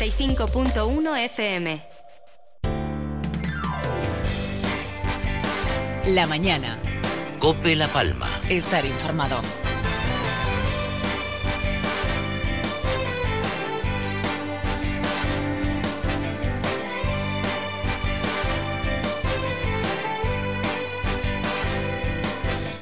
95.1 FM. La mañana. Cope La Palma. Estar informado.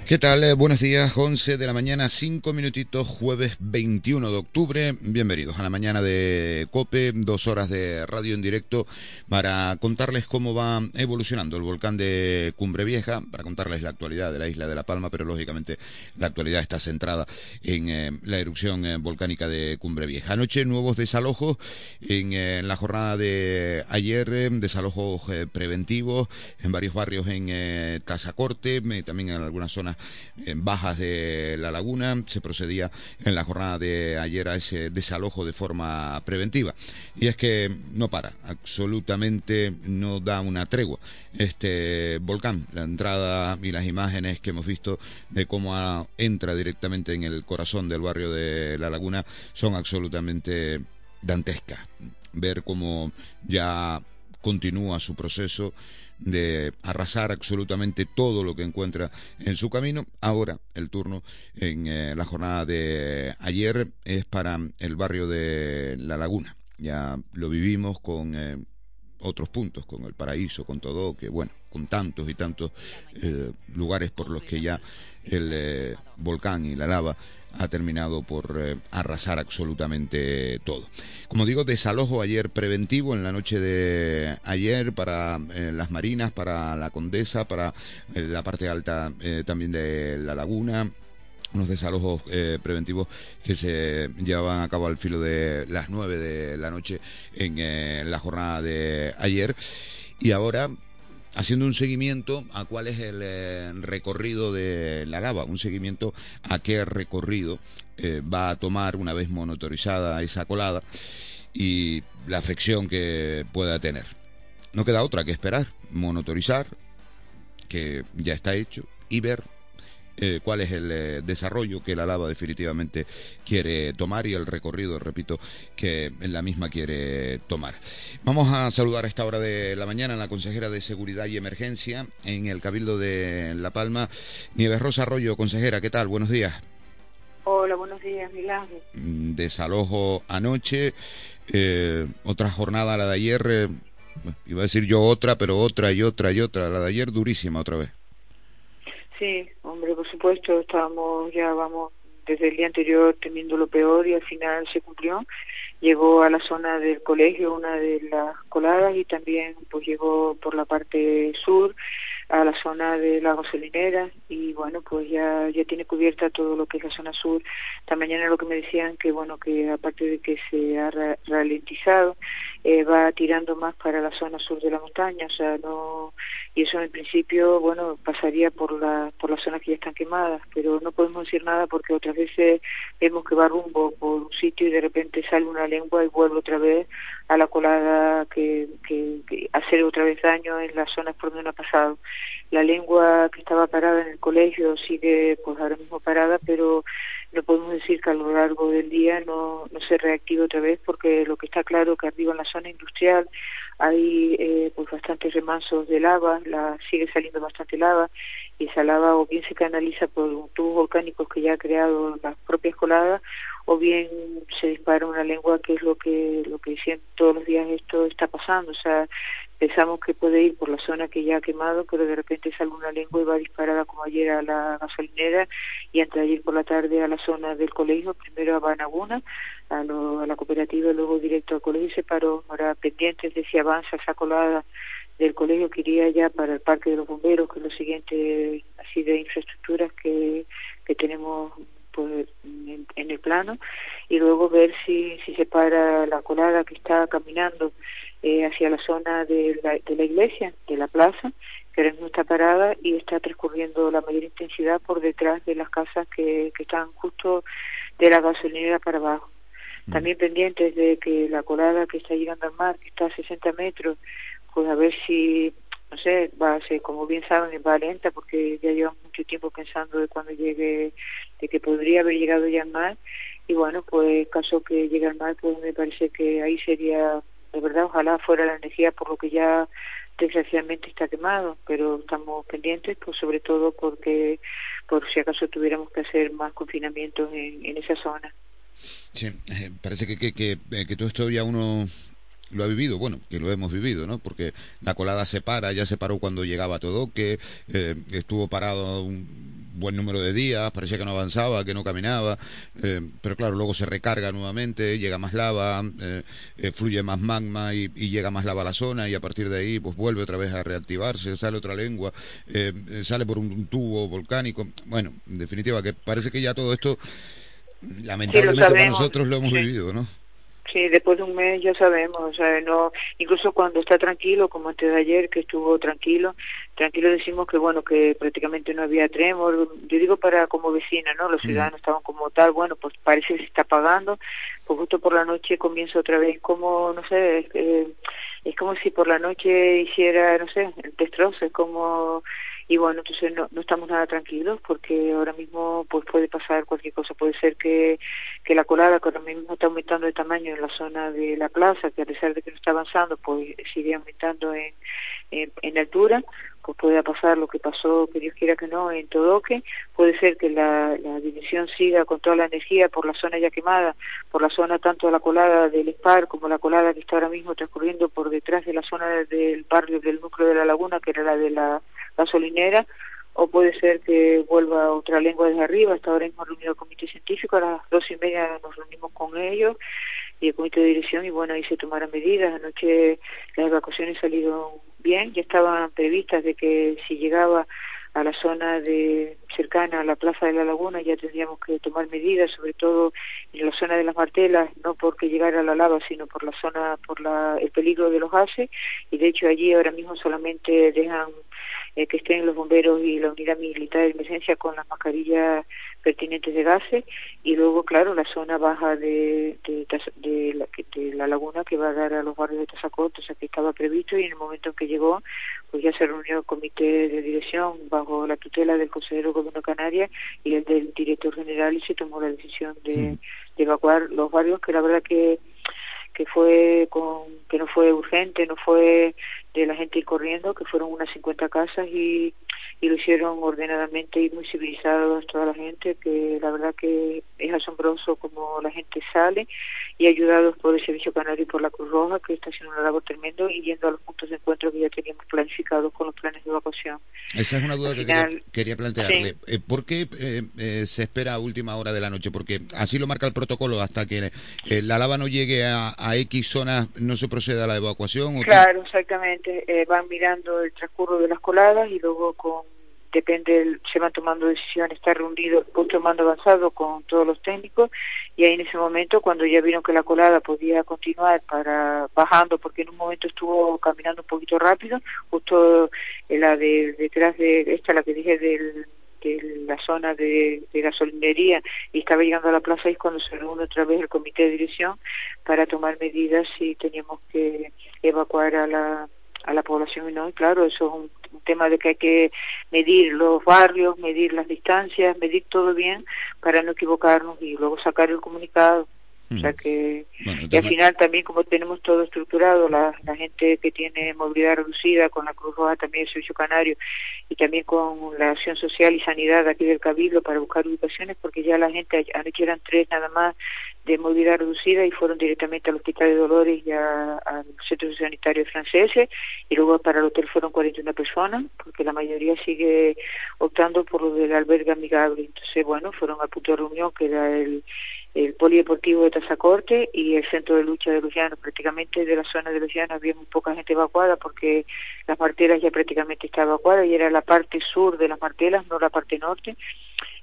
¿Qué tal? Eh, buenos días, 11 de la mañana, 5 minutitos, jueves 21 de octubre. Bienvenidos a la mañana de COPE, dos horas de radio en directo para contarles cómo va evolucionando el volcán de Cumbre Vieja, para contarles la actualidad de la isla de La Palma, pero lógicamente la actualidad está centrada en eh, la erupción eh, volcánica de Cumbre Vieja. Anoche nuevos desalojos en, la jornada de ayer, desalojos preventivos en varios barrios en Tazacorte, también en algunas zonas en bajas de la laguna. Se procedía en la jornada de ayer a ese desalojo de forma preventiva. Y es que no para, absolutamente no da una tregua este volcán. La entrada y las imágenes que hemos visto de cómo entra directamente en el corazón del barrio de la laguna son absolutamente dantescas. Ver cómo ya continúa su proceso de arrasar absolutamente todo lo que encuentra en su camino. Ahora el turno en eh, la jornada de ayer es para el barrio de La Laguna. Ya lo vivimos con eh, otros puntos, con el paraíso, con todo, que bueno, con tantos y tantos eh, lugares por los que ya el volcán y la lava ha terminado por eh, arrasar absolutamente todo. Como digo, desalojo ayer preventivo en la noche de ayer para eh, las marinas, para la condesa, para eh, la parte alta también de la laguna unos desalojos preventivos que se llevaban a cabo al filo de las nueve de la noche en la jornada de ayer y ahora haciendo un seguimiento a cuál es el eh, recorrido de la lava, un seguimiento a qué recorrido eh, va a tomar una vez monitorizada esa colada y la afección que pueda tener. No queda otra que esperar, monitorizar, que ya está hecho, y ver eh, cuál es el eh, desarrollo que la lava definitivamente quiere tomar y el recorrido, repito, que la misma quiere tomar. Vamos a saludar a esta hora de la mañana a la consejera de Seguridad y Emergencia en el Cabildo de La Palma, Nieves Rosa Arroyo. Consejera, ¿qué tal? Buenos días. Hola, buenos días, Milagro. Mm, desalojo anoche, eh, otra jornada, la de ayer, iba a decir yo otra, pero otra y otra y otra, la de ayer durísima otra vez. Sí, hombre, supuesto, estábamos ya, vamos, desde el día anterior temiendo lo peor y al final se cumplió. Llegó a la zona del colegio una de las coladas y también pues llegó por la parte sur a la zona de la gasolinera y bueno pues ya ya tiene cubierta todo lo que es la zona sur esta mañana lo que me decían que bueno que aparte de que se ha ralentizado eh, va tirando más para la zona sur de la montaña o sea no y eso en principio bueno pasaría por la por las zonas que ya están quemadas pero no podemos decir nada porque otras veces vemos que va rumbo por un sitio y de repente sale una lengua y vuelve otra vez a la colada que, que, que hacer otra vez daño en las zonas por donde ha pasado. La lengua que estaba parada en el colegio sigue pues ahora mismo parada, pero no podemos decir que a lo largo del día no, no se reactive otra vez porque lo que está claro que arriba en la zona industrial hay eh, pues bastantes remansos de lava, la, sigue saliendo bastante lava y esa lava o bien se canaliza por tubos volcánicos que ya ha creado las propias coladas o bien se dispara una lengua que es lo que lo que dicen todos los días esto está pasando. O sea pensamos que puede ir por la zona que ya ha quemado pero de repente sale una lengua y va disparada como ayer a la gasolinera y antes de ayer por la tarde a la zona del colegio primero a Banaguna a, lo, a la cooperativa luego directo al colegio y se paró ahora pendientes de si avanza esa colada del colegio que iría ya para el parque de los bomberos que es lo siguiente así de infraestructuras que, que tenemos pues, en, el plano y luego ver si, si se para la colada que está caminando eh, hacia la zona de la, de la iglesia, de la plaza, que ahora mismo está parada y está transcurriendo la mayor intensidad por detrás de las casas que, que están justo de la gasolinera para abajo. Mm. También pendientes de que la colada que está llegando al mar, que está a 60 metros, pues a ver si no sé, va a ser, como bien saben, va lenta porque ya llevamos mucho tiempo pensando de cuando llegue, de que podría haber llegado ya más y bueno, pues caso que llegue al mar, pues me parece que ahí sería, de verdad, ojalá fuera la energía por lo que ya desgraciadamente está quemado, pero estamos pendientes, pues sobre todo porque por si acaso tuviéramos que hacer más confinamientos en, en esa zona. Sí, eh, parece que, que, que, eh, que todo esto ya uno lo ha vivido, bueno, que lo hemos vivido, ¿no? Porque la colada se para, ya se paró cuando llegaba todo, que eh, estuvo parado un buen número de días, parecía que no avanzaba, que no caminaba, eh, pero claro, luego se recarga nuevamente, llega más lava, eh, eh, fluye más magma y, y, llega más lava a la zona y a partir de ahí pues vuelve otra vez a reactivarse, sale otra lengua, eh, sale por un, un, tubo volcánico, bueno, en definitiva que parece que ya todo esto lamentablemente sí, para nosotros lo hemos sí. vivido, ¿no? Sí, después de un mes ya sabemos, o sea, no, incluso cuando está tranquilo, como antes de ayer, que estuvo tranquilo, tranquilo decimos que bueno, que prácticamente no había tremor, yo digo para como vecina, ¿no? Los ciudadanos mm. estaban como tal, bueno, pues parece que se está pagando, pues justo por la noche comienza otra vez como, no sé, es, eh, es como si por la noche hiciera, no sé, el destrozo, es como y bueno entonces no, no estamos nada tranquilos porque ahora mismo pues puede pasar cualquier cosa. Puede ser que, que la colada que ahora mismo está aumentando de tamaño en la zona de la plaza que a pesar de que no está avanzando pues sigue aumentando en, en, en altura pueda pasar lo que pasó, que Dios quiera que no, en Todoque, puede ser que la, la división siga con toda la energía por la zona ya quemada, por la zona tanto de la colada del SPAR como la colada que está ahora mismo transcurriendo por detrás de la zona del barrio del núcleo de la laguna, que era la de la gasolinera, o puede ser que vuelva otra lengua desde arriba. Hasta ahora hemos reunido el comité científico, a las dos y media nos reunimos con ellos y el comité de dirección y bueno, ahí se tomaron medidas. Anoche las evacuaciones salieron bien, ya estaban previstas de que si llegaba a la zona de cercana a la Plaza de la Laguna ya tendríamos que tomar medidas, sobre todo en la zona de las martelas, no porque llegara la lava, sino por la zona, por la, el peligro de los gases, y de hecho allí ahora mismo solamente dejan eh, que estén los bomberos y la unidad militar de emergencia con las mascarillas pertinentes de gases y luego claro la zona baja de, de, de, la, de la laguna que va a dar a los barrios de Tazacote, o sea que estaba previsto y en el momento en que llegó pues ya se reunió el comité de dirección bajo la tutela del consejero gobierno Canaria y el del director general y se tomó la decisión de, sí. de evacuar los barrios que la verdad que que fue con que no fue urgente, no fue de la gente corriendo, que fueron unas 50 casas y, y lo hicieron ordenadamente y muy civilizados toda la gente, que la verdad que es asombroso como la gente sale y ayudados por el Servicio Canario y por la Cruz Roja, que está haciendo una labor tremendo y yendo a los puntos de encuentro que ya teníamos planificados con los planes de evacuación. Esa es una duda Al que final, quería, quería, plantearle. Sí. Eh, ¿Por qué eh, eh, se espera a última hora de la noche? Porque así lo marca el protocolo, hasta que eh, la lava no llegue a, a, X zonas, no se procede a la evacuación. ¿o claro, qué? exactamente. Eh, van mirando el transcurso de las coladas y luego con depende, se van tomando decisiones, está reunido el mando avanzado con todos los técnicos y ahí en ese momento cuando ya vieron que la colada podía continuar para bajando porque en un momento estuvo caminando un poquito rápido, justo en la de detrás de esta la que dije del de la zona de, de, gasolinería y estaba llegando a la plaza y cuando se reúne otra vez el comité de dirección para tomar medidas si teníamos que evacuar a la a la población y no, y claro, eso es un, un, tema de que hay que medir los barrios, medir las distancias, medir todo bien para no equivocarnos y luego sacar el comunicado. O sea que, bueno, y al final también como tenemos todo estructurado, la, la, gente que tiene movilidad reducida con la Cruz Roja, también el Servicio Canario y también con la acción social y sanidad aquí del Cabildo para buscar ubicaciones, porque ya la gente, anoche eran tres nada más de movilidad reducida y fueron directamente al Hospital de Dolores y a, al Centro Sanitario francés y luego para el hotel fueron 41 personas, porque la mayoría sigue optando por lo del albergue amigable. Entonces, bueno, fueron al punto de reunión que era el el polideportivo de Tazacorte y el centro de lucha de Luciano. Prácticamente de la zona de Luciano había muy poca gente evacuada porque las martelas ya prácticamente estaban evacuadas y era la parte sur de las martelas, no la parte norte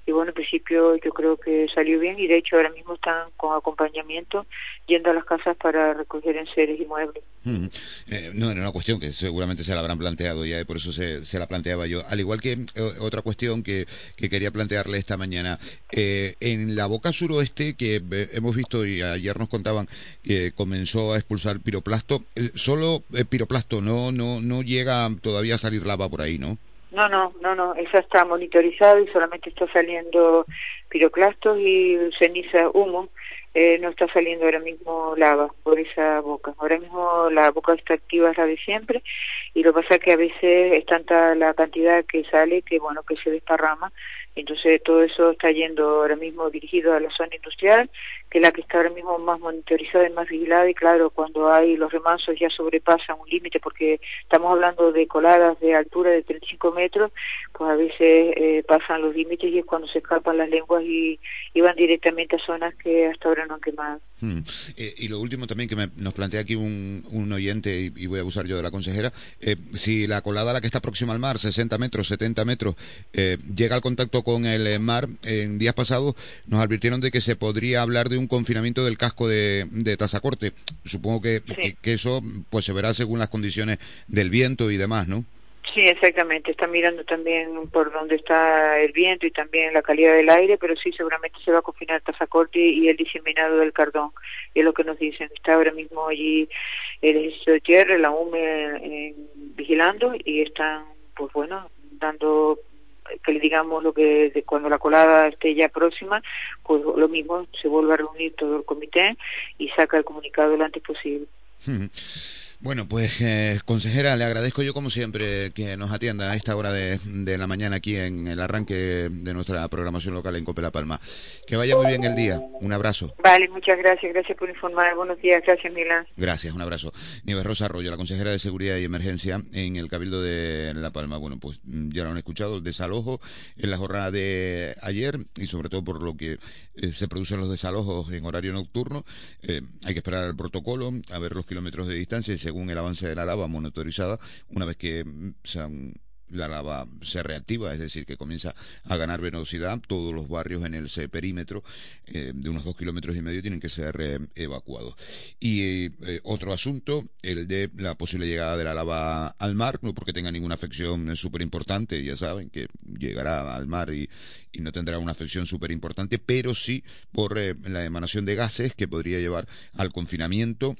y bueno, en principio yo creo que salió bien y de hecho ahora mismo están con acompañamiento yendo a las casas para recoger enseres y muebles. Eh, no, era una cuestión que seguramente se la habrán planteado ya y por eso se, se la planteaba yo. Al igual que eh, otra cuestión que, que, quería plantearle esta mañana, eh, en la boca suroeste que eh, hemos visto y ayer nos contaban que comenzó a expulsar piroplasto, solo piroplasto, no, no, no llega todavía a salir lava por ahí, ¿no? No, no, no, no, esa está monitorizada y solamente está saliendo piroclastos y ceniza, humo. Eh, no está saliendo ahora mismo lava por esa boca. Ahora mismo la boca está activa es la de siempre y lo que pasa es que a veces es tanta la cantidad que sale que bueno que se desparrama entonces todo eso está yendo ahora mismo dirigido a la zona industrial, que es la que está ahora mismo más monitorizada y más vigilada y claro, cuando hay los remansos ya sobrepasan un límite porque estamos hablando de coladas de altura de 35 metros, pues a veces eh, pasan los límites y es cuando se escapan las lenguas y, van directamente a zonas que hasta ahora no han quemado. Hmm. Eh, y lo último también que nos plantea aquí un, un oyente, y, voy a abusar yo de la consejera, eh, si la colada la que está próxima al mar, 60 metros, 70 metros, llega al contacto con el eh, mar, en días pasados nos advirtieron de que se podría hablar de un confinamiento del casco de, de Tazacorte. Supongo que, que, eso pues se verá según las condiciones del viento y demás, ¿no? Sí, exactamente. Está mirando también por dónde está el viento y también la calidad del aire, pero sí, seguramente se va a confinar Tazacorte y el diseminado del Cardón. Y es lo que nos dicen. Está ahora mismo allí el ejército de tierra, la UME, vigilando y están, pues bueno, dando que le digamos lo que de cuando la colada esté ya próxima, pues lo mismo, se vuelve a reunir todo el comité y saca el comunicado lo antes posible. Bueno, pues eh, consejera, le agradezco yo como siempre que nos atienda a esta hora de, la mañana aquí en el arranque de nuestra programación local en Cope La Palma. Que vaya muy bien el día. Un abrazo. Vale, muchas gracias. Gracias por informar. Buenos días. Gracias, Milán. Gracias, un abrazo. Nieves Rosa Arroyo, la consejera de Seguridad y Emergencia en el Cabildo de La Palma. Bueno, pues mm, ya lo han escuchado, el desalojo en la jornada de ayer y sobre todo por lo que eh, se producen los desalojos en horario nocturno. Eh, hay que esperar el protocolo, a ver los kilómetros de distancia y según el avance de la lava monitorizada, una vez que mm, la lava se reactiva, es decir, que comienza a ganar velocidad, todos los barrios en el perímetro eh, de unos dos kilómetros y medio tienen que ser eh, evacuados. Y eh, otro asunto, el de la posible llegada de la lava al mar, no porque tenga ninguna afección súper importante, ya saben que llegará al mar y, y no tendrá una afección súper importante, pero sí por la emanación de gases que podría llevar al confinamiento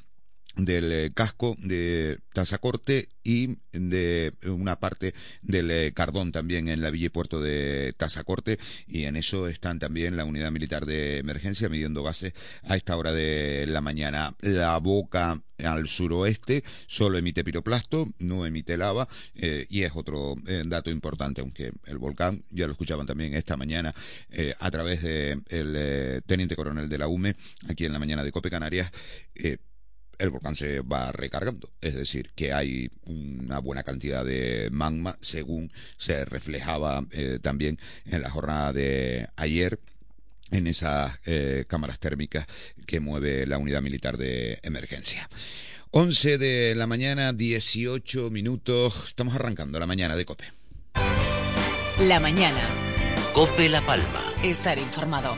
del eh, casco de Tazacorte y de una parte del eh, Cardón también en la villa y puerto de Tazacorte y en eso están también la unidad militar de emergencia midiendo gases a esta hora de la mañana. La boca al suroeste solo emite piroplasto, no emite lava eh, y es otro dato importante, aunque el volcán, ya lo escuchaban también esta mañana a través del el teniente coronel de la UME aquí en la mañana de Cope Canarias, el volcán se va recargando. Es decir, que hay una buena cantidad de magma, según se reflejaba eh, también en la jornada de ayer en esas eh, cámaras térmicas que mueve la unidad militar de emergencia. 11 de la mañana, 18 minutos. Estamos arrancando la mañana de COPE. La mañana. COPE La Palma. Estar informado.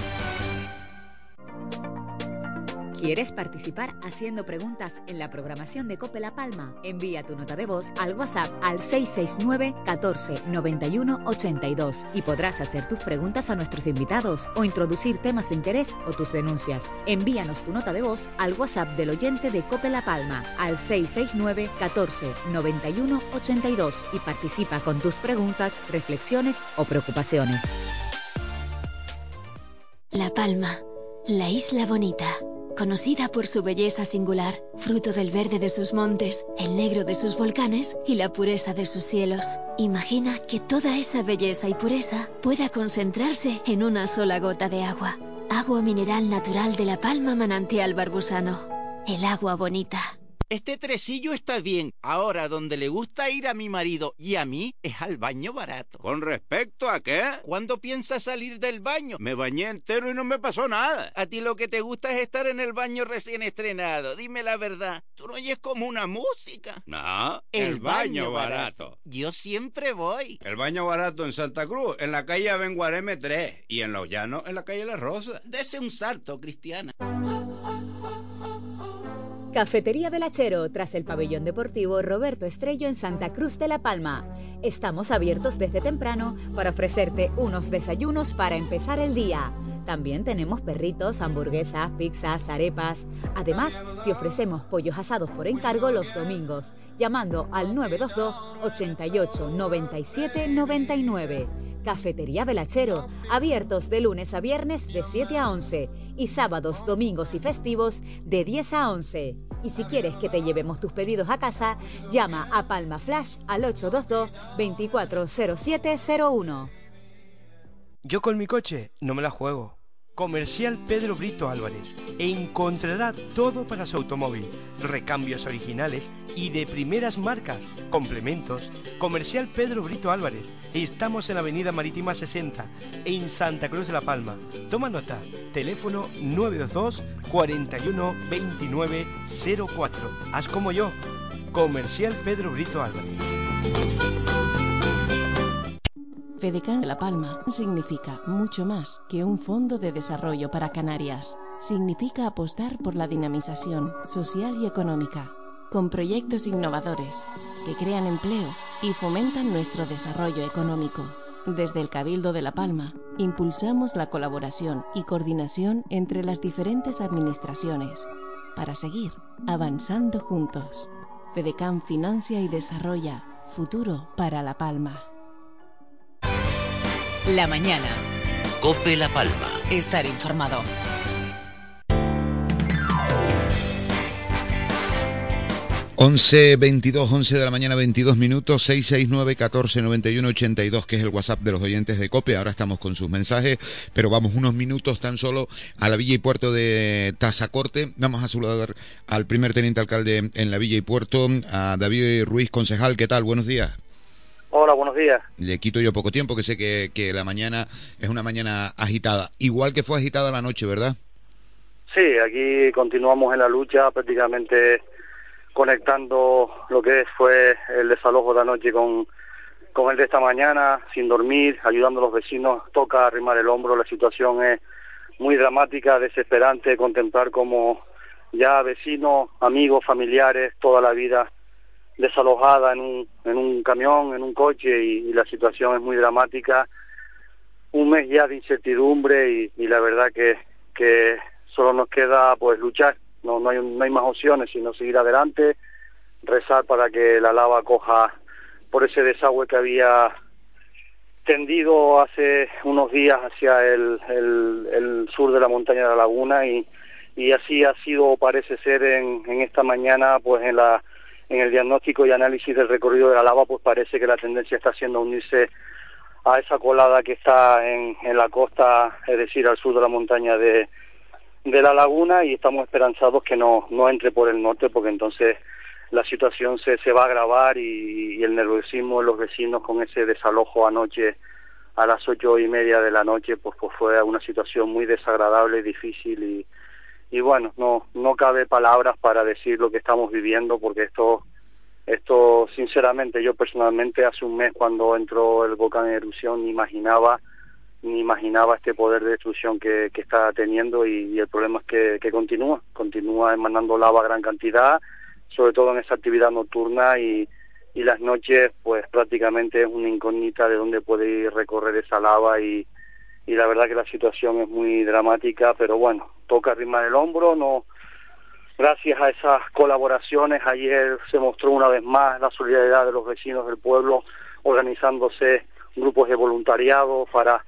¿Quieres participar haciendo preguntas en la programación de Cope La Palma? Envía tu nota de voz al WhatsApp al 669 14 91 82 y podrás hacer tus preguntas a nuestros invitados o introducir temas de interés o tus denuncias. Envíanos tu nota de voz al WhatsApp del oyente de Cope La Palma al 669 14 91 82 y participa con tus preguntas, reflexiones o preocupaciones. La Palma, la isla bonita conocida por su belleza singular, fruto del verde de sus montes, el negro de sus volcanes y la pureza de sus cielos. Imagina que toda esa belleza y pureza pueda concentrarse en una sola gota de agua. Agua mineral natural de la palma manantial barbusano. El agua bonita. Este tresillo está bien. Ahora, donde le gusta ir a mi marido y a mí es al baño barato. ¿Con respecto a qué? ¿Cuándo piensas salir del baño? Me bañé entero y no me pasó nada. A ti lo que te gusta es estar en el baño recién estrenado. Dime la verdad. ¿Tú no oyes como una música? No, el, baño, barato. Yo siempre voy. El baño barato en Santa Cruz, en la calle Abenguareme 3 y en Los Llanos, en la calle La Rosa. Dese un salto, Cristiana. Cafetería Velachero, tras el pabellón deportivo Roberto Estrello en Santa Cruz de la Palma. Estamos abiertos desde temprano para ofrecerte unos desayunos para empezar el día También tenemos perritos, hamburguesas, pizzas, arepas. Además, te ofrecemos pollos asados por encargo los domingos, llamando al 922 88 97 99. Cafetería Velachero, abiertos de lunes a viernes de 7 a 11 y sábados, domingos y festivos de 10 a 11. Y si quieres que te llevemos tus pedidos a casa, llama a Palma Flash al 822 240701. Yo con mi coche no me la juego. Comercial Pedro Brito Álvarez encontrará todo para su automóvil, recambios originales y de primeras marcas, complementos. Comercial Pedro Brito Álvarez, estamos en la Avenida Marítima 60, en Santa Cruz de la Palma. Toma nota, teléfono 922 41 29 04. Haz como yo, Comercial Pedro Brito Álvarez. FEDECAN de La Palma significa mucho más que un fondo de desarrollo para Canarias. Significa apostar por la dinamización social y económica, con proyectos innovadores que crean empleo y fomentan nuestro desarrollo económico. Desde el Cabildo de La Palma, impulsamos la colaboración y coordinación entre las diferentes administraciones para seguir avanzando juntos. FEDECAN financia y desarrolla futuro para La Palma. La mañana. Cope La Palma. Estar informado. Once veintidós, once de la mañana, 22 minutos, 669 14 91 82, que es el WhatsApp de los oyentes de COPE. Ahora estamos con sus mensajes, pero vamos unos minutos tan solo a la Villa y Puerto de Tazacorte. Vamos a saludar al primer teniente alcalde en la Villa y Puerto, a David Ruiz, concejal. ¿Qué tal? Buenos días. Hola, buenos días. Le quito yo poco tiempo, que sé que, que la mañana es una mañana agitada. Igual que fue agitada la noche, ¿verdad? Sí, aquí continuamos en la lucha, prácticamente conectando lo que fue el desalojo de anoche con, con el de esta mañana, sin dormir, ayudando a los vecinos, toca arrimar el hombro, la situación es muy dramática, desesperante contemplar como ya vecinos, amigos, familiares, toda la vida desalojada en un, en un camión, en un coche y, la situación es muy dramática. Un mes ya de incertidumbre y, y la verdad que, que solo nos queda pues luchar, no, no, hay, no hay más opciones sino seguir adelante, rezar para que la lava coja por ese desagüe que había tendido hace unos días hacia el, el, el sur de la montaña de la laguna y, y así ha sido, parece ser, en, en esta mañana, pues en la en el diagnóstico y análisis del recorrido de la lava, pues parece que la tendencia está siendo unirse a esa colada que está en, en la costa, es decir, al sur de la montaña de, de la laguna y estamos esperanzados que no, entre por el norte porque entonces la situación se, se va a agravar y, y el nerviosismo de los vecinos con ese desalojo anoche a las ocho y media de la noche pues, pues fue una situación muy desagradable, difícil y, y bueno, no, no cabe palabras para decir lo que estamos viviendo porque esto, esto sinceramente yo personalmente hace un mes cuando entró el volcán en erupción ni imaginaba ni imaginaba este poder de destrucción que, que está teniendo y, el problema es que, que continúa, continúa emanando lava a gran cantidad, sobre todo en esa actividad nocturna y, y las noches pues prácticamente es una incógnita de dónde puede ir recorrer esa lava y, y la verdad que la situación es muy dramática, pero bueno, toca arrimar el hombro, no gracias a esas colaboraciones ayer se mostró una vez más la solidaridad de los vecinos del pueblo organizándose grupos de voluntariado para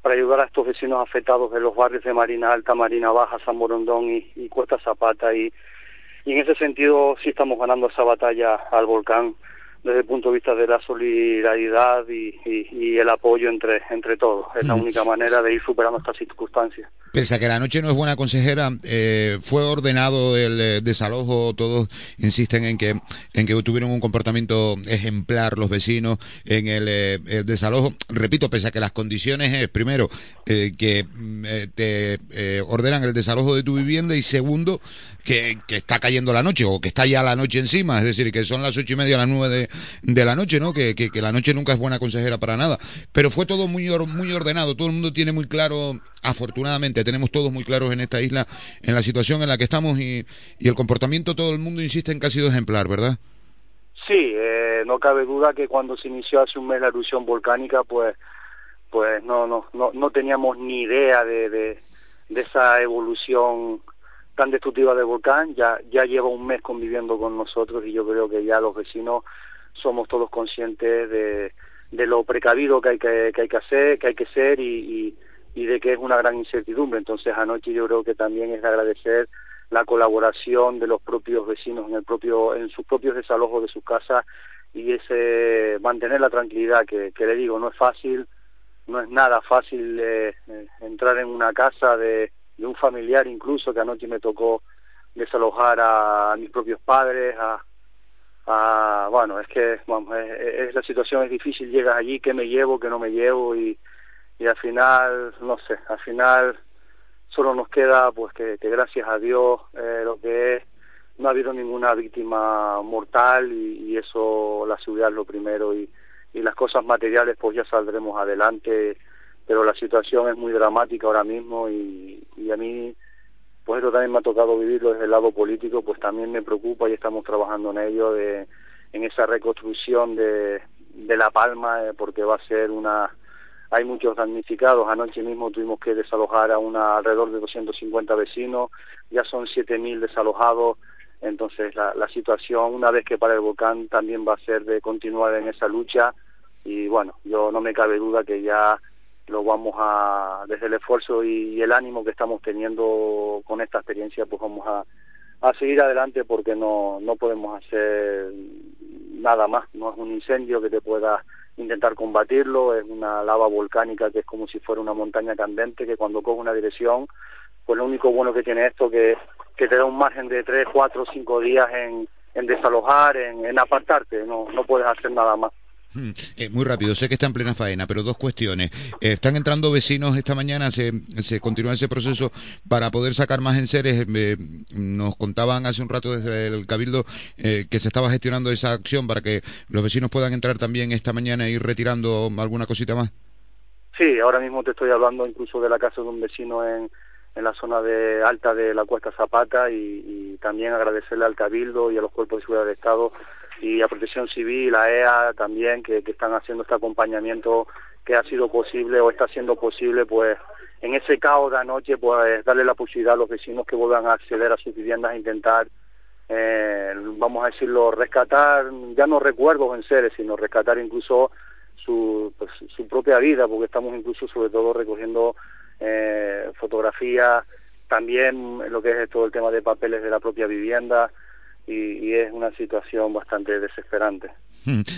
para ayudar a estos vecinos afectados de los barrios de Marina Alta, Marina Baja, San Borondón y, y Cuesta Zapata y, y en ese sentido sí estamos ganando esa batalla al volcán desde el punto de vista de la solidaridad y, y, y el apoyo entre, entre todos. Es la única manera de ir superando estas circunstancias. Pese a que la noche no es buena consejera, eh, fue ordenado el eh, desalojo, todos insisten en que, en que tuvieron un comportamiento ejemplar los vecinos en el, eh, el desalojo. Repito, pese a que las condiciones es, primero, eh, que mm, eh, te eh, ordenan el desalojo de tu vivienda y segundo, que, que está cayendo la noche o que está ya la noche encima, es decir, que son las ocho y media, las nueve de, de la noche, ¿no? Que, que, la noche nunca es buena consejera para nada. Pero fue todo muy, muy ordenado, todo el mundo tiene muy claro, afortunadamente, tenemos todos muy claros en esta isla, en la situación en la que estamos y, y el comportamiento, todo el mundo insiste en que ha sido ejemplar, ¿verdad? Sí, eh, no cabe duda que cuando se inició hace un mes la erupción volcánica, pues pues no, no, no, no teníamos ni idea de, de, de esa evolución tan destructiva del volcán. Ya, ya lleva un mes conviviendo con nosotros y yo creo que ya los vecinos somos todos conscientes de, de lo precavido que hay que, que hay que hacer, que hay que ser y, y, de que es una gran incertidumbre. Entonces anoche yo creo que también es de agradecer la colaboración de los propios vecinos en el propio en sus propios desalojos de sus casas y ese mantener la tranquilidad que, le digo no es fácil no es nada fácil eh, entrar en una casa de, de, un familiar incluso que anoche me tocó desalojar a, a mis propios padres a, a, bueno es que vamos es, la situación es difícil llegas allí qué me llevo qué no me llevo y y al final no sé al final solo nos queda pues que, que gracias a Dios eh, lo que es no ha habido ninguna víctima mortal y, y eso la seguridad es lo primero y, y las cosas materiales pues ya saldremos adelante pero la situación es muy dramática ahora mismo y, y a mí pues eso también me ha tocado vivirlo desde el lado político pues también me preocupa y estamos trabajando en ello de en esa reconstrucción de, de La Palma eh, porque va a ser una hay muchos damnificados. Anoche mismo tuvimos que desalojar a una alrededor de 250 vecinos, ya son 7.000 desalojados. Entonces la, la situación, una vez que para el volcán, también va a ser de continuar en esa lucha. Y bueno, yo no me cabe duda que ya lo vamos a, desde el esfuerzo y, el ánimo que estamos teniendo con esta experiencia, pues vamos a, a seguir adelante porque no, no podemos hacer nada más. No es un incendio que te pueda intentar combatirlo, es una lava volcánica que es como si fuera una montaña candente que cuando coge una dirección, pues lo único bueno que tiene esto que, que te da un margen de 3, 4, 5 días en, en desalojar, en, en apartarte, no, no puedes hacer nada más. Eh, muy rápido, sé que está en plena faena, pero dos cuestiones. Eh, están entrando vecinos esta mañana, se, se continúa ese proceso para poder sacar más enseres. Eh, nos contaban hace un rato desde el Cabildo eh, que se estaba gestionando esa acción para que los vecinos puedan entrar también esta mañana e ir retirando alguna cosita más. Sí, ahora mismo te estoy hablando incluso de la casa de un vecino en, en la zona de alta de la Cuesta Zapata y, y también agradecerle al Cabildo y a los cuerpos de seguridad del Estado y a Protección Civil, a EA también, que, están haciendo este acompañamiento que ha sido posible o está siendo posible, pues en ese caos de anoche, pues darle la posibilidad a los vecinos que vuelvan a acceder a sus viviendas a intentar, eh, vamos a decirlo, rescatar, ya no recuerdos en seres, sino rescatar incluso su, pues, su propia vida, porque estamos incluso sobre todo recogiendo eh, fotografías, también lo que es todo el tema de papeles de la propia vivienda, y, y, es una situación bastante desesperante.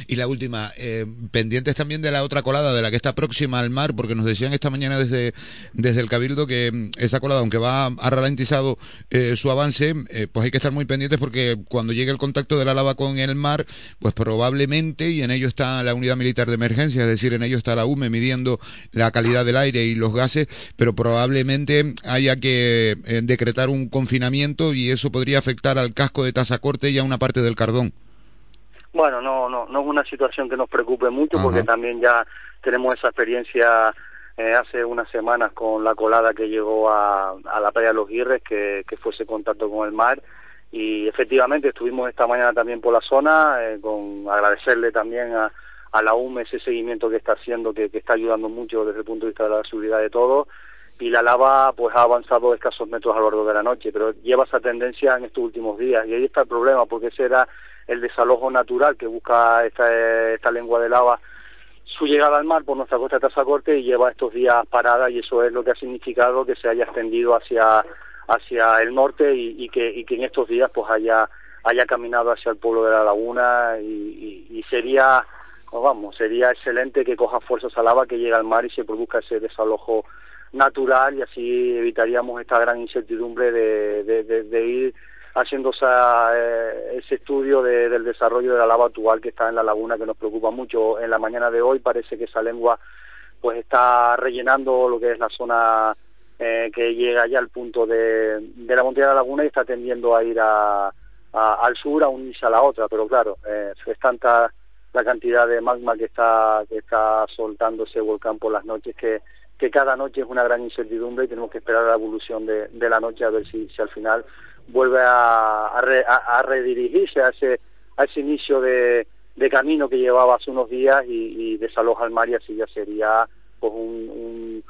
Y la última, eh, pendientes también de la otra colada, de la que está próxima al mar, porque nos decían esta mañana desde, desde el Cabildo que mm, esa colada, aunque va ha ralentizado eh, su avance, eh, pues hay que estar muy pendientes porque cuando llegue el contacto de la lava con el mar, pues probablemente, y en ello está la unidad militar de emergencia, es decir, en ello está la UME midiendo la calidad del aire y los gases, pero probablemente haya que eh, decretar un confinamiento y eso podría afectar al casco de tasa corte y a una parte del Cardón. Bueno, no, no, no es una situación que nos preocupe mucho Ajá. porque también ya tenemos esa experiencia eh, hace unas semanas con la colada que llegó a, a la playa de los Guirres, que, que fue ese contacto con el mar y efectivamente estuvimos esta mañana también por la zona, eh, con agradecerle también a, a la UME ese seguimiento que está haciendo, que, que está ayudando mucho desde el punto de vista de la seguridad de todos y la lava pues ha avanzado escasos metros a lo largo de la noche, pero lleva esa tendencia en estos últimos días y ahí está el problema porque ese era el desalojo natural que busca esta, esta lengua de lava su llegada al mar por nuestra costa de Tazacorte y lleva estos días parada y eso es lo que ha significado que se haya extendido hacia hacia el norte y, que y que en estos días pues haya haya caminado hacia el pueblo de la laguna y sería pues vamos sería excelente que coja fuerzas a lava que llegue al mar y se produzca ese desalojo natural y así evitaríamos esta gran incertidumbre de, de, ir haciendo eh, ese estudio de, del desarrollo de la lava actual que está en la laguna que nos preocupa mucho. En la mañana de hoy parece que esa lengua pues está rellenando lo que es la zona eh, que llega ya al punto de, de la montaña de la laguna y está tendiendo a ir a, a, al sur a unirse a la otra, pero claro, eh, es tanta la cantidad de magma que está que está soltando ese volcán por las noches que que cada noche es una gran incertidumbre y tenemos que esperar la evolución de, de la noche a ver si, al final vuelve a, a, re, a, redirigirse a ese, a ese inicio de, camino que llevaba hace unos días y, y desaloja el mar y así ya sería pues un,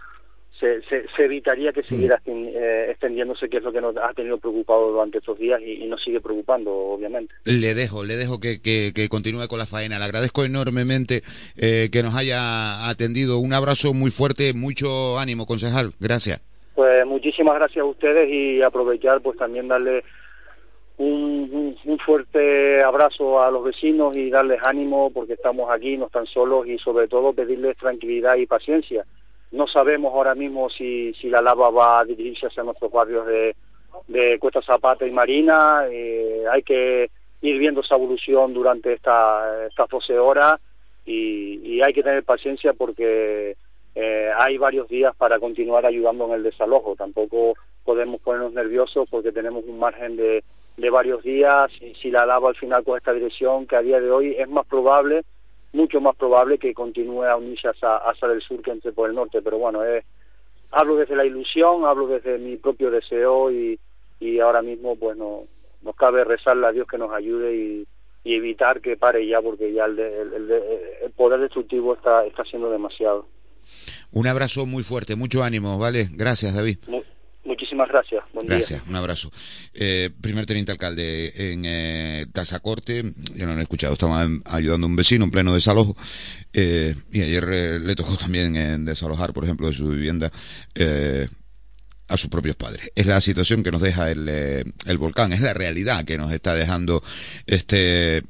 se, se, evitaría que siguiera eh, extendiéndose, que es lo que nos ha tenido preocupado durante estos días y, nos sigue preocupando, obviamente. Le dejo, le dejo que, que, continúe con la faena. Le agradezco enormemente eh, que nos haya atendido. Un abrazo muy fuerte, mucho ánimo, concejal. Gracias. Pues muchísimas gracias a ustedes y aprovechar pues también darle un, un, fuerte abrazo a los vecinos y darles ánimo porque estamos aquí, no están solos y sobre todo pedirles tranquilidad y paciencia. No sabemos ahora mismo si, si la lava va a dirigirse hacia nuestros barrios de, de Cuesta Zapata y Marina. Eh, hay que ir viendo esa evolución durante esta, estas 12 horas y, y hay que tener paciencia porque eh, hay varios días para continuar ayudando en el desalojo. Tampoco podemos ponernos nerviosos porque tenemos un margen de, de varios días y si la lava al final con esta dirección, que a día de hoy es más probable, mucho más probable que continúe a unirse hacia, hacia el sur que entre por el norte. Pero bueno, es, hablo desde la ilusión, hablo desde mi propio deseo y, y ahora mismo pues no, nos cabe rezarle a Dios que nos ayude y, y evitar que pare ya porque ya el, el, el poder destructivo está, está siendo demasiado. Un abrazo muy fuerte, mucho ánimo, ¿vale? Gracias, David. Muchísimas gracias. Buen gracias, un abrazo. Eh, primer teniente alcalde en eh, Tazacorte, ya no lo he escuchado, estaba ayudando a un vecino en pleno desalojo eh, y ayer eh, le tocó también en desalojar, por ejemplo, de su vivienda a sus propios padres. Es la situación que nos deja el, el volcán, es la realidad que nos está dejando este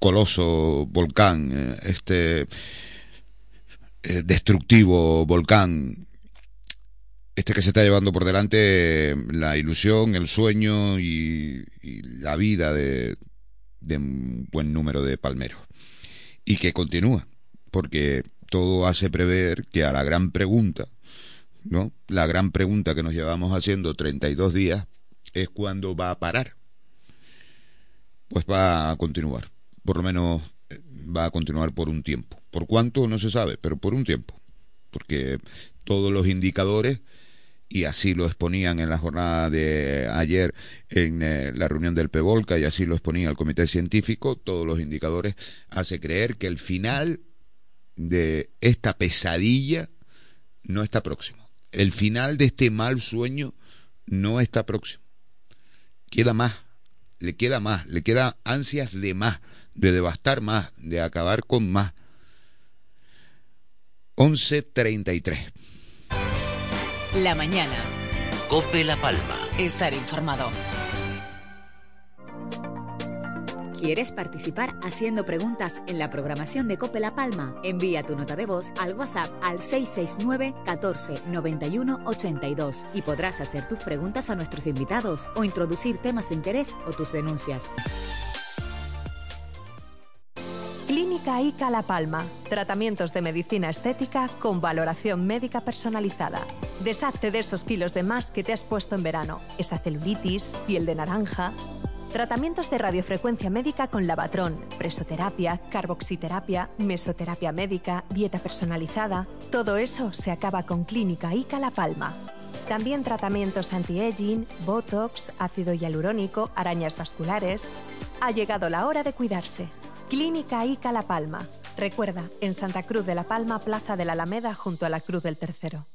coloso volcán, este eh, destructivo volcán, este que se está llevando por delante la ilusión, el sueño y, la vida de, de, un buen número de palmeros. Y que continúa, porque todo hace prever que a la gran pregunta, ¿no? La gran pregunta que nos llevamos haciendo 32 días es cuándo va a parar. Pues va a continuar, por lo menos eh, va a continuar por un tiempo. ¿Por cuánto? No se sabe, pero por un tiempo. Porque todos los indicadores, y así lo exponían en la jornada de ayer en eh, la reunión del PEVOLCA, y así lo exponía el comité científico, todos los indicadores hace creer que el final de esta pesadilla no está próximo. El final de este mal sueño no está próximo. Queda más, le queda más, le queda ansias de más, de devastar más, de acabar con más 11.33. La mañana. Cope La Palma. Estar informado. ¿Quieres participar haciendo preguntas en la programación de Cope La Palma? Envía tu nota de voz al WhatsApp al 669 14 91 82 y podrás hacer tus preguntas a nuestros invitados o introducir temas de interés o tus denuncias. Clínica ICA La Palma. Tratamientos de medicina estética con valoración médica personalizada. Deshazte de esos kilos de más que te has puesto en verano. Esa celulitis, piel de naranja. Tratamientos de radiofrecuencia médica con lavatrón, presoterapia, carboxiterapia, mesoterapia médica, dieta personalizada. Todo eso se acaba con Clínica ICA La Palma. También tratamientos anti-aging, botox, ácido hialurónico, arañas vasculares. Ha llegado la hora de cuidarse. Clínica ICA La Palma. Recuerda, en Santa Cruz de la Palma, Plaza de la Alameda, junto a la Cruz del Tercero.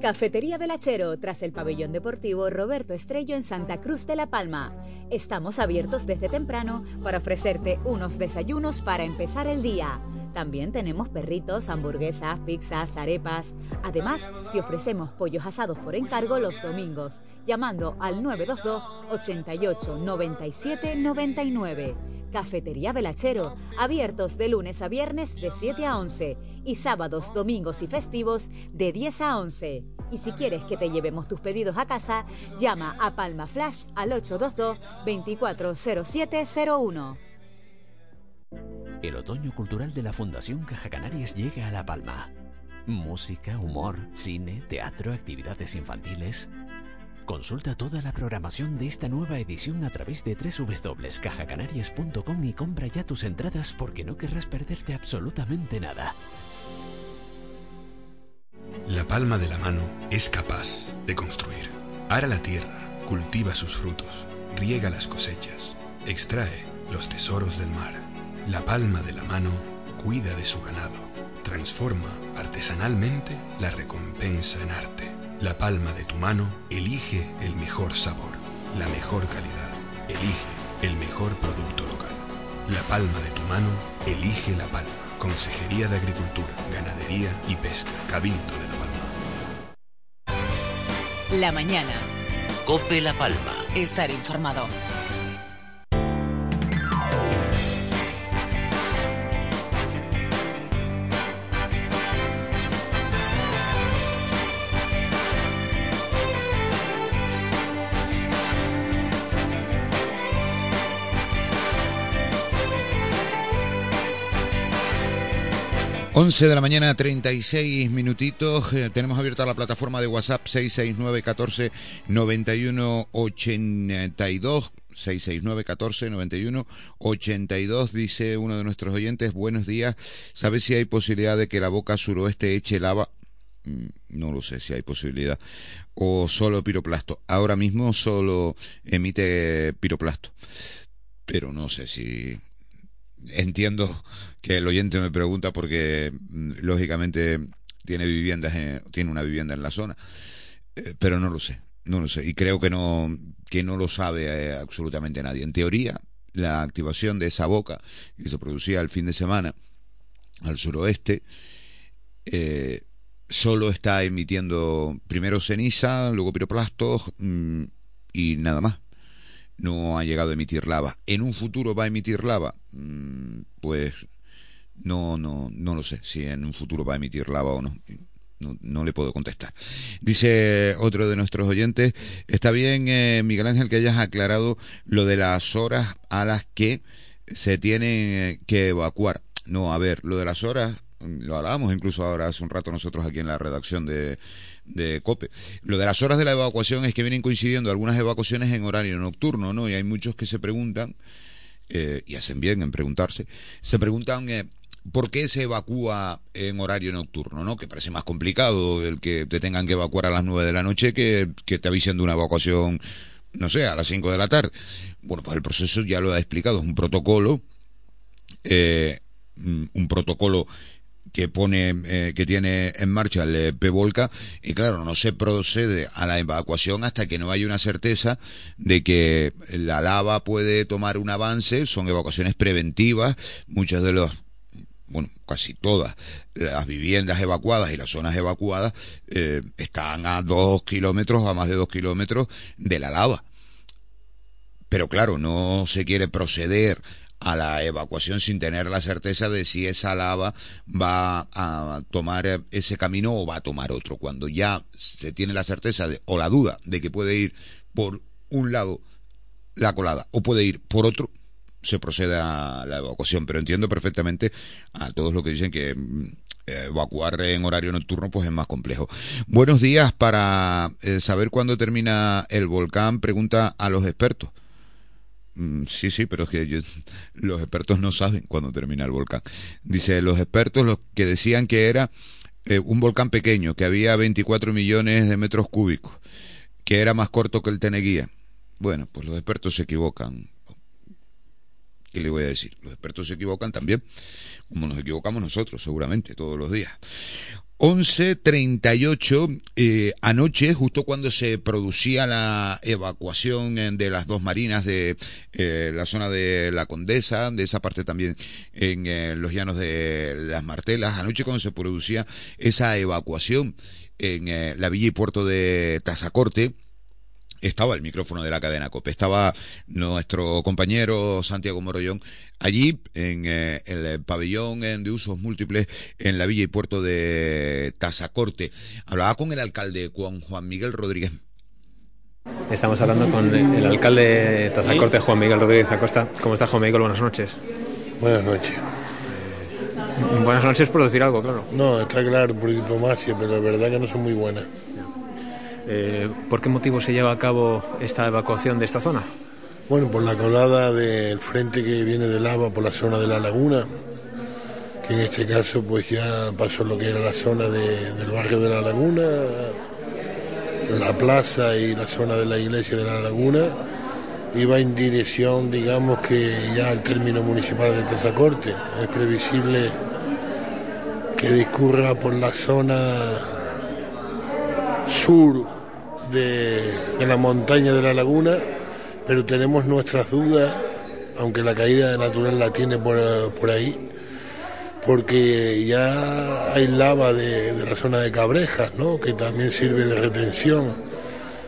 Cafetería Velachero, tras el pabellón deportivo Roberto Estrello en Santa Cruz de la Palma. Estamos abiertos desde temprano para ofrecerte unos desayunos para empezar el día también tenemos perritos, hamburguesas, pizzas, arepas. Además, te ofrecemos pollos asados por encargo los domingos, llamando al 922 88 97 99. Cafetería Velachero, abiertos de lunes a viernes de 7 a 11 y sábados, domingos y festivos de 10 a 11. Y si quieres que te llevemos tus pedidos a casa, llama a Palma Flash al 822 240701. El otoño cultural de la Fundación Caja Canarias llega a La Palma. Música, humor, cine, teatro, actividades infantiles. Consulta toda la programación de esta nueva edición a través de www.cajacanarias.com y compra ya tus entradas porque no querrás perderte absolutamente nada. La palma de la mano es capaz de construir. Ara la tierra, cultiva sus frutos, riega las cosechas, extrae los tesoros del mar la palma de la mano cuida de su ganado, transforma artesanalmente la recompensa en arte. La palma de tu mano elige el mejor sabor, la mejor calidad, elige el mejor producto local. La palma de tu mano elige la palma. Consejería de Agricultura, Ganadería y Pesca, Cabildo de La Palma. La mañana. Cope La Palma. Estar informado. 11 de la mañana, 36 minutitos. Eh, tenemos abierta la plataforma de WhatsApp 669 14 91 82. 669 14 91 82 dice uno de nuestros oyentes buenos días ¿sabes si hay posibilidad de que la boca suroeste eche lava? Mm, no lo sé si hay posibilidad o solo piroplasto ahora mismo solo emite piroplasto pero no sé si entiendo que el oyente me pregunta porque mm, lógicamente tiene viviendas tiene una vivienda en la zona eh, pero no lo sé no lo sé y creo que no que no lo sabe eh, absolutamente nadie en teoría la activación de esa boca que se producía el fin de semana al suroeste eh, solo está emitiendo primero ceniza luego piroplastos mm, y nada más no ha llegado a emitir lava. ¿En un futuro va a emitir lava? Mm, pues no, no, no lo sé si en un futuro va a emitir lava o no. No, le puedo contestar. Dice otro de nuestros oyentes, está bien, eh, Miguel Ángel, que hayas aclarado lo de las horas a las que se tienen que evacuar. No, a ver, lo de las horas, lo hablábamos incluso ahora hace un rato nosotros aquí en la redacción de, de COPE. Lo de las horas de la evacuación es que vienen coincidiendo algunas evacuaciones en horario nocturno, ¿no? Y hay muchos que se preguntan, eh, y hacen bien en preguntarse, se preguntan eh, por qué se evacúa en horario nocturno, ¿no? Que parece más complicado el que te tengan que evacuar a las nueve de la noche que, que te avisen de una evacuación, no sé, a las cinco de la tarde. Bueno, pues el proceso ya lo ha explicado, es un protocolo, eh, un protocolo que pone eh, que tiene en marcha el eh, PVOLCA y claro no se procede a la evacuación hasta que no haya una certeza de que la lava puede tomar un avance son evacuaciones preventivas muchas de los bueno, casi todas las viviendas evacuadas y las zonas evacuadas eh, están a dos kilómetros, a más de dos kilómetros de la lava. Pero claro, no se quiere proceder a la evacuación sin tener la certeza de si esa lava va a tomar ese camino o va a tomar otro. Cuando ya se tiene la certeza o la duda de que puede ir por un lado la colada o puede ir por otro, se procede a la evacuación. Pero entiendo perfectamente a todos los que dicen que mm, evacuar en horario nocturno pues es más complejo. Buenos días para eh, saber cuándo termina el volcán, pregunta a los expertos. Mm, sí, sí, pero es que los expertos no saben cuándo termina el volcán. Dice, los expertos los que decían que era eh, un volcán pequeño, que había 24 millones de metros cúbicos, que era más corto que el Teneguía. Bueno, pues los expertos se equivocan. ¿Qué le voy a decir? Los expertos se equivocan también, como nos equivocamos nosotros, seguramente, todos los días. 11.38 eh, anoche, justo cuando se producía la evacuación eh, de las dos marinas de eh, la zona de la Condesa, de esa parte también en eh, los llanos de las Martelas, anoche cuando se producía esa evacuación en la villa y puerto de Tazacorte, estaba el micrófono de la cadena COPE, estaba nuestro compañero Santiago Morollón allí en eh, el pabellón de usos múltiples en la villa y puerto de Tazacorte. Hablaba con el alcalde Juan, Juan Miguel Rodríguez. Estamos hablando con el alcalde de Tazacorte, Juan Miguel Rodríguez Acosta. ¿Cómo está, Juan Miguel? Buenas noches. Buenas noches. Buenas noches por decir algo, claro. No, está claro, por diplomacia, pero la verdad que no son muy buenas. Eh, ¿Por qué motivo se lleva a cabo esta evacuación de esta zona? Bueno, por la colada del frente que viene de lava por la zona de la laguna, que en este caso pues ya pasó lo que era la zona del barrio de la laguna, la plaza y la zona de la iglesia de la laguna, iba en dirección, digamos que ya al término municipal de Tazacorte. Es previsible que discurra por la zona sur de, la montaña de la laguna, pero tenemos nuestras dudas, aunque la caída natural la tiene por, ahí, porque ya hay lava de, de, la zona de Cabrejas, ¿no? que también sirve de retención.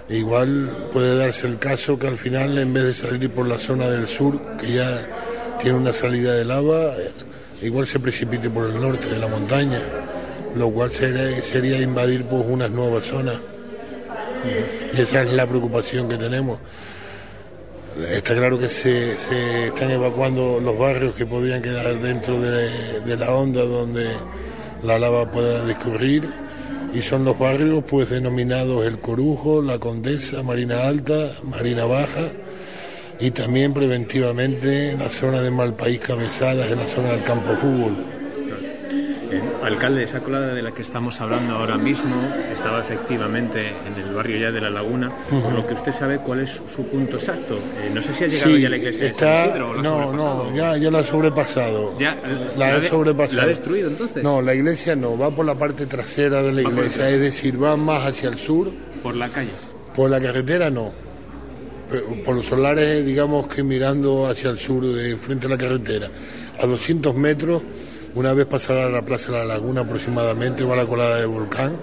Igual puede darse el caso que al final, en vez de salir por la zona del sur, que ya tiene una salida de lava, igual se precipite por el norte de la montaña, lo cual sería, invadir pues, unas nuevas zonas. Y esa es la preocupación que tenemos. Está claro que se, están evacuando los barrios que podrían quedar dentro de, la onda donde la lava pueda discurrir y son los barrios pues denominados El Corujo, La Condesa, Marina Alta, Marina Baja y también preventivamente en la zona de Malpaís Cabezadas, en la zona del campo fútbol. Eh, alcalde, esa colada de la que estamos hablando ahora mismo estaba efectivamente en el barrio ya de La Laguna. Por lo que usted sabe, ¿cuál es su punto exacto? Eh, no sé si ha llegado ya a la iglesia está, de San Isidro o No, no, ya, ya la ha sobrepasado. ¿Ya? La, ha sobrepasado. ¿La ha destruido entonces? No, la iglesia no, va por la parte trasera de la iglesia, es decir, va más hacia el sur. ¿Por la calle? Por la carretera no por los solares, digamos que mirando hacia el sur, de frente a la carretera, a 200 metros, una vez pasada la Plaza de la Laguna aproximadamente, va la colada de volcán,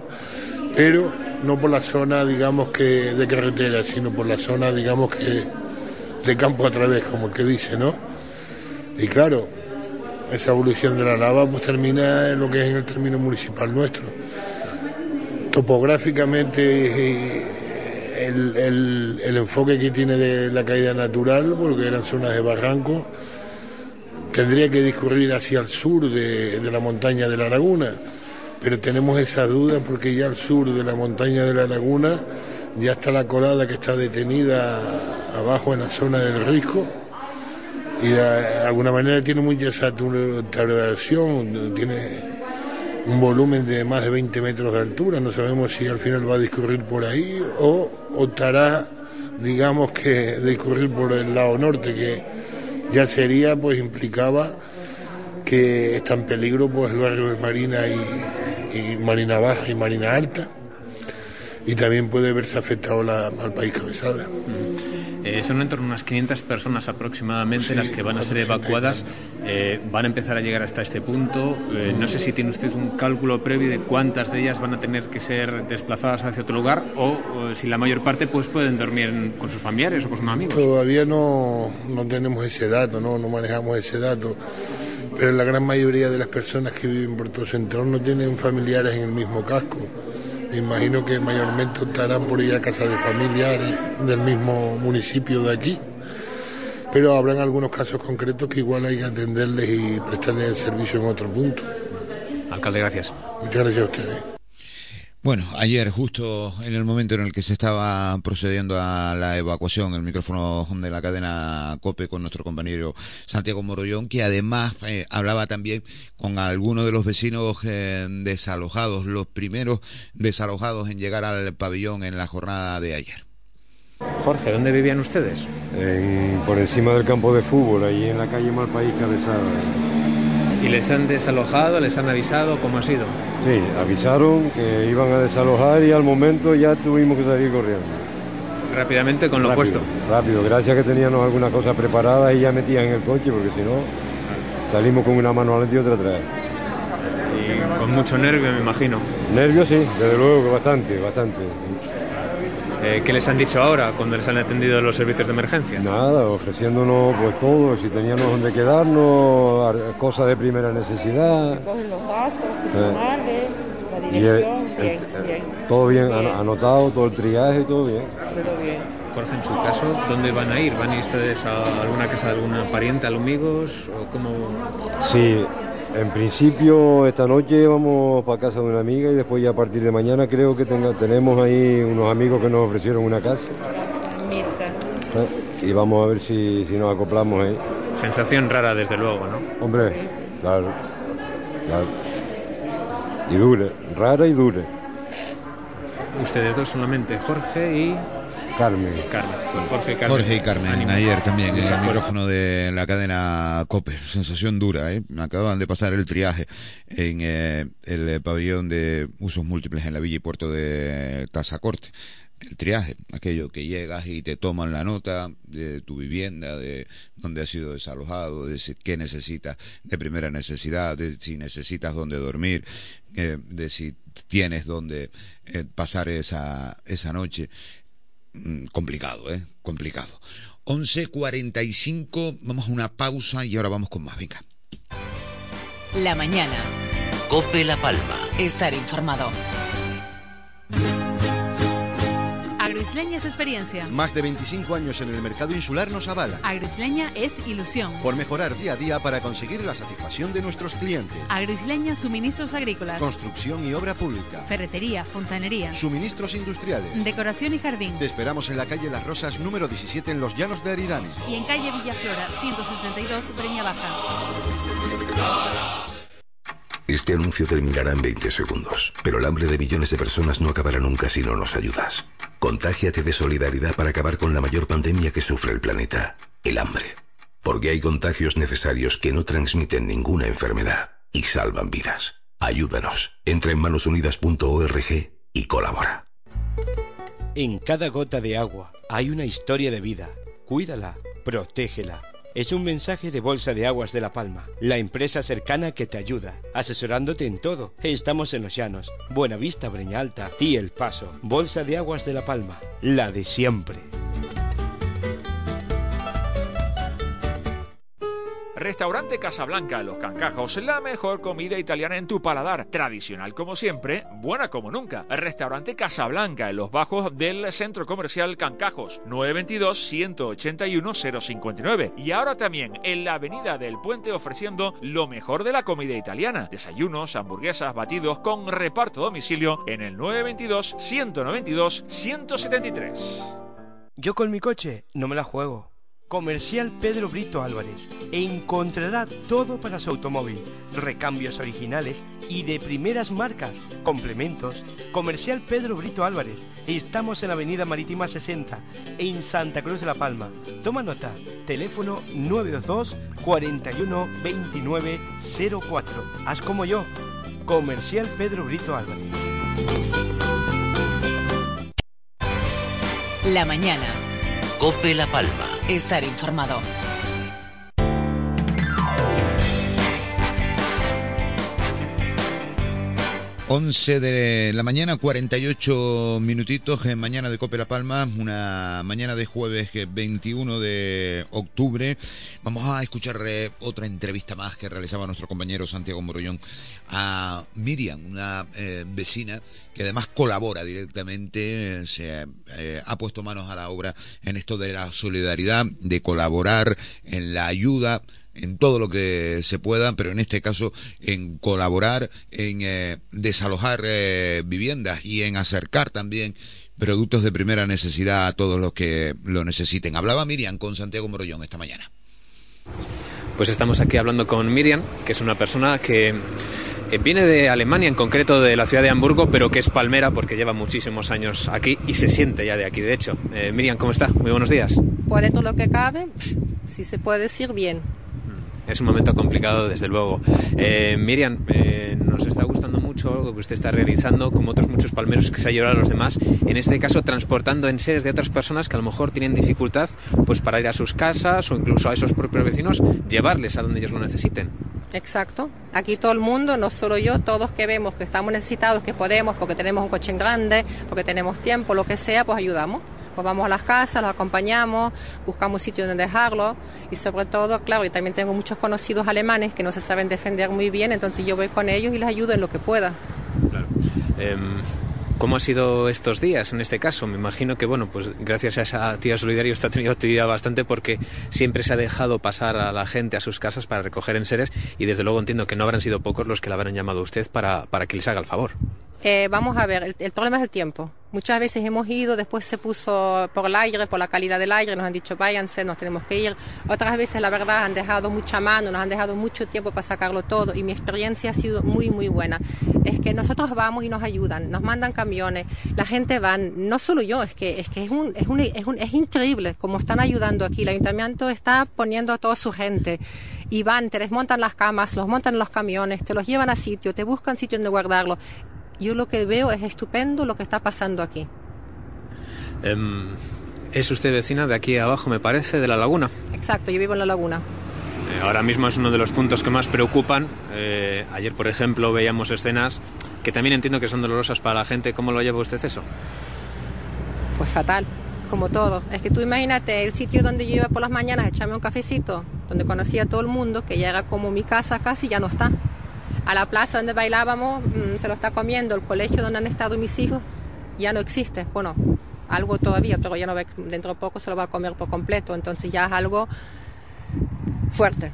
pero no por la zona, digamos que de carretera, sino por la zona, digamos que de campo a través, como el que dice, ¿no? Y claro, esa evolución de la lava pues termina en lo que es en el término municipal nuestro. Topográficamente el, enfoque que tiene de la caída natural, porque eran zonas de barranco, tendría que discurrir hacia el sur de, la montaña de la laguna, pero tenemos esa duda porque ya al sur de la montaña de la laguna ya está la colada que está detenida abajo en la zona del risco y de alguna manera tiene mucha saturación, tiene un volumen de más de 20 metros de altura, no sabemos si al final va a discurrir por ahí o optará, digamos que, discurrir por el lado norte, que ya sería, pues implicaba que está en peligro pues el barrio de Marina y, Marina Baja y Marina Alta, y también puede verse afectado la, al país Cabezada. Eh, son en torno a unas 500 personas aproximadamente las que van a ser evacuadas. Eh, van a empezar a llegar hasta este punto. Eh, no sé si tiene usted un cálculo previo de cuántas de ellas van a tener que ser desplazadas hacia otro lugar o, si la mayor parte pues pueden dormir con sus familiares o con sus amigos. Todavía no, no tenemos ese dato, no, no manejamos ese dato. Pero la gran mayoría de las personas que viven por todo ese entorno tienen familiares en el mismo casco me imagino que mayormente estarán por ir a casa de familiares del mismo municipio de aquí. Pero habrán algunos casos concretos que igual hay que atenderles y prestarles el servicio en otro punto. Alcalde, gracias. Muchas gracias a ustedes. Bueno, ayer, justo en el momento en el que se estaba procediendo a la evacuación, el micrófono de la cadena COPE con nuestro compañero Santiago Morollón, que además eh, hablaba también con algunos de los vecinos eh, desalojados, los primeros desalojados en llegar al pabellón en la jornada de ayer. Jorge, ¿dónde vivían ustedes? por encima del campo de fútbol, ahí en la calle Malpaís Cabezada. ¿Y les han desalojado, les han avisado? ¿Cómo ha sido? Sí, avisaron que iban a desalojar y al momento ya tuvimos que salir corriendo. Rápidamente con lo puesto. Rápido, gracias que teníamos alguna cosa preparada y ya metían en el coche porque si no salimos con una mano adelante y otra atrás. Y con mucho nervio me imagino. Nervio sí, desde luego que bastante, bastante. Eh, ¿Qué les han dicho ahora cuando les han atendido los servicios de emergencia? Nada, ofreciéndonos pues todo, si teníamos donde quedarnos, cosas de primera necesidad. Cogen los datos, eh. la dirección, bien, bien. Todo bien, anotado, todo el triaje, todo bien. Todo bien. Jorge, en su caso, ¿dónde van a ir? ¿Van a ir ustedes a alguna casa de alguna pariente, amigos? ¿O cómo? Sí, en principio, esta noche vamos para casa de una amiga y después ya a partir de mañana creo que tenemos ahí unos amigos que nos ofrecieron una casa. ¿Eh? Y vamos a ver si, nos acoplamos ahí. Sensación rara, desde luego, ¿no? Hombre, claro, claro. Y dure, rara y dure. Ustedes dos solamente, Jorge y... Carmen. Carmen. Jorge y Carmen. Jorge y Carmen, ayer también en el micrófono de la cadena COPE. Sensación dura, ¿eh? Acaban de pasar el triaje en eh, el eh, pabellón de usos múltiples en la Villa y Puerto de Tazacorte. El triaje, aquello que llegas y te toman la nota de tu vivienda, de dónde has sido desalojado, de qué necesitas de primera necesidad, de si necesitas dónde dormir, eh, de si tienes dónde eh, pasar esa, esa noche. Mm, complicado, ¿eh? Complicado. 11.45, vamos a una pausa y ahora vamos con más. Venga. La mañana. Cope La Palma. Estar informado. Agroisleña es experiencia. Más de 25 años en el mercado insular nos avala. Agroisleña es ilusión. Por mejorar día a día para conseguir la satisfacción de nuestros clientes. Agroisleña suministros agrícolas. Construcción y obra pública. Ferretería, fontanería. Suministros industriales. Decoración y jardín. Te esperamos en la calle Las Rosas número 17 en Los Llanos de Aridane. Y en calle Villaflora, 172, Breña Baja. Este anuncio terminará en 20 segundos, pero el hambre de millones de personas no acabará nunca si no nos ayudas. Contágiate de solidaridad para acabar con la mayor pandemia que sufre el planeta, el hambre. Porque hay contagios necesarios que no transmiten ninguna enfermedad y salvan vidas. Ayúdanos. Entra en manosunidas.org y colabora. En cada gota de agua hay una historia de vida. Cuídala, protégela. Es un mensaje de Bolsa de Aguas de La Palma, la empresa cercana que te ayuda, asesorándote en todo. Estamos en Los Llanos, Buenavista, Breña Alta y El Paso. Bolsa de Aguas de La Palma, la de siempre. Restaurante Casablanca Los Cancajos, la mejor comida italiana en tu paladar. Tradicional como siempre, buena como nunca. Restaurante Casablanca en los bajos del centro comercial Cancajos, 922-181-059. Y ahora también en la avenida del Puente ofreciendo lo mejor de la comida italiana. Desayunos, hamburguesas, batidos con reparto domicilio en el 922-192-173. Yo con mi coche no me la juego. Comercial Pedro Brito Álvarez. Encontrará todo para su automóvil. Recambios originales y de primeras marcas. Complementos. Comercial Pedro Brito Álvarez. Estamos en la Avenida Marítima 60, en Santa Cruz de la Palma. Toma nota. Teléfono 922 41 29 04. Haz como yo. Comercial Pedro Brito Álvarez. La mañana. Cope La Palma. Estar informado. 11 de la mañana, 48 minutitos en mañana de Cope La Palma, una mañana de jueves que 21 de octubre. Vamos a escuchar eh, otra entrevista más que realizaba nuestro compañero Santiago Morollón a Miriam, una eh, vecina que además colabora directamente, eh, se eh, ha puesto manos a la obra en esto de la solidaridad, de colaborar en la ayuda en todo lo que se pueda, pero en este caso en colaborar, en eh, desalojar eh, viviendas y en acercar también productos de primera necesidad a todos los que lo necesiten. Hablaba Miriam con Santiago Morollón esta mañana. Pues estamos aquí hablando con Miriam, que es una persona que eh, viene de Alemania, en concreto de la ciudad de Hamburgo, pero que es palmera porque lleva muchísimos años aquí y se siente ya de aquí, de hecho. Eh, Miriam, ¿cómo está? Muy buenos días. Dentro de lo que cabe, si se puede decir bien. Es un momento complicado, desde luego. Eh, Miriam, eh, nos está gustando mucho lo que usted está realizando, como otros muchos palmeros que se ayudan a los demás, en este caso transportando en seres de otras personas que a lo mejor tienen dificultad pues para ir a sus casas o incluso a esos propios vecinos, llevarles a donde ellos lo necesiten. Exacto. Aquí todo el mundo, no solo yo, todos que vemos que estamos necesitados, que podemos, porque tenemos un coche grande, porque tenemos tiempo, lo que sea, pues ayudamos. Pues vamos a las casas, los acompañamos, buscamos sitios donde dejarlo y sobre todo, claro, yo también tengo muchos conocidos alemanes que no se saben defender muy bien, entonces yo voy con ellos y les ayudo en lo que pueda. Em, ¿Cómo ha sido estos días en este caso? Me imagino que, bueno, pues gracias a esa tía solidaria usted ha tenido actividad bastante porque siempre se ha dejado pasar a la gente a sus casas para recoger enseres y desde luego entiendo que no habrán sido pocos los que la habrán llamado a usted para, para que les haga el favor. Eh, vamos a ver, el, problema es el tiempo. Muchas veces hemos ido, después se puso por el aire, por la calidad del aire, nos han dicho váyanse, nos tenemos que ir. Otras veces, la verdad, han dejado mucha mano, nos han dejado mucho tiempo para sacarlo todo y mi experiencia ha sido muy, muy buena. Es que nosotros vamos y nos ayudan, nos mandan camiones, la gente va, no solo yo, es que es, que es, un, es, un, es, un, es increíble cómo están ayudando aquí. El ayuntamiento está poniendo a toda su gente y van, te desmontan las camas, los montan en los camiones, te los llevan a sitio, te buscan sitio donde guardarlo yo lo que veo es estupendo lo que está pasando aquí. Um, es usted vecina de aquí abajo, me parece, de la laguna. Exacto, yo vivo en la laguna. Eh, ahora mismo es uno de los puntos que más preocupan. Eh, ayer, por ejemplo, veíamos escenas que también entiendo que son dolorosas para la gente. ¿Cómo lo lleva usted eso? Pues fatal, como todo. Es que tú imagínate el sitio donde yo iba por las mañanas a echarme un cafecito, donde conocía a todo el mundo, que ya era como mi casa casi, ya no está a la plaza donde bailábamos mmm, se lo está comiendo, el colegio donde han estado mis hijos ya no existe. Bueno, algo todavía, pero ya no ve, dentro de poco se lo va a comer por completo, entonces ya es algo fuerte.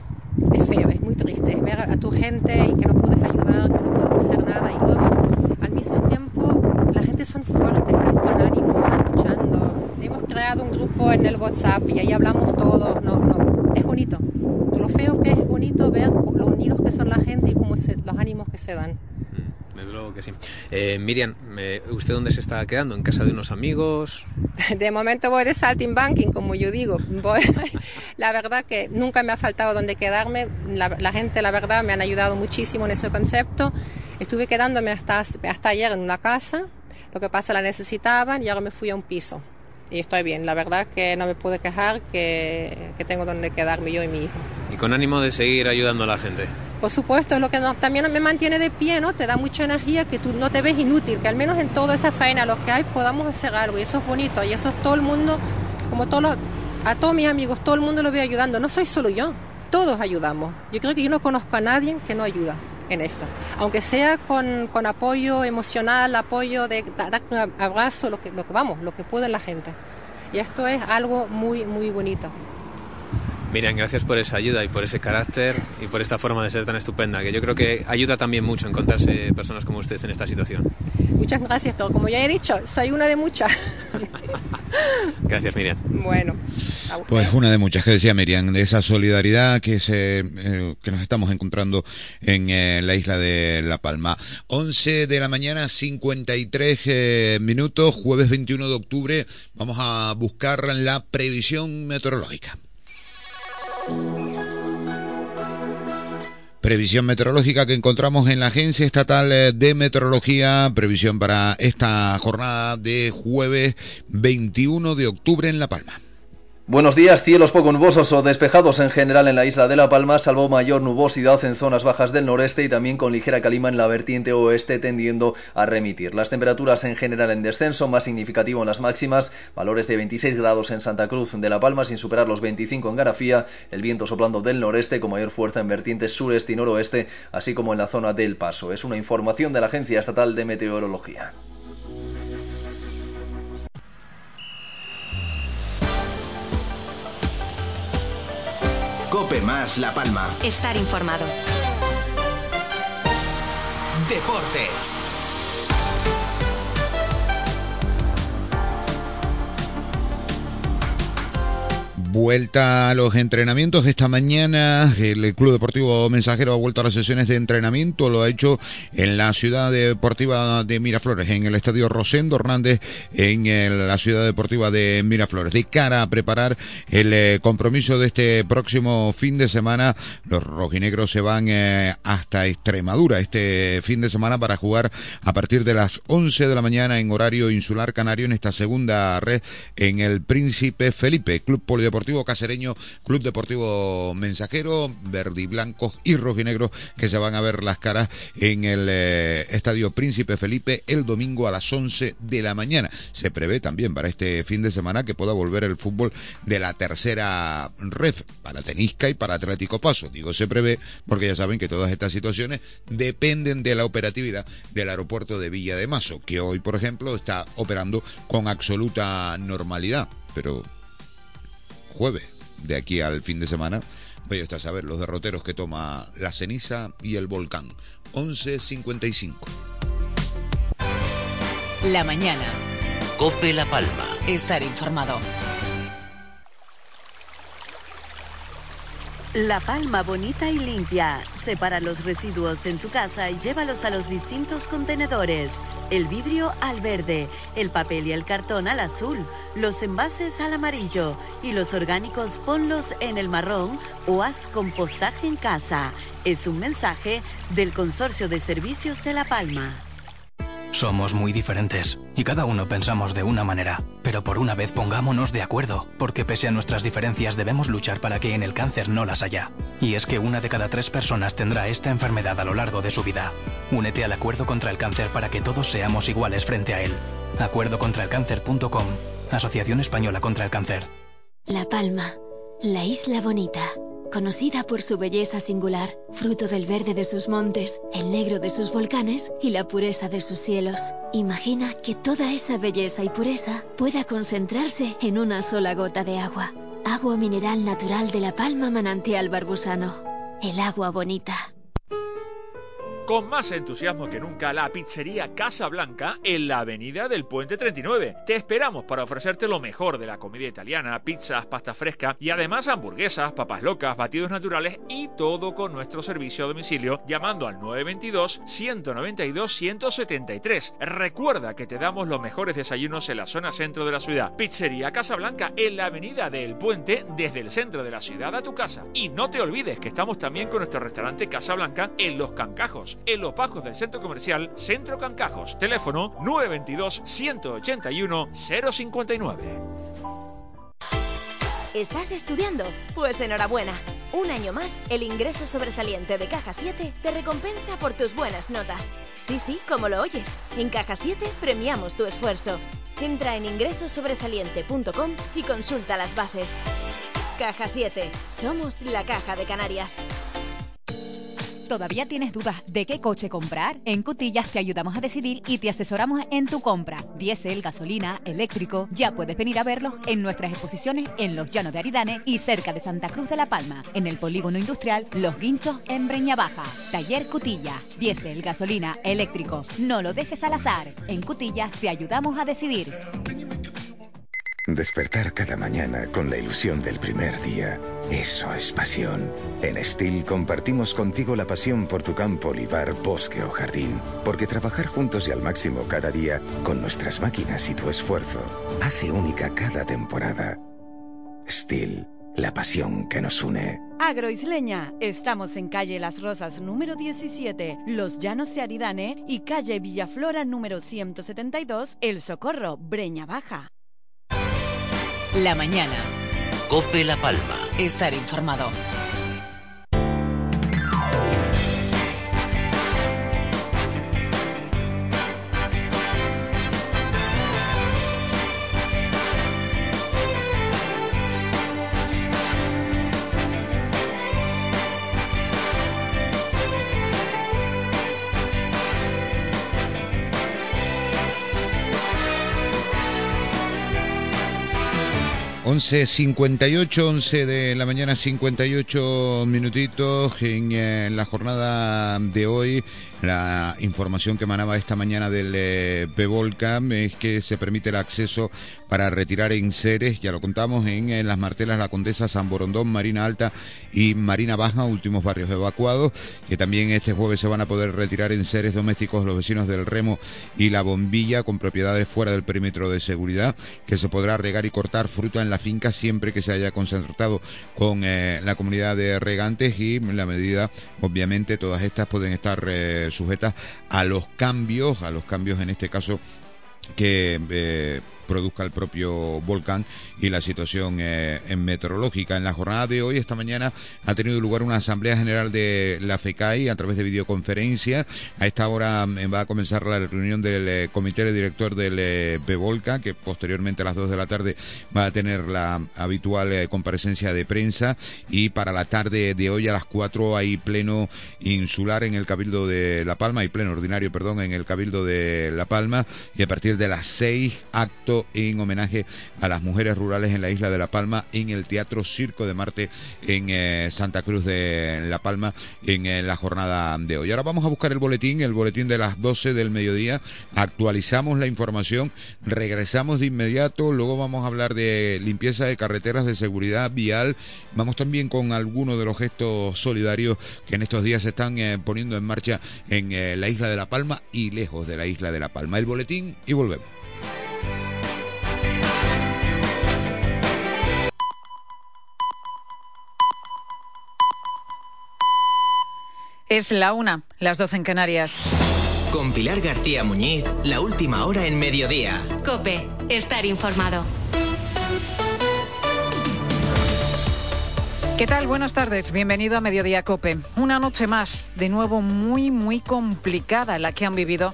Es feo, es muy triste, es ver a tu gente y que no puedes ayudar, que no puedes hacer nada y luego al mismo tiempo la gente son fuertes, están con ánimo, están luchando. Hemos creado un grupo en el WhatsApp y ahí hablamos todos, no, no, es bonito. Lo feo que es bonito ver lo unidos que son la gente y cómo se, los ánimos que se dan. Desde luego que sí. Eh, Miriam, ¿usted dónde se está quedando? ¿En casa de unos amigos? De momento voy de saltimbanking, como yo digo. Voy, la verdad que nunca me ha faltado donde quedarme. La, la, gente, la verdad, me han ayudado muchísimo en ese concepto. Estuve quedándome hasta, hasta ayer en una casa. Lo que pasa la necesitaban y ahora me fui a un piso. Y estoy bien, la verdad que no me pude quejar, que, que tengo donde quedarme yo y mi hijo. Y con ánimo de seguir ayudando a la gente. Por supuesto, es lo que nos, también me mantiene de pie, ¿no? Te da mucha energía que tú no te ves inútil, que al menos en toda esa faena, los que hay, podamos hacer algo. Y eso es bonito. Y eso es todo el mundo, como todos los, a todos mis amigos, todo el mundo lo ve ayudando. No soy solo yo, todos ayudamos. Yo creo que yo no conozco a nadie que no ayuda en esto. Aunque sea con, con apoyo emocional, apoyo de dar un abrazo, lo que, lo que vamos, lo que puede la gente. Y esto es algo muy, muy bonito. Miriam, gracias por esa ayuda y por ese carácter y por esta forma de ser tan estupenda, que yo creo que ayuda también mucho encontrarse personas como usted en esta situación. Muchas gracias, pero como ya he dicho, soy una de muchas. gracias, Miriam. Bueno. Pues una de muchas que decía Miriam, de esa solidaridad que, se, eh, que nos estamos encontrando en eh, la isla de La Palma. 11 de la mañana, 53 eh, minutos, jueves 21 de octubre, vamos a buscar la previsión meteorológica. Previsión meteorológica que encontramos en la Agencia Estatal de Meteorología, previsión para esta jornada de jueves 21 de octubre en La Palma. Buenos días, cielos poco nubosos o despejados en general en la isla de La Palma, salvo mayor nubosidad en zonas bajas del noreste y también con ligera calima en la vertiente oeste tendiendo a remitir. Las temperaturas en general en descenso, más significativo en las máximas, valores de 26 grados en Santa Cruz de La Palma sin superar los 25 en Garafía, el viento soplando del noreste con mayor fuerza en vertientes sureste y noroeste, así como en la zona del Paso. Es una información de la Agencia Estatal de Meteorología. Cope más La Palma. Estar informado. Deportes. Vuelta a los entrenamientos esta mañana. El Club Deportivo Mensajero ha vuelto a las sesiones de entrenamiento. Lo ha hecho en la ciudad deportiva de Miraflores, en el estadio Rosendo Hernández, en la ciudad deportiva de Miraflores. De cara a preparar el compromiso de este próximo fin de semana, los rojinegros se van hasta Extremadura este fin de semana para jugar a partir de las 11 de la mañana en horario insular canario en esta segunda red en el Príncipe Felipe, Club Polideportivo Deportivo Casereño, Club Deportivo Mensajero, Verde y Blancos y Rojinegros que se van a ver las caras en el eh, Estadio Príncipe Felipe el domingo a las 11 de la mañana. Se prevé también para este fin de semana que pueda volver el fútbol de la tercera ref para Tenisca y para Atlético Paso. Digo se prevé porque ya saben que todas estas situaciones dependen de la operatividad del aeropuerto de Villa de Mazo, que hoy, por ejemplo, está operando con absoluta normalidad. Pero jueves, de aquí al fin de semana, usted a saber los derroteros que toma la ceniza y el volcán. 11.55. La mañana. Cope La Palma. Estar informado. La Palma bonita y limpia. Separa los residuos en tu casa y llévalos a los distintos contenedores. El vidrio al verde, el papel y el cartón al azul, los envases al amarillo y los orgánicos ponlos en el marrón o haz compostaje en casa. Es un mensaje del Consorcio de Servicios de La Palma. Somos muy diferentes y cada uno pensamos de una manera, pero por una vez pongámonos de acuerdo, porque pese a nuestras diferencias debemos luchar para que en el cáncer no las haya. Y es que una de cada tres personas tendrá esta enfermedad a lo largo de su vida. Únete al acuerdo contra el cáncer para que todos seamos iguales frente a él. Acuerdocontraelcáncer.com, Asociación Española contra el Cáncer. La Palma, la isla bonita. Conocida por su belleza singular, fruto del verde de sus montes, el negro de sus volcanes y la pureza de sus cielos. Imagina que toda esa belleza y pureza pueda concentrarse en una sola gota de agua. Agua mineral natural de la Palma Manantial Barbusano. El agua bonita. Con más entusiasmo que nunca, la pizzería Casa Blanca en la avenida del Puente 39. Te esperamos para ofrecerte lo mejor de la comida italiana, pizzas, pasta fresca y además hamburguesas, papas locas, batidos naturales y todo con nuestro servicio a domicilio llamando al 922-192-173. Recuerda que te damos los mejores desayunos en la zona centro de la ciudad. Pizzería Casa Blanca en la avenida del Puente desde el centro de la ciudad a tu casa. Y no te olvides que estamos también con nuestro restaurante Casa Blanca en Los Cancajos en los bajos del centro comercial Centro Cancajos. Teléfono 922-181-059. ¿Estás estudiando? Pues enhorabuena. Un año más, el ingreso sobresaliente de Caja 7 te recompensa por tus buenas notas. Sí, sí, como lo oyes. En Caja 7 premiamos tu esfuerzo. Entra en ingresosobresaliente.com y consulta las bases. Caja 7. Somos la Caja de Canarias. ¿Todavía tienes dudas de qué coche comprar? En Cutillas te ayudamos a decidir y te asesoramos en tu compra. Diésel, gasolina, eléctrico. Ya puedes venir a verlos en nuestras exposiciones en Los Llanos de Aridane y cerca de Santa Cruz de la Palma, en el polígono industrial Los Guinchos en Breña Baja. Taller Cutillas. Diésel, gasolina, eléctrico. No lo dejes al azar. En Cutillas te ayudamos a decidir. Despertar cada mañana con la ilusión del primer día. Eso es pasión. En Steel compartimos contigo la pasión por tu campo, olivar, bosque o jardín. Porque trabajar juntos y al máximo cada día, con nuestras máquinas y tu esfuerzo, hace única cada temporada. Steel, la pasión que nos une. Agroisleña, estamos en calle Las Rosas número 17, Los Llanos de Aridane y calle Villaflora número 172, El Socorro, Breña Baja. La mañana. Cope La Palma. Estar informado. Once cincuenta y ocho, once de la mañana, 58 minutitos en, eh, la jornada de hoy. La información que emanaba esta mañana del eh, es que se permite el acceso para retirar en seres, ya lo contamos, en, en, las Martelas, La Condesa, San Borondón, Marina Alta y Marina Baja, últimos barrios evacuados, que también este jueves se van a poder retirar en seres domésticos los vecinos del Remo y La Bombilla con propiedades fuera del perímetro de seguridad, que se podrá regar y cortar fruta en la finca siempre que se haya concertado con eh, la comunidad de regantes y en la medida, obviamente, todas estas pueden estar eh, sujetas a los cambios, a los cambios en este caso que eh, produzca el propio volcán y la situación eh, meteorológica. En la jornada de hoy, esta mañana, ha tenido lugar una asamblea general de la FECAI a través de videoconferencia. A esta hora eh, va a comenzar la reunión del eh, comité de director del eh, PEVOLCA, que posteriormente a las 2 de la tarde va a tener la habitual eh, comparecencia de prensa. Y para la tarde de hoy a las 4 hay pleno insular en el Cabildo de La Palma, y pleno ordinario, perdón, en el Cabildo de La Palma. Y a partir de las 6, acto en homenaje a las mujeres rurales en la isla de La Palma en el Teatro Circo de Marte en eh, Santa Cruz de La Palma en eh, la jornada de hoy. Ahora vamos a buscar el boletín, el boletín de las 12 del mediodía, actualizamos la información, regresamos de inmediato, luego vamos a hablar de limpieza de carreteras, de seguridad vial, vamos también con algunos de los gestos solidarios que en estos días se están eh, poniendo en marcha en la isla de La Palma y lejos de la isla de La Palma. El boletín y volvemos. Es la una, las doce en Canarias. Con Pilar García Muñiz, la última hora en mediodía. Cope, estar informado. ¿Qué tal? Buenas tardes. Bienvenido a Mediodía Cope. Una noche más, de nuevo muy, muy complicada la que han vivido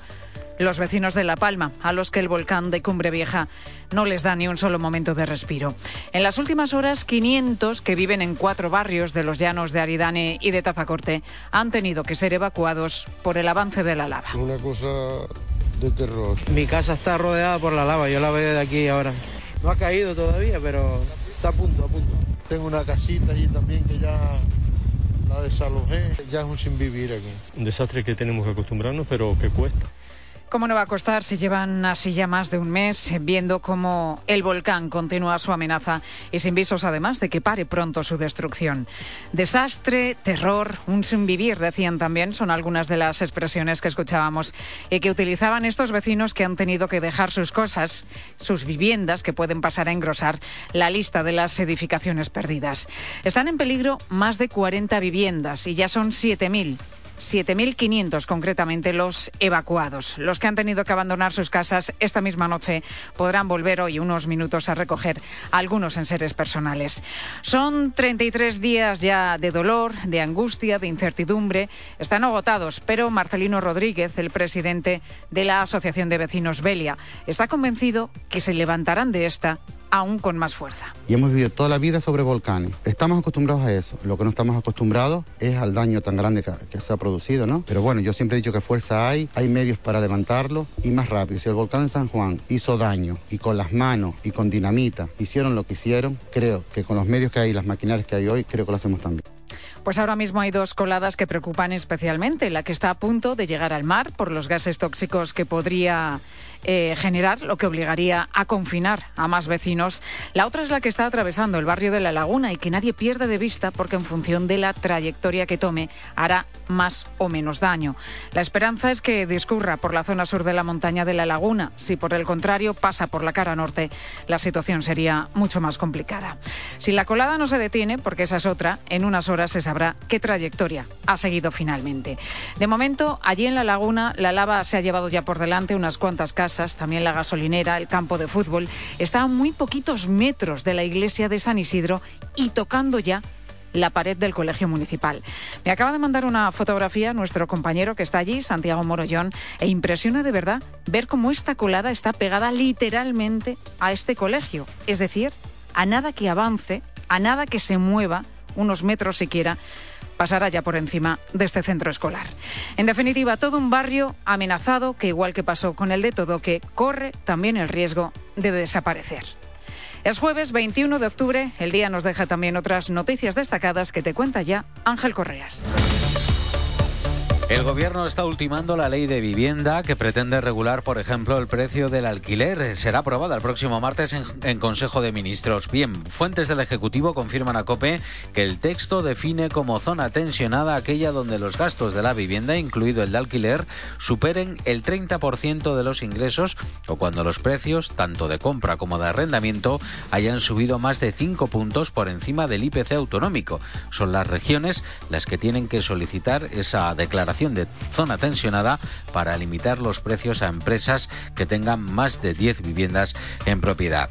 los vecinos de La Palma, a los que el volcán de Cumbre Vieja no les da ni un solo momento de respiro. En las últimas horas, 500 que viven en cuatro barrios de los llanos de Aridane y de Tazacorte han tenido que ser evacuados por el avance de la lava. Una cosa de terror. Mi casa está rodeada por la lava, yo la veo de aquí ahora. No ha caído todavía, pero está a punto, a punto. Tengo una casita allí también que ya la desalojé, ya es un sin vivir aquí. Un desastre que tenemos que acostumbrarnos, pero que cuesta. ¿Cómo no va a costar si llevan así ya más de un mes viendo cómo el volcán continúa su amenaza y sin visos además de que pare pronto su destrucción? Desastre, terror, un sin vivir, decían también, son algunas de las expresiones que escuchábamos y que utilizaban estos vecinos que han tenido que dejar sus cosas, sus viviendas, que pueden pasar a engrosar la lista de las edificaciones perdidas. Están en peligro más de 40 viviendas y ya son 7.000 7.500 concretamente los evacuados. Los que han tenido que abandonar sus casas esta misma noche podrán volver hoy unos minutos a recoger algunos enseres personales. Son 33 días ya de dolor, de angustia, de incertidumbre. Están agotados, pero Marcelino Rodríguez, el presidente de la Asociación de Vecinos Belia, está convencido que se levantarán de esta aún con más fuerza. Y hemos vivido toda la vida sobre volcanes. Estamos acostumbrados a eso. Lo que no estamos acostumbrados es al daño tan grande que, se ha producido, ¿no? Pero bueno, yo siempre he dicho que fuerza hay, hay medios para levantarlo y más rápido. Si el volcán de San Juan hizo daño y con las manos y con dinamita hicieron lo que hicieron, creo que con los medios que hay y las maquinarias que hay hoy, creo que lo hacemos también. Pues ahora mismo hay dos coladas que preocupan especialmente. La que está a punto de llegar al mar por los gases tóxicos que podría eh, generar, lo que obligaría a confinar a más vecinos. La otra es la que está atravesando el barrio de La Laguna y que nadie pierde de vista porque en función de la trayectoria que tome hará más o menos daño. La esperanza es que discurra por la zona sur de la montaña de La Laguna. Si por el contrario pasa por la cara norte, la situación sería mucho más complicada. Si la colada no se detiene, porque esa es otra, en unas horas se sabrá qué trayectoria ha seguido finalmente. De momento, allí en La Laguna, la lava se ha llevado ya por delante unas cuantas casas también la gasolinera, el campo de fútbol, está a muy poquitos metros de la iglesia de San Isidro y tocando ya la pared del colegio municipal. Me acaba de mandar una fotografía nuestro compañero que está allí, Santiago Morollón, e impresiona de verdad ver cómo esta colada está pegada literalmente a este colegio. Es decir, a nada que avance, a nada que se mueva, unos metros siquiera, pasará ya por encima de este centro escolar. En definitiva, todo un barrio amenazado que, igual que pasó con el de todo, que corre también el riesgo de desaparecer. Es jueves 21 de octubre, el día nos deja también otras noticias destacadas que te cuenta ya Ángel Correas. El gobierno está ultimando la ley de vivienda que pretende regular, por ejemplo, el precio del alquiler. Será aprobada el próximo martes en, Consejo de Ministros. Bien, fuentes del Ejecutivo confirman a COPE que el texto define como zona tensionada aquella donde los gastos de la vivienda, incluido el de alquiler, superen el 30% de los ingresos o cuando los precios, tanto de compra como de arrendamiento, hayan subido más de 5 puntos por encima del IPC autonómico. Son las regiones las que tienen que solicitar esa declaración de zona tensionada para limitar los precios a empresas que tengan más de 10 viviendas en propiedad.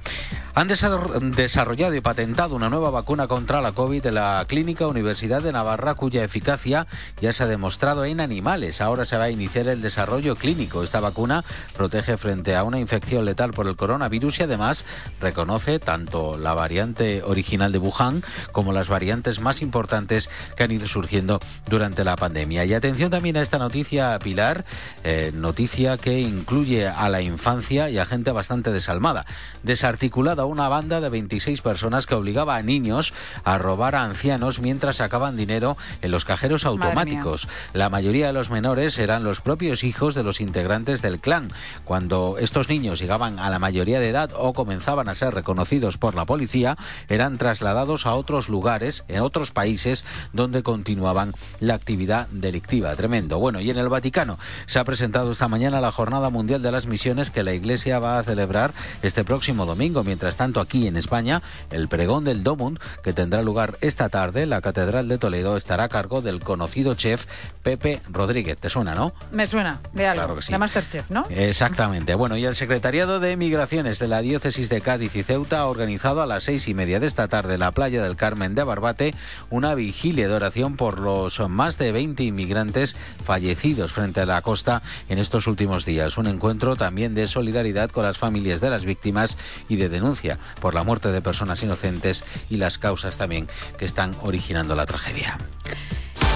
Han desarrollado y patentado una nueva vacuna contra la COVID de la Clínica Universidad de Navarra, cuya eficacia ya se ha demostrado en animales. Ahora se va a iniciar el desarrollo clínico. Esta vacuna protege frente a una infección letal por el coronavirus y además reconoce tanto la variante original de Wuhan como las variantes más importantes que han ido surgiendo durante la pandemia. Y atención también a esta noticia, Pilar, eh, noticia que incluye a la infancia y a gente bastante desalmada. Desarticulada una banda de 26 personas que obligaba a niños a robar a ancianos mientras sacaban dinero en los cajeros automáticos. La mayoría de los menores eran los propios hijos de los integrantes del clan. Cuando estos niños llegaban a la mayoría de edad o comenzaban a ser reconocidos por la policía, eran trasladados a otros lugares, en otros países, donde continuaban la actividad delictiva. Tremendo. Bueno, y en el Vaticano se ha presentado esta mañana la Jornada Mundial de las Misiones que la Iglesia va a celebrar este próximo domingo. Mientras tanto, aquí en España, el pregón del Domund, que tendrá lugar esta tarde, la Catedral de Toledo estará a cargo del conocido chef Pepe Rodríguez. ¿Te suena, no? Me suena, de algo. Claro que sí. De Masterchef, ¿no? Exactamente. Bueno, y el Secretariado de Migraciones de la Diócesis de Cádiz y Ceuta ha organizado a las seis y media de esta tarde en la playa del Carmen de Barbate una vigilia de oración por los más de 20 inmigrantes fallecidos frente a la costa en estos últimos días. Un encuentro también de solidaridad con las familias de las víctimas y de denuncia por la muerte de personas inocentes y las causas también que están originando la tragedia.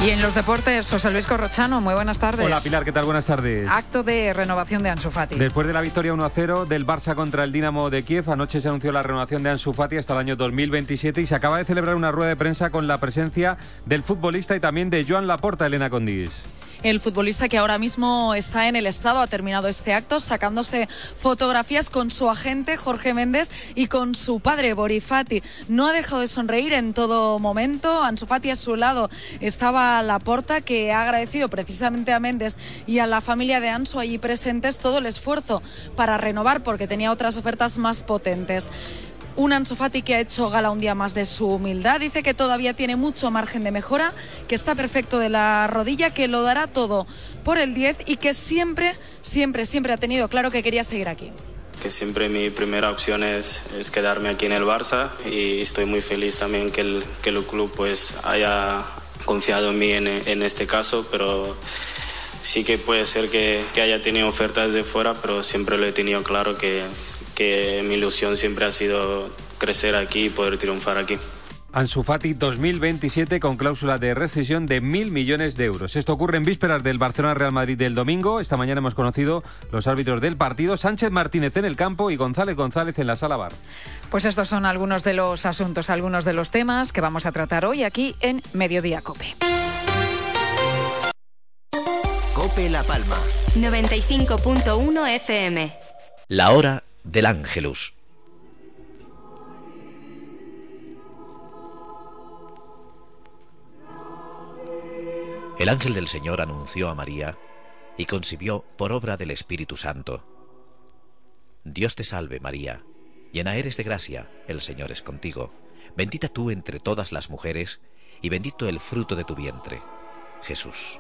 Y en los deportes, José Luis Corrochano, muy buenas tardes. Hola Pilar, ¿qué tal? Buenas tardes. Acto de renovación de Ansu Fati. Después de la victoria 1-0 del Barça contra el Dinamo de Kiev, anoche se anunció la renovación de Ansu Fati hasta el año 2027 y se acaba de celebrar una rueda de prensa con la presencia del futbolista y también de Joan Laporta, Elena Condis el futbolista que ahora mismo está en el estado ha terminado este acto sacándose fotografías con su agente Jorge Méndez y con su padre Borifati. No ha dejado de sonreír en todo momento. Ansu Fati a su lado estaba Laporta que ha agradecido precisamente a Méndez y a la familia de Ansu allí presentes todo el esfuerzo para renovar porque tenía otras ofertas más potentes. Un Ansu que ha hecho gala un día más de su humildad. Dice que todavía tiene mucho margen de mejora, que está perfecto de la rodilla, que lo dará todo por el 10 y que siempre, siempre, siempre ha tenido claro que quería seguir aquí que siempre mi primera opción es, es, quedarme aquí en el Barça y estoy muy feliz también que el, que el club pues haya confiado en mí en, este caso, pero sí que puede ser que, que, haya tenido ofertas de fuera, pero siempre lo he tenido claro que, que mi ilusión siempre ha sido crecer aquí y poder triunfar aquí. Ansu Fati 2027 con cláusula de rescisión de mil millones de euros. Esto ocurre en vísperas del Barcelona-Real Madrid del domingo. Esta mañana hemos conocido los árbitros del partido, Sánchez Martínez en el campo y González González en la sala bar. Pues estos son algunos de los asuntos, algunos de los temas que vamos a tratar hoy aquí en Mediodía Cope. Cope La Palma. 95.1 FM. La hora del Ángelus. El ángel del Señor anunció a María y concibió por obra del Espíritu Santo. Dios te salve María, llena eres de gracia, el Señor es contigo, bendita tú entre todas las mujeres, y bendito el fruto de tu vientre, Jesús.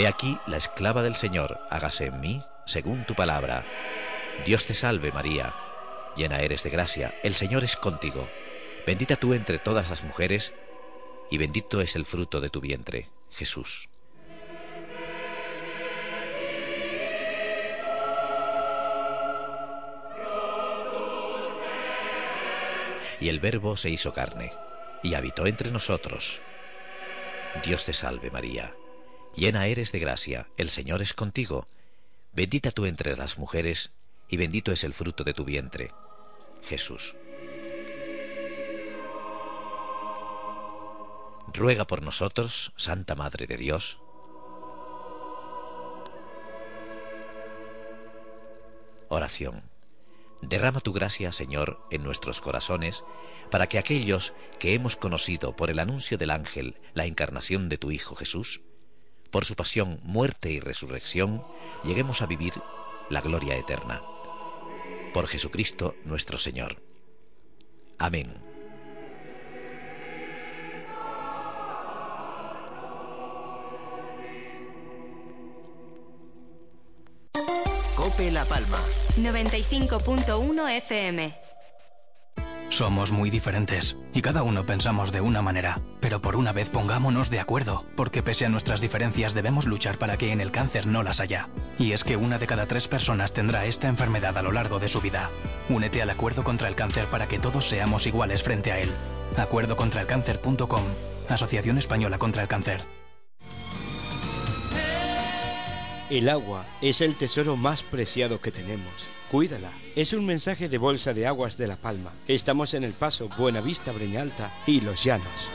He aquí la esclava del Señor, hágase en mí según tu palabra. Dios te salve María, llena eres de gracia, el Señor es contigo. Bendita tú entre todas las mujeres, y bendito es el fruto de tu vientre, Jesús. Y el Verbo se hizo carne, y habitó entre nosotros. Dios te salve María, llena eres de gracia, el Señor es contigo. Bendita tú entre las mujeres, y bendito es el fruto de tu vientre, Jesús. Ruega por nosotros, Santa Madre de Dios. Oración. Derrama tu gracia, Señor, en nuestros corazones, para que aquellos que hemos conocido por el anuncio del ángel la encarnación de tu Hijo Jesús, por su pasión, muerte y resurrección, lleguemos a vivir la gloria eterna. Por Jesucristo nuestro Señor. Amén. Cope La Palma. 95.1 FM. Somos muy diferentes y cada uno pensamos de una manera, pero por una vez pongámonos de acuerdo, porque pese a nuestras diferencias debemos luchar para que en el cáncer no las haya. Y es que una de cada tres personas tendrá esta enfermedad a lo largo de su vida. Únete al acuerdo contra el cáncer para que todos seamos iguales frente a él. Acuerdocontraelcáncer.com Asociación Española contra el Cáncer. El agua es el tesoro más preciado que tenemos. Cuídala. Es un mensaje de Bolsa de Aguas de La Palma. Estamos en el Paso, Buenavista, Breñalta y Los Llanos.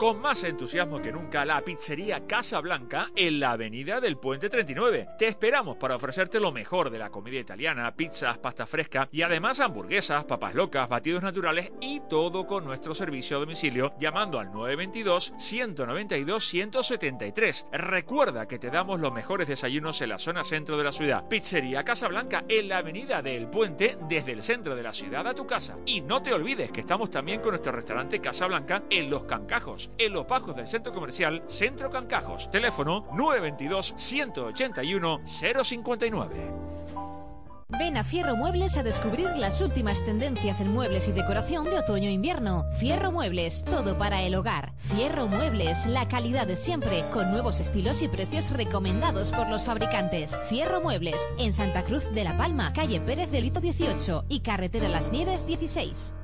Con más entusiasmo que nunca, la pizzería Casa Blanca en la avenida del Puente 39. Te esperamos para ofrecerte lo mejor de la comida italiana, pizzas, pasta fresca y además hamburguesas, papas locas, batidos naturales y todo con nuestro servicio a domicilio llamando al 922-192-173. Recuerda que te damos los mejores desayunos en la zona centro de la ciudad. Pizzería Casa Blanca en la avenida del Puente desde el centro de la ciudad a tu casa. Y no te olvides que estamos también con nuestro restaurante Casa Blanca en Los Cancajos los bajos del centro comercial Centro Cancajos. Teléfono 922-181-059. Ven a Fierro Muebles a descubrir las últimas tendencias en muebles y decoración de otoño-invierno. Fierro Muebles, todo para el hogar. Fierro Muebles, la calidad de siempre, con nuevos estilos y precios recomendados por los fabricantes. Fierro Muebles, en Santa Cruz de la Palma, calle Pérez de Lito 18 y carretera Las Nieves 16.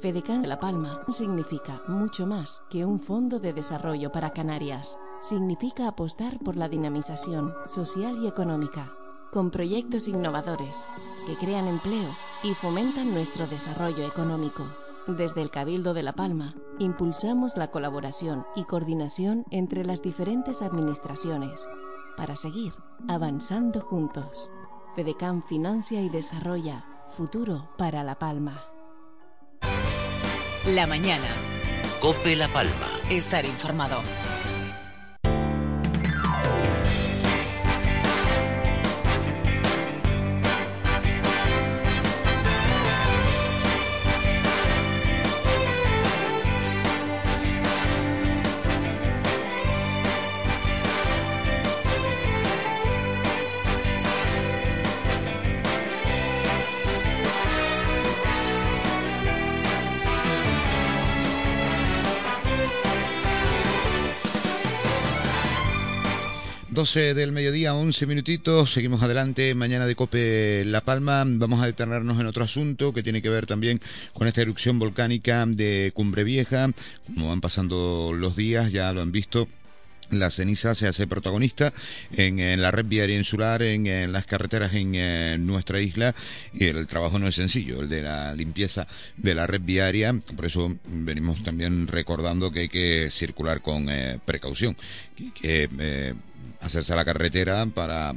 FEDECAN La Palma significa mucho más que un fondo de desarrollo para Canarias. Significa apostar por la dinamización social y económica, con proyectos innovadores que crean empleo y fomentan nuestro desarrollo económico. Desde el Cabildo de La Palma, impulsamos la colaboración y coordinación entre las diferentes administraciones para seguir avanzando juntos. FEDECAN financia y desarrolla futuro para La Palma. La mañana. Cope La Palma. Estar informado. Del mediodía, 11 minutitos. Seguimos adelante. Mañana de Cope La Palma. Vamos a detenernos en otro asunto que tiene que ver también con esta erupción volcánica de Cumbre Vieja. Como van pasando los días, ya lo han visto. La ceniza se hace protagonista en, la red viaria insular, en, las carreteras en, nuestra isla y el trabajo no es sencillo, el de la limpieza de la red viaria. Por eso venimos también recordando que hay que circular con eh, precaución, que, eh, hacerse a la carretera para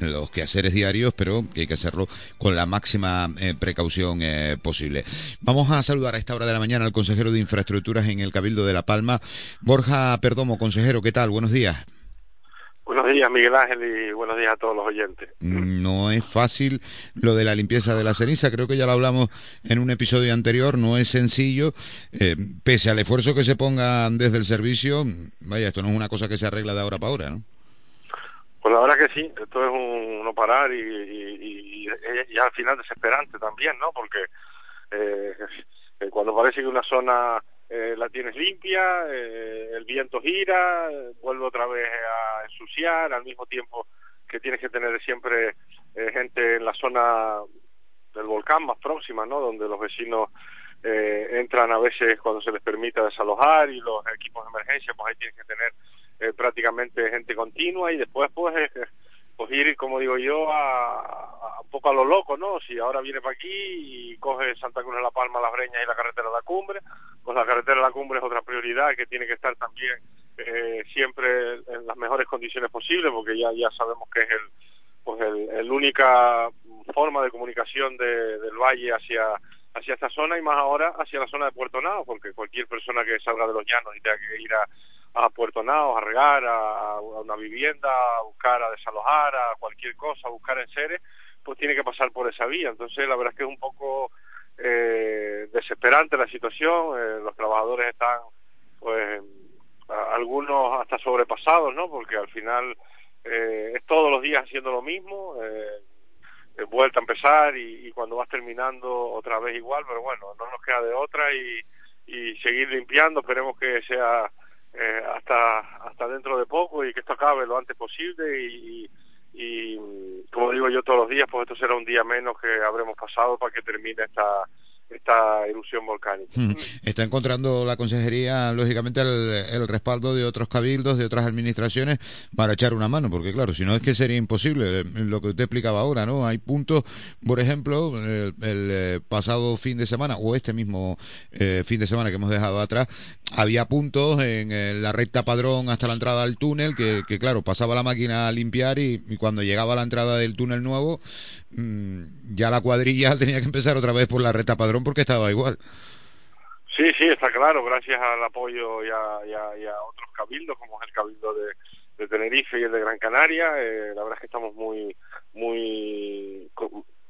los quehaceres diarios, pero que hay que hacerlo con la máxima eh, precaución eh, posible. Vamos a saludar a esta hora de la mañana al consejero de Infraestructuras en el Cabildo de La Palma, Borja Perdomo. Consejero, ¿qué tal? Buenos días. Buenos días, Miguel Ángel, y buenos días a todos los oyentes. No es fácil lo de la limpieza de la ceniza, creo que ya lo hablamos en un episodio anterior, no es sencillo, eh, pese al esfuerzo que se ponga desde el servicio, vaya, esto no es una cosa que se arregla de ahora para ahora, ¿no? Pues la verdad que sí, esto es un no parar y, y, al final desesperante también, ¿no? Porque eh, eh, cuando parece que una zona eh, la tienes limpia, eh, el viento gira, vuelve otra vez a ensuciar, al mismo tiempo que tienes que tener siempre gente en la zona del volcán más próxima, ¿no? Donde los vecinos entran a veces cuando se les permita desalojar y los equipos de emergencia, pues ahí tienes que tener eh, prácticamente gente continua y después pues, eh, pues ir, como digo yo, a, un poco a lo loco, ¿no? Si ahora viene para aquí y coge Santa Cruz de la Palma, Las Breñas y la carretera de la Cumbre, pues la carretera de la Cumbre es otra prioridad que tiene que estar también eh, siempre en las mejores condiciones posibles, porque ya ya sabemos que es el pues el, única forma de comunicación de, del valle hacia hacia esta zona y más ahora hacia la zona de Puerto Nao, porque cualquier persona que salga de los llanos y tenga que ir a, a Puerto Naos, a regar, a, una vivienda, a buscar, a desalojar, a cualquier cosa, a buscar en seres, pues tiene que pasar por esa vía. Entonces, la verdad es que es un poco eh, desesperante la situación. Eh, los trabajadores están, pues, algunos hasta sobrepasados, ¿no? Porque al final eh, es todos los días haciendo lo mismo, eh, vuelta a empezar y, cuando vas terminando otra vez igual, pero bueno, no nos queda de otra y seguir limpiando, esperemos que sea eh, hasta hasta dentro de poco y que esto acabe lo antes posible y, y, como digo yo todos los días, pues esto será un día menos que habremos pasado para que termine esta esta erupción volcánica. Está encontrando la consejería, lógicamente, el, respaldo de otros cabildos, de otras administraciones, para echar una mano, porque claro, si no es que sería imposible, eh, lo que usted explicaba ahora, ¿no? Hay puntos, por ejemplo, el, eh, pasado fin de semana, o este mismo eh, fin de semana que hemos dejado atrás, había puntos en la recta padrón hasta la entrada del túnel, que, claro, pasaba la máquina a limpiar y, y cuando llegaba a la entrada del túnel nuevo, Mm, ya la cuadrilla tenía que empezar otra vez por la reta padrón porque estaba igual. Sí, sí, está claro, gracias al apoyo y a, otros cabildos, como es el cabildo de, Tenerife y el de Gran Canaria, eh, la verdad es que estamos muy, muy,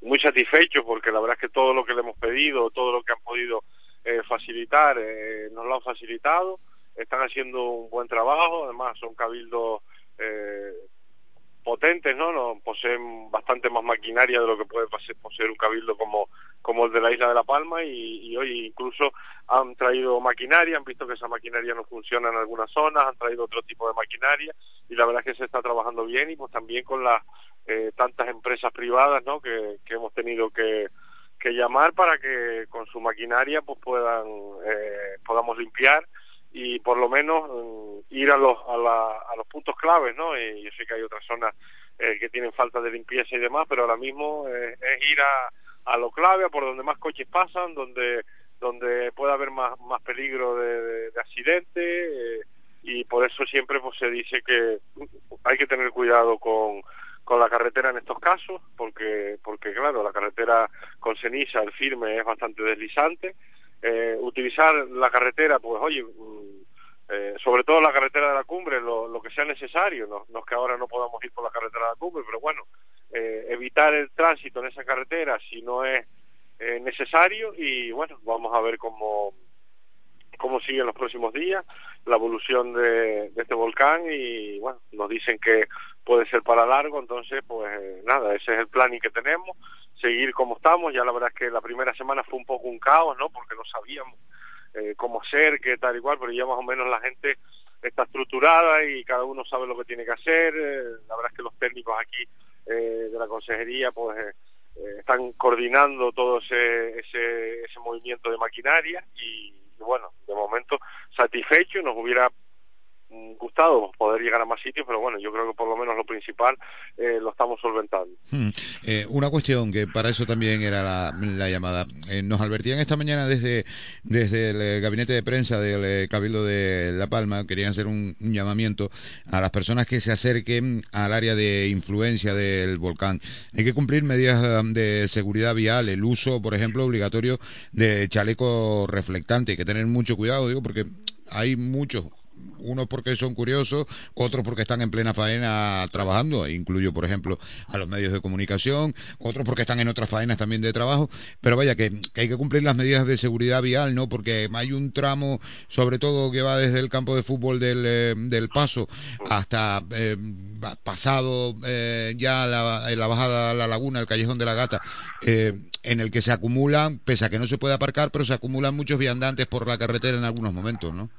muy satisfechos porque la verdad es que todo lo que le hemos pedido, todo lo que han podido eh, facilitar, eh, nos lo han facilitado, están haciendo un buen trabajo, además son cabildos potentes, ¿no? ¿no? Poseen bastante más maquinaria de lo que puede poseer un cabildo como, como el de la isla de La Palma y, hoy incluso han traído maquinaria, han visto que esa maquinaria no funciona en algunas zonas, han traído otro tipo de maquinaria y la verdad es que se está trabajando bien y pues también con las eh, tantas empresas privadas, ¿no? Que, que hemos tenido que, que llamar para que con su maquinaria pues puedan eh, podamos limpiar y por lo menos mm, ir a los, a, la, a los puntos claves, ¿no? Y yo sé que hay otras zonas eh, que tienen falta de limpieza y demás, pero ahora mismo eh, es ir a, a lo clave, a por donde más coches pasan, donde donde puede haber más, más peligro de, de, accidente eh, y por eso siempre pues se dice que hay que tener cuidado con, con la carretera en estos casos, porque porque claro, la carretera con ceniza, el firme es bastante deslizante eh, utilizar la carretera, pues oye, mm, eh, sobre todo la carretera de la cumbre, lo, lo que sea necesario, no, no, es que ahora no podamos ir por la carretera de la cumbre, pero bueno, eh, evitar el tránsito en esa carretera si no es eh, necesario y bueno, vamos a ver cómo, cómo siguen los próximos días la evolución de, de este volcán y bueno, nos dicen que puede ser para largo, entonces pues nada, ese es el planning que tenemos seguir como estamos. Ya la verdad es que la primera semana fue un poco un caos, ¿no? Porque no sabíamos eh, cómo hacer, qué tal igual, pero ya más o menos la gente está estructurada y cada uno sabe lo que tiene que hacer. Eh, la verdad es que los técnicos aquí eh, de la consejería pues están coordinando todo ese, ese, ese movimiento de maquinaria y bueno, de momento satisfecho, nos hubiera gustado poder llegar a más sitios, pero bueno, yo creo que por lo menos lo principal eh, lo estamos solventando. Hmm. Eh, una cuestión que para eso también era la, llamada. Eh, nos advertían esta mañana desde, desde el gabinete de prensa del Cabildo de La Palma, querían hacer un, llamamiento a las personas que se acerquen al área de influencia del volcán. Hay que cumplir medidas de seguridad vial, el uso, por ejemplo, obligatorio de chaleco reflectante. Hay que tener mucho cuidado, digo, porque hay muchos unos porque son curiosos, otros porque están en plena faena trabajando, incluyo por ejemplo a los medios de comunicación, otros porque están en otras faenas también de trabajo, pero vaya que, hay que cumplir las medidas de seguridad vial, ¿no? Porque hay un tramo, sobre todo que va desde el campo de fútbol del, eh, del Paso hasta eh, pasado eh, ya la, la bajada a la laguna, el callejón de la gata, en el que se acumulan, pese a que no se puede aparcar, pero se acumulan muchos viandantes por la carretera en algunos momentos, ¿no?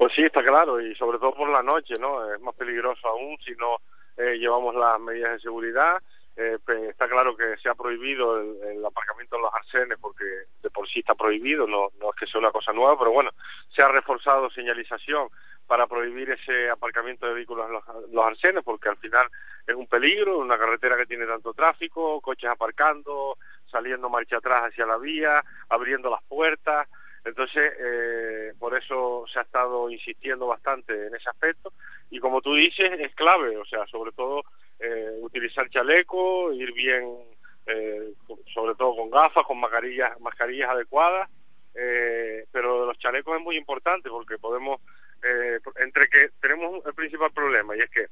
Pues sí, está claro, y sobre todo por la noche, ¿no? Es más peligroso aún si no eh, llevamos las medidas de seguridad. Eh, está claro que se ha prohibido el, aparcamiento en los arsenes porque de por sí está prohibido, no, no es que sea una cosa nueva, pero bueno, se ha reforzado señalización para prohibir ese aparcamiento de vehículos en los, los arsenes porque al final es un peligro, una carretera que tiene tanto tráfico, coches aparcando, saliendo marcha atrás hacia la vía, abriendo las puertas, entonces, eh, por eso se ha estado insistiendo bastante en ese aspecto. Y como tú dices, es clave, o sea, sobre todo eh, utilizar chaleco, ir bien, eh, sobre todo con gafas, con mascarillas, mascarillas adecuadas. Eh, pero los chalecos es muy importante porque podemos, eh, entre que tenemos el principal problema y es que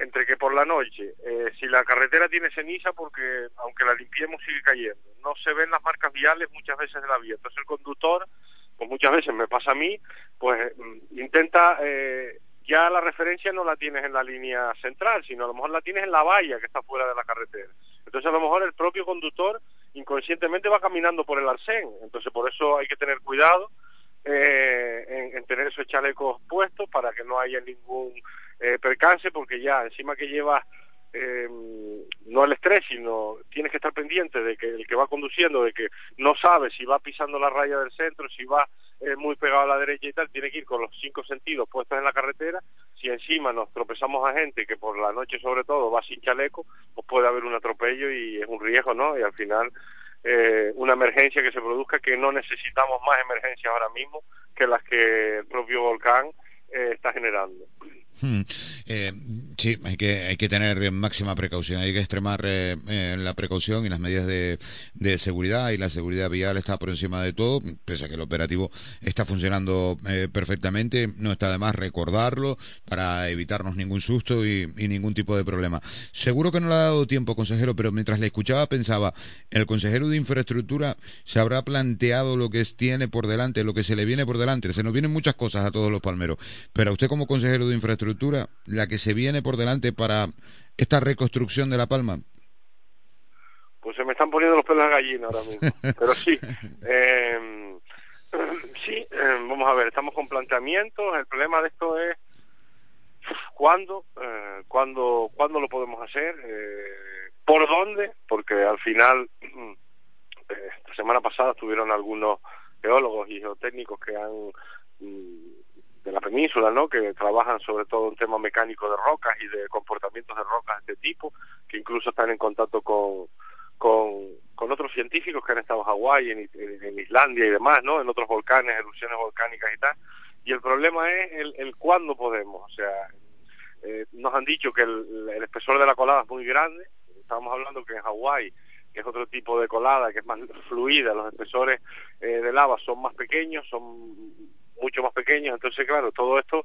entre que por la noche, eh, si la carretera tiene ceniza, porque aunque la limpiemos sigue cayendo, no se ven las marcas viales muchas veces de la vía. Entonces el conductor, pues muchas veces me pasa a mí, pues mm, intenta, eh, ya la referencia no la tienes en la línea central, sino a lo mejor la tienes en la valla que está fuera de la carretera. Entonces a lo mejor el propio conductor inconscientemente va caminando por el arcén, entonces por eso hay que tener cuidado eh, en, tener esos chalecos puestos para que no haya ningún eh, percance, porque ya encima que llevas eh, no el estrés, sino tienes que estar pendiente de que el que va conduciendo, de que no sabe si va pisando la raya del centro, si va eh, muy pegado a la derecha y tal, tiene que ir con los cinco sentidos puestos en la carretera. Si encima nos tropezamos a gente que por la noche sobre todo va sin chaleco, pues puede haber un atropello y es un riesgo, ¿no? Y al final eh, una emergencia que se produzca, que no necesitamos más emergencias ahora mismo que las que el propio volcán eh, está generando. Hmm. Eh, sí, hay que, hay que tener máxima precaución, hay que extremar eh, eh, la precaución y las medidas de, de, seguridad y la seguridad vial está por encima de todo, pese a que el operativo está funcionando eh, perfectamente, no está de más recordarlo para evitarnos ningún susto y, y, ningún tipo de problema. Seguro que no le ha dado tiempo, consejero, pero mientras le escuchaba pensaba, el consejero de infraestructura se habrá planteado lo que tiene por delante, lo que se le viene por delante, se nos vienen muchas cosas a todos los palmeros, pero a usted como consejero de infraestructura, estructura la que se viene por delante para esta reconstrucción de La Palma? Pues se me están poniendo los pelos de gallina ahora mismo. Pero sí, eh, sí, eh, vamos a ver, estamos con planteamientos. El problema de esto es cuándo, eh, cuándo, cuándo lo podemos hacer, eh, por dónde, porque al final, eh, esta semana pasada estuvieron algunos geólogos y geotécnicos que han mm, de la península, ¿no? Que trabajan sobre todo en temas mecánicos de rocas y de comportamientos de rocas de este tipo, que incluso están en contacto con, con, otros científicos que han estado en Hawái, en, en, Islandia y demás, ¿no? En otros volcanes, erupciones volcánicas y tal. Y el problema es el, el cuándo podemos, o sea, eh, nos han dicho que el, el espesor de la colada es muy grande, estábamos hablando que en Hawái que es otro tipo de colada, que es más fluida, los espesores eh, de lava son más pequeños, son mucho más pequeños, entonces claro, todo esto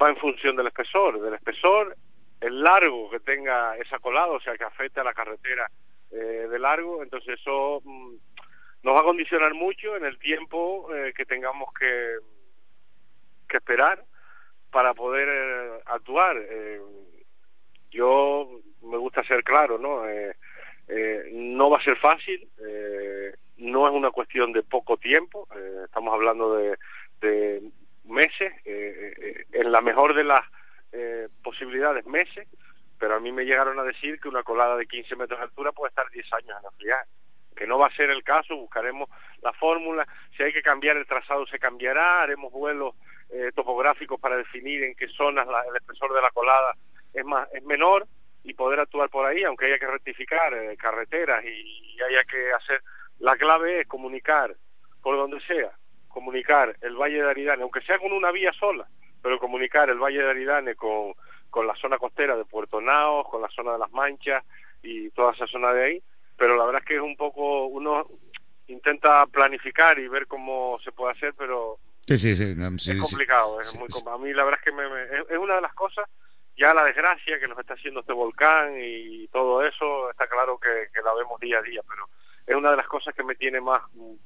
va en función del espesor, del espesor, el largo que tenga esa colada, o sea, que afecte a la carretera eh, de largo, entonces eso mm, nos va a condicionar mucho en el tiempo eh, que tengamos que, que esperar para poder eh, actuar. Eh, yo me gusta ser claro, ¿no? Eh, eh, no va a ser fácil, no es una cuestión de poco tiempo, estamos hablando de, de meses, eh, eh, en la mejor de las eh, posibilidades meses, pero a mí me llegaron a decir que una colada de 15 metros de altura puede estar 10 años en enfriar, que no va a ser el caso, buscaremos la fórmula, si hay que cambiar el trazado se cambiará, haremos vuelos eh, topográficos para definir en qué zonas la, el espesor de la colada es más es menor y poder actuar por ahí, aunque haya que rectificar eh, carreteras y haya que hacer, la clave es comunicar por donde sea, comunicar el Valle de Aridane, aunque sea con una vía sola, pero comunicar el Valle de Aridane con, con la zona costera de Puerto Naos, con la zona de las Manchas y toda esa zona de ahí, pero la verdad es que es un poco, uno intenta planificar y ver cómo se puede hacer, pero sí, sí, sí, no, es complicado, es muy a mí la verdad es que me, me, es, es una de las cosas ya la desgracia que nos está haciendo este volcán y todo eso, está claro que, que, la vemos día a día, pero es una de las cosas que me tiene más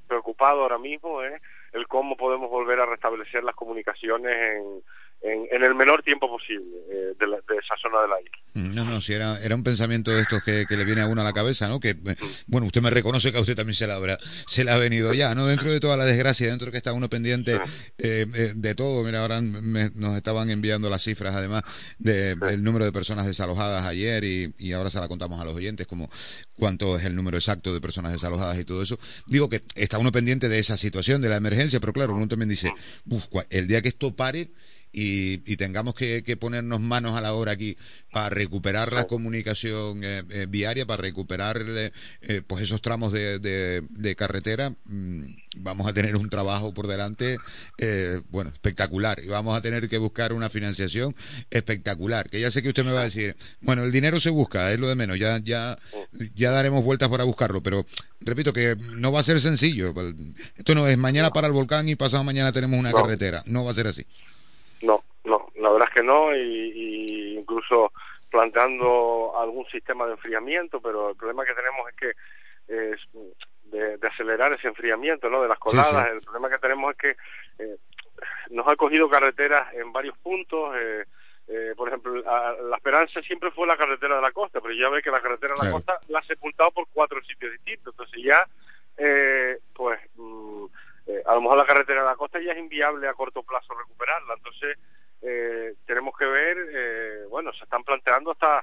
preocupado ahora mismo, es ¿eh? El cómo podemos volver a restablecer las comunicaciones en, en, en el menor tiempo posible eh, de, la, de, esa zona de la isla. No, no, si era, era un pensamiento de estos que, que le viene a uno a la cabeza, ¿no? Que, bueno, usted me reconoce que a usted también se le, habrá, se le ha venido ya, ¿no? Dentro de toda la desgracia, dentro de que está uno pendiente eh, eh, de todo, mira, ahora me, nos estaban enviando las cifras, además, del de, número de personas desalojadas ayer y, y ahora se la contamos a los oyentes, como cuánto es el número exacto de personas desalojadas y todo eso. Digo que está uno pendiente de esa situación, de la emergencia, pero claro, uno también dice, el día que esto pare, y, y tengamos que, que, ponernos manos a la obra aquí para recuperar la comunicación eh, eh, viaria, para recuperar eh, pues esos tramos de, de, de carretera, mmm, vamos a tener un trabajo por delante, eh, bueno, espectacular. Y vamos a tener que buscar una financiación espectacular. Que ya sé que usted me va a decir, bueno, el dinero se busca, es lo de menos, ya, ya, ya daremos vueltas para buscarlo, pero repito que no va a ser sencillo. Esto no es mañana para el volcán y pasado mañana tenemos una carretera, no va a ser así. No, no, la verdad es que no, y, y incluso planteando algún sistema de enfriamiento, pero el problema que tenemos es que es de, de, acelerar ese enfriamiento, ¿no? De las coladas. Sí, sí. El problema que tenemos es que eh, nos ha cogido carreteras en varios puntos. Eh, eh, por ejemplo, la Esperanza siempre fue la carretera de la costa, pero ya ve que la carretera de la costa la ha sepultado por cuatro sitios distintos. Entonces ya, eh, pues, mm, eh, a lo mejor la carretera de la costa ya es inviable a corto plazo recuperarla. Entonces, tenemos que ver, bueno, se están planteando hasta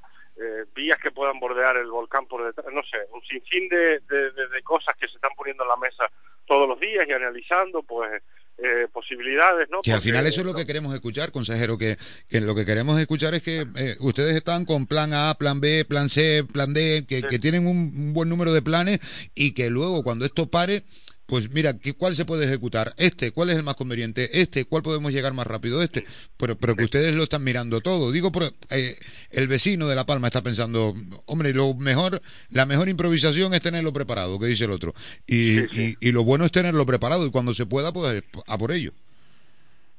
vías que puedan bordear el volcán por detrás, no sé, un sinfín de, de cosas que se están poniendo en la mesa todos los días y analizando, pues eh, posibilidades, ¿no? Que al final eso es lo que queremos escuchar, consejero, que, que lo que queremos escuchar es que eh, ustedes están con plan A, plan B, plan C, plan D, que, que tienen un, buen número de planes y que luego cuando esto pare, pues mira, ¿cuál se puede ejecutar? Este, ¿cuál es el más conveniente? Este, ¿cuál podemos llegar más rápido? Este, pero, pero que ustedes lo están mirando todo. Digo, eh, el vecino de La Palma está pensando, hombre, lo mejor, la mejor improvisación es tenerlo preparado, que dice el otro. Y, y, lo bueno es tenerlo preparado y cuando se pueda, pues a por ello.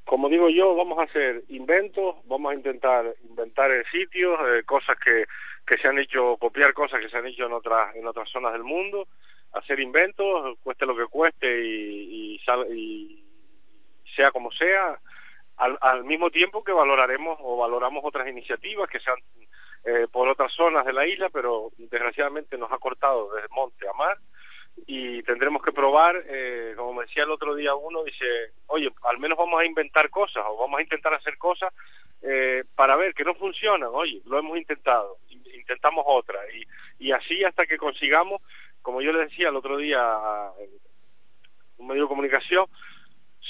Como digo yo, vamos a hacer inventos, vamos a intentar inventar sitios, eh, cosas que, que se han hecho, copiar cosas que se han hecho en otras, en otras zonas del mundo hacer inventos, cueste lo que cueste y, y, sea como sea, al, mismo tiempo que valoraremos o valoramos otras iniciativas que sean eh, por otras zonas de la isla, pero desgraciadamente nos ha cortado desde monte a mar y tendremos que probar, eh, como decía el otro día uno, dice, oye, al menos vamos a inventar cosas o vamos a intentar hacer cosas eh, para ver que no funcionan, oye, lo hemos intentado, intentamos otra y, y así hasta que consigamos como yo le decía el otro día en un medio de comunicación,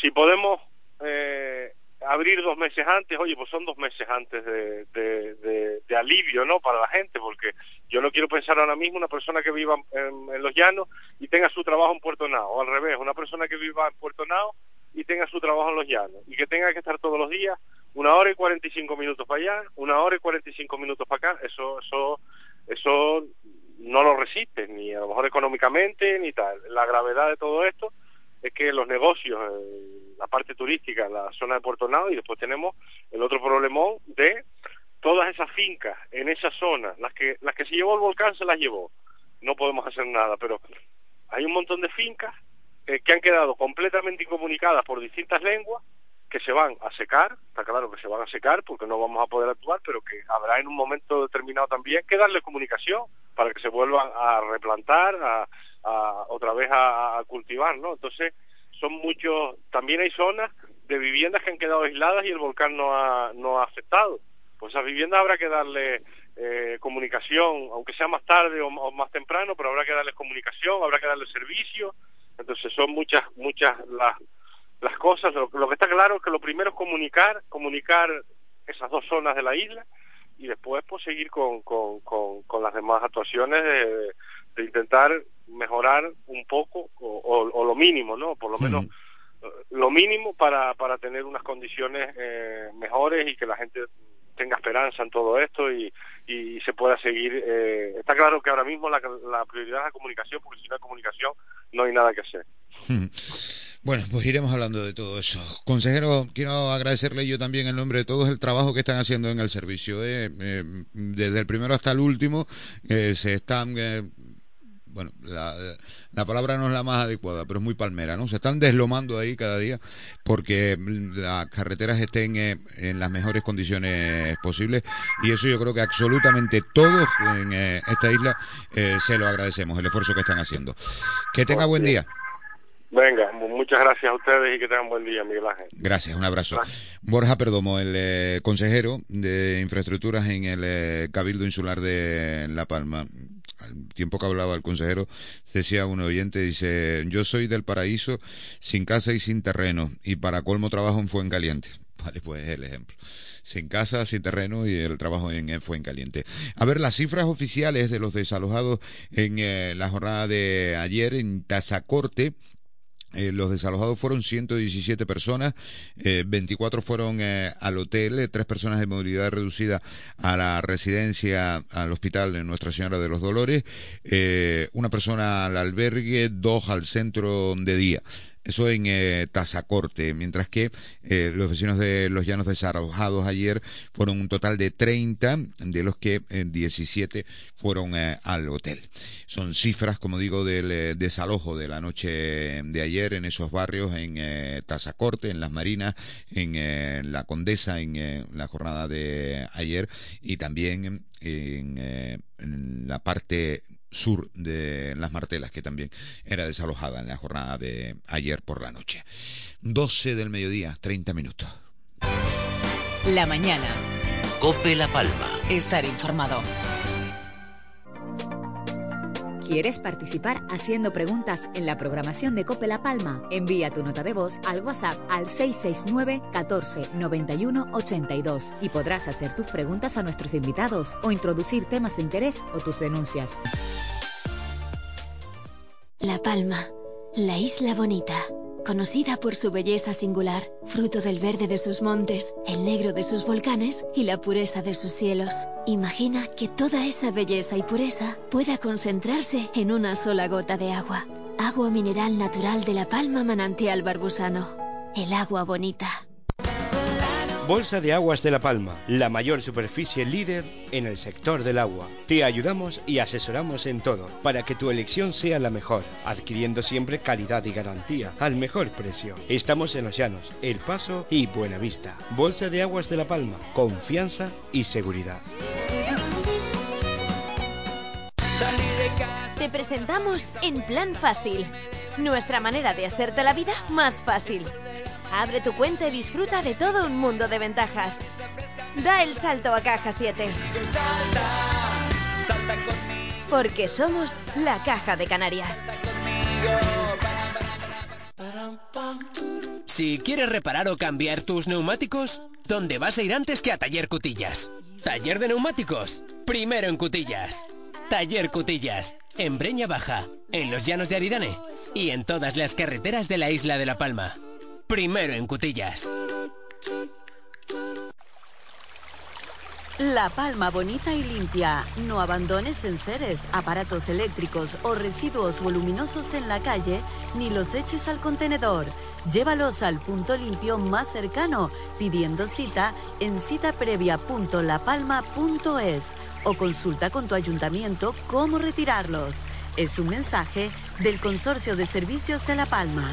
si podemos eh, abrir dos meses antes, oye, pues son dos meses antes de, de, alivio, ¿no? Para la gente, porque yo no quiero pensar ahora mismo una persona que viva en, Los Llanos y tenga su trabajo en Puerto Nao, o al revés, una persona que viva en Puerto Nao y tenga su trabajo en Los Llanos, y que tenga que estar todos los días una hora y cuarenta y cinco minutos para allá, una hora y cuarenta y cinco minutos para acá, eso, eso, eso no lo resisten, ni a lo mejor económicamente, ni tal. La gravedad de todo esto es que los negocios, la parte turística, la zona de Puerto Nado, y después tenemos el otro problemón de todas esas fincas en esa zona, las que, las que se llevó el volcán se las llevó, no podemos hacer nada, pero hay un montón de fincas eh, que han quedado completamente incomunicadas por distintas lenguas que se van a secar, está claro que se van a secar porque no vamos a poder actuar, pero que habrá en un momento determinado también que darle comunicación para que se vuelvan a replantar, a, otra vez a, cultivar, ¿no? Entonces, son muchos, también hay zonas de viviendas que han quedado aisladas y el volcán no ha, no ha afectado. Pues esas viviendas habrá que darle eh, comunicación, aunque sea más tarde o, o, más temprano, pero habrá que darles comunicación, habrá que darles servicio. Entonces son muchas, muchas las las cosas. Lo, que está claro es que lo primero es comunicar, comunicar esas dos zonas de la isla y después pues seguir con, con, con, las demás actuaciones de, intentar mejorar un poco o, lo mínimo, ¿no? Por lo menos eh, lo mínimo para, para tener unas condiciones eh, mejores y que la gente tenga esperanza en todo esto y, y se pueda seguir. Eh, está claro que ahora mismo la, la prioridad es la comunicación, porque si no hay comunicación no hay nada que hacer. Bueno, pues iremos hablando de todo eso. Consejero, quiero agradecerle yo también en nombre de todos el trabajo que están haciendo en el servicio. ¿eh? Eh, desde el primero hasta el último eh, se están... bueno, la, la, palabra no es la más adecuada, pero es muy palmera, ¿no? Se están deslomando ahí cada día porque las carreteras estén en las mejores condiciones posibles y eso yo creo que absolutamente todos en esta isla se lo agradecemos, el esfuerzo que están haciendo. Que tenga buen día. Venga, muchas gracias a ustedes y que tengan buen día, Miguel Ángel. Gracias, un abrazo. Borja Perdomo, el eh, consejero de infraestructuras en el eh, Cabildo Insular de La Palma. Al tiempo que hablaba el consejero, decía un oyente, dice, yo soy del paraíso sin casa y sin terreno, y para colmo trabajo en Fuencaliente. Vale, pues el ejemplo sin casa, sin terreno y el trabajo en Fuencaliente. A ver, las cifras oficiales de los desalojados en eh, la jornada de ayer en Tazacorte, eh, los desalojados fueron 117 personas, eh, 24 fueron eh, al hotel, tres personas de movilidad reducida a la residencia, al hospital de Nuestra Señora de los Dolores, eh, una persona al albergue, dos al centro de día. Eso en eh, Tazacorte, mientras que eh, los vecinos de los Llanos Desarrojados ayer fueron un total de 30, de los que 17 fueron al hotel. Son cifras, como digo, del desalojo de la noche de ayer en esos barrios, en Tazacorte, en Las Marinas, en La Condesa, en la jornada de ayer y también en, en la parte sur de Las Martelas, que también era desalojada en la jornada de ayer por la noche. 12 del mediodía, 30 minutos. La mañana. Cope La Palma. Estar informado. ¿Quieres participar haciendo preguntas en la programación de Cope La Palma? Envía tu nota de voz al WhatsApp al 669 14 91 82 y podrás hacer tus preguntas a nuestros invitados o introducir temas de interés o tus denuncias. La Palma, la isla bonita conocida por su belleza singular, fruto del verde de sus montes, el negro de sus volcanes y la pureza de sus cielos. Imagina que toda esa belleza y pureza pueda concentrarse en una sola gota de agua. Agua mineral natural de la palma manantial barbusano. El agua bonita. Bolsa de Aguas de La Palma, la mayor superficie líder en el sector del agua. Te ayudamos y asesoramos en todo para que tu elección sea la mejor, adquiriendo siempre calidad y garantía al mejor precio. Estamos en Los Llanos, El Paso y Buenavista. Bolsa de Aguas de La Palma, confianza y seguridad. Te presentamos En Plan Fácil, nuestra manera de hacerte la vida más fácil. Abre tu cuenta y disfruta de todo un mundo de ventajas. Da el salto a Caja 7. Porque somos la Caja de Canarias. Si quieres reparar o cambiar tus neumáticos, ¿dónde vas a ir antes que a Taller Cutillas? Taller de neumáticos, primero en Cutillas. Taller Cutillas, en Breña Baja, en los llanos de Aridane y en todas las carreteras de la isla de La Palma primero en cutillas. La palma bonita y limpia. No abandones enseres, aparatos eléctricos o residuos voluminosos en la calle ni los eches al contenedor. Llévalos al punto limpio más cercano pidiendo cita en citaprevia.lapalma.es o consulta con tu ayuntamiento cómo retirarlos. Es un mensaje del Consorcio de Servicios de La Palma.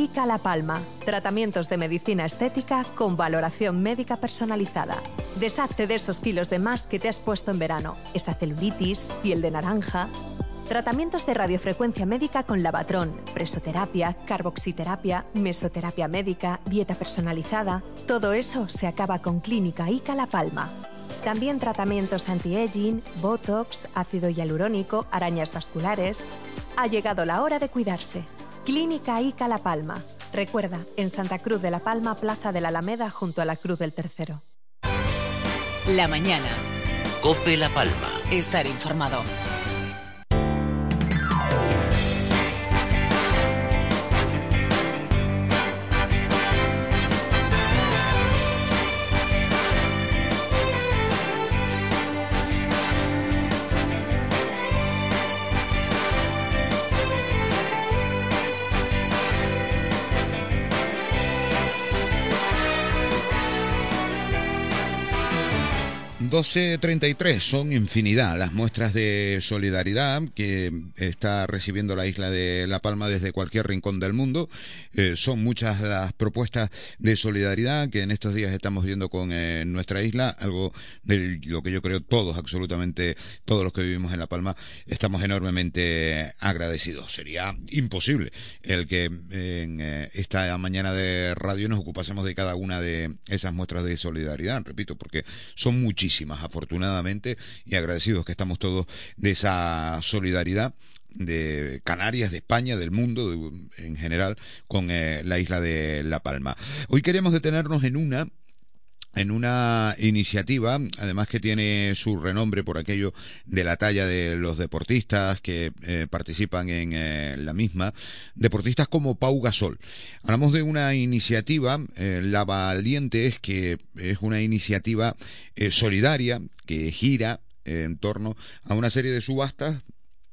ICA La Palma. Tratamientos de medicina estética con valoración médica personalizada. Deshazte de esos kilos de más que te has puesto en verano. Esa celulitis, piel de naranja. Tratamientos de radiofrecuencia médica con lavatrón, presoterapia, carboxiterapia, mesoterapia médica, dieta personalizada. Todo eso se acaba con Clínica ICA La Palma. También tratamientos anti-aging, botox, ácido hialurónico, arañas vasculares. Ha llegado la hora de cuidarse. Clínica ICA La Palma. Recuerda, en Santa Cruz de la Palma, Plaza de la Alameda, junto a la Cruz del Tercero. La mañana. Cope La Palma. Estar informado. Tres son infinidad las muestras de solidaridad que está recibiendo la isla de La Palma desde cualquier rincón del mundo. Eh, son muchas las propuestas de solidaridad que en estos días estamos viendo con eh, nuestra isla, algo de lo que yo creo todos, absolutamente todos los que vivimos en La Palma, estamos enormemente agradecidos. Sería imposible el que en eh, esta mañana de radio nos ocupásemos de cada una de esas muestras de solidaridad, repito, porque son muchísimas afortunadamente, y agradecidos que estamos todos de esa solidaridad de Canarias, de España, del mundo en general, con eh, la isla de La Palma. Hoy queremos detenernos en una en una iniciativa, además que tiene su renombre por aquello de la talla de los deportistas que eh, participan en eh, la misma, deportistas como Pau Gasol. Hablamos de una iniciativa, eh, La Valiente, es que es una iniciativa solidaria que gira en torno a una serie de subastas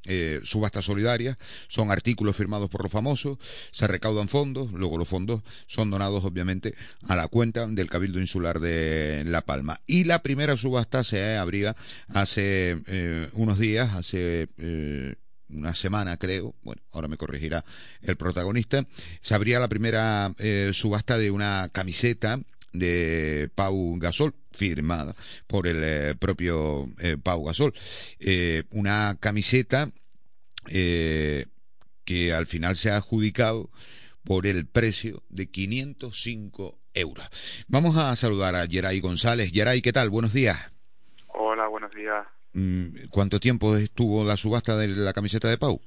eh, subastas solidarias, son artículos firmados por los famosos, se recaudan fondos, luego los fondos son donados obviamente a la cuenta del Cabildo Insular de La Palma. Y la primera subasta se abría hace eh, unos días, hace... Eh, una semana creo, bueno, ahora me corregirá el protagonista, se abría la primera subasta de una camiseta de Pau Gasol, firmada por el eh, propio eh, Pau Gasol. Eh, una camiseta que al final se ha adjudicado por el precio de 505 euros. Vamos a saludar a Geray González. Geray, ¿qué tal? Buenos días. Hola, buenos días. Mm, ¿Cuánto tiempo estuvo la subasta de la camiseta de Pau?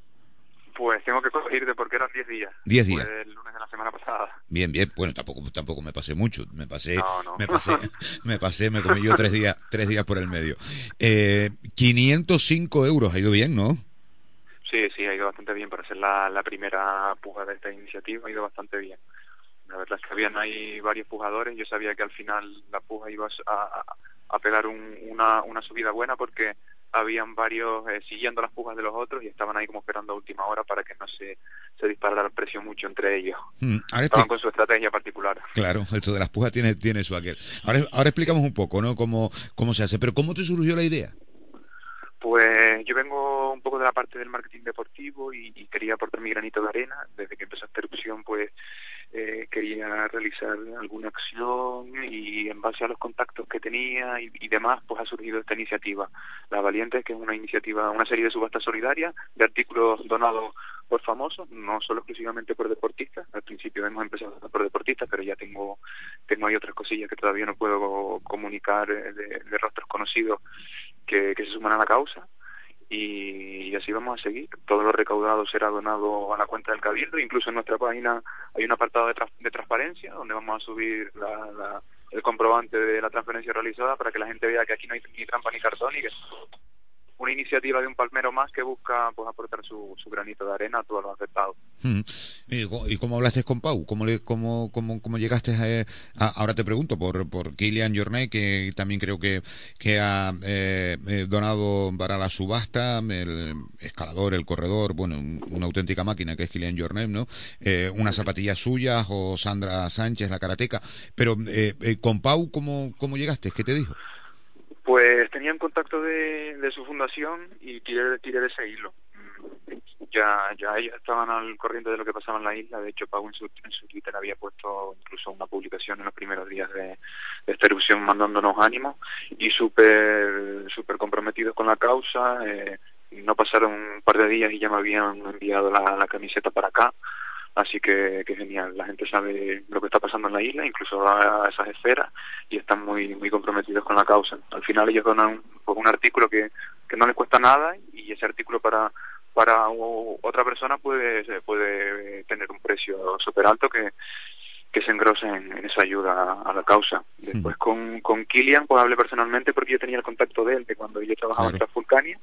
Tengo que corregirte porque eran 10 días. 10 días. el lunes de la semana pasada. Bien, bien. Bueno, tampoco tampoco me pasé mucho. Me pasé, me pasé, me pasé, me comí yo tres días, tres días por el medio. Eh, 505 euros, ha ido bien, ¿no? Sí, sí, ha ido bastante bien para ser la, la primera puja de esta iniciativa, ha ido bastante bien. La verdad es que habían ahí varios pujadores, yo sabía que al final la puja iba a, a, pegar una, una subida buena porque habían varios eh, siguiendo las pujas de los otros y estaban ahí como esperando a última hora para que no se, se disparara el precio mucho entre ellos. Mm, estaban con su estrategia particular. Claro, esto de las pujas tiene, tiene su aquel. Ahora, ahora explicamos un poco, ¿no? Cómo, cómo se hace, pero ¿cómo te surgió la idea? Pues yo vengo un poco de la parte del marketing deportivo y, y quería aportar mi granito de arena. Desde que empezó esta erupción, pues eh, quería realizar alguna acción y en base a los contactos que tenía y, demás, pues ha surgido esta iniciativa. La Valiente, que es una iniciativa, una serie de subastas solidarias de artículos donados por famosos, no solo exclusivamente por deportistas. Al principio hemos empezado por deportistas, pero ya tengo, tengo ahí otras cosillas que todavía no puedo comunicar de, de rostros conocidos que, que se suman a la causa y, así vamos a seguir. Todo lo recaudado será donado a la cuenta del Cabildo. Incluso en nuestra página hay un apartado de, de transparencia donde vamos a subir la, el comprobante de la transferencia realizada para que la gente vea que aquí no hay ni trampa ni cartón y que una iniciativa de un palmero más que busca pues aportar su, su granito de arena a todos los afectados. Mm. ¿Y, cómo hablaste con Pau? ¿Cómo, le, cómo, cómo, cómo llegaste a, Ahora te pregunto por, por Kilian Jornet, que también creo que, que ha eh, eh, donado para la subasta el escalador, el corredor, bueno, una auténtica máquina que es Kilian Jornet, ¿no? Eh, unas zapatillas suyas o Sandra Sánchez, la karateca. Pero con Pau, ¿cómo, ¿cómo llegaste? ¿Qué te dijo? Pues tenía en contacto de, de su fundación y tiré, tiré de ese hilo. Ya, ya ellos estaban al corriente de lo que pasaba en la isla. De hecho, Pau en su, en su Twitter había puesto incluso una publicación en los primeros días de, esta erupción mandándonos ánimos y súper super comprometidos con la causa. Eh, no pasaron un par de días y ya me habían enviado la camiseta para acá. Así que, que genial, la gente sabe lo que está pasando en la isla, incluso a esas esferas, y están muy muy comprometidos con la causa. Al final ellos donan pues, un artículo que, que no les cuesta nada y ese artículo para para otra persona puede puede tener un precio súper alto que, que se engrosa en, esa ayuda a la causa. Después con, con Kilian pues hablé personalmente porque yo tenía el contacto de él de cuando yo trabajaba en en Vulcania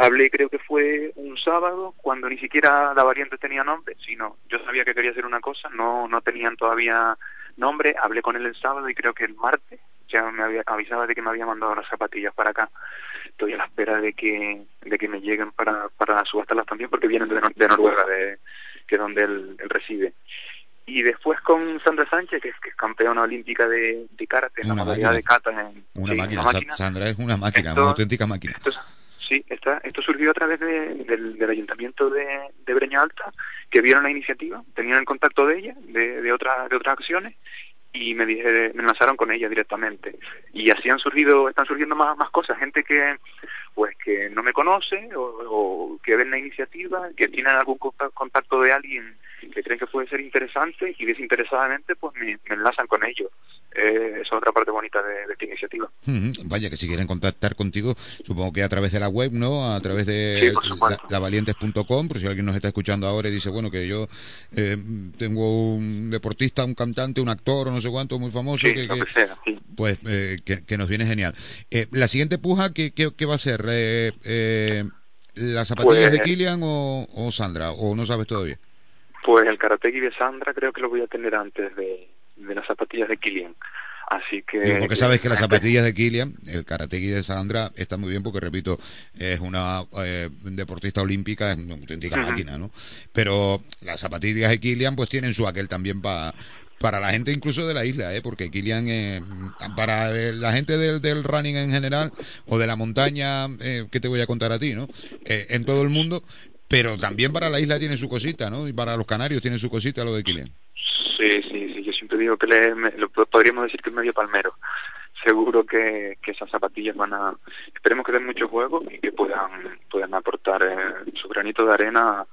Hablé creo que fue un sábado, cuando ni siquiera la variante tenía nombre, sino yo sabía que quería hacer una cosa, no, no tenían todavía nombre, hablé con él el sábado y creo que el martes ya me había avisaba de que me había mandado las zapatillas para acá. Estoy a la espera de que, de que me lleguen para, para subastarlas también porque vienen de, de Noruega, de, que es donde él, reside. Y después con Sandra Sánchez, que es, que es campeona olímpica de, de karate, en la modalidad de kata. En, una, máquina. Sandra es una máquina, una auténtica máquina. Sí, esto surgió a través del, ayuntamiento de, Breña Alta, que vieron la iniciativa, tenían el contacto de ella, de, de, otra, de otras acciones, y me dije, me lanzaron con ella directamente. Y así han surgido, están surgiendo más, más cosas, gente que pues que no me conoce o, que ven la iniciativa, que tienen algún contacto de alguien que creen que puede ser interesante y desinteresadamente pues me, enlazan con ellos. eh, esa es otra parte bonita de, esta iniciativa. Vaya, que si quieren contactar contigo, supongo que a través de la web, ¿no? A través de lavalientes.com, por si alguien nos está escuchando ahora y dice, bueno, que yo eh, tengo un deportista, un cantante, un actor o no sé cuánto muy famoso, que, pues eh, que, nos viene genial. Eh, la siguiente puja, ¿qué, qué, va a ser? ¿Las zapatillas de pues Kilian o, o Sandra? ¿O no sabes todavía? Pues el Karateki de Sandra creo que lo voy a tener antes de, de las zapatillas de Kilian. Así que... porque sabes que las zapatillas de Kilian, el karateki de Sandra, está muy bien porque, repito, es una eh, deportista olímpica, es una auténtica máquina, ¿no? Pero las zapatillas de Kilian pues tienen su aquel también para para la gente incluso de la isla, ¿eh? porque Kilian, eh, para la gente del, del, running en general o de la montaña, eh, ¿qué te voy a contar a ti, no? Eh, en todo el mundo, pero también para la isla tiene su cosita, ¿no? Y para los canarios tiene su cosita lo de Kilian. Sí, sí, sí, yo siempre digo que le, podríamos decir que es medio palmero. Seguro que, que esas zapatillas van a, esperemos que den mucho juego y que puedan, puedan aportar eh, su granito de arena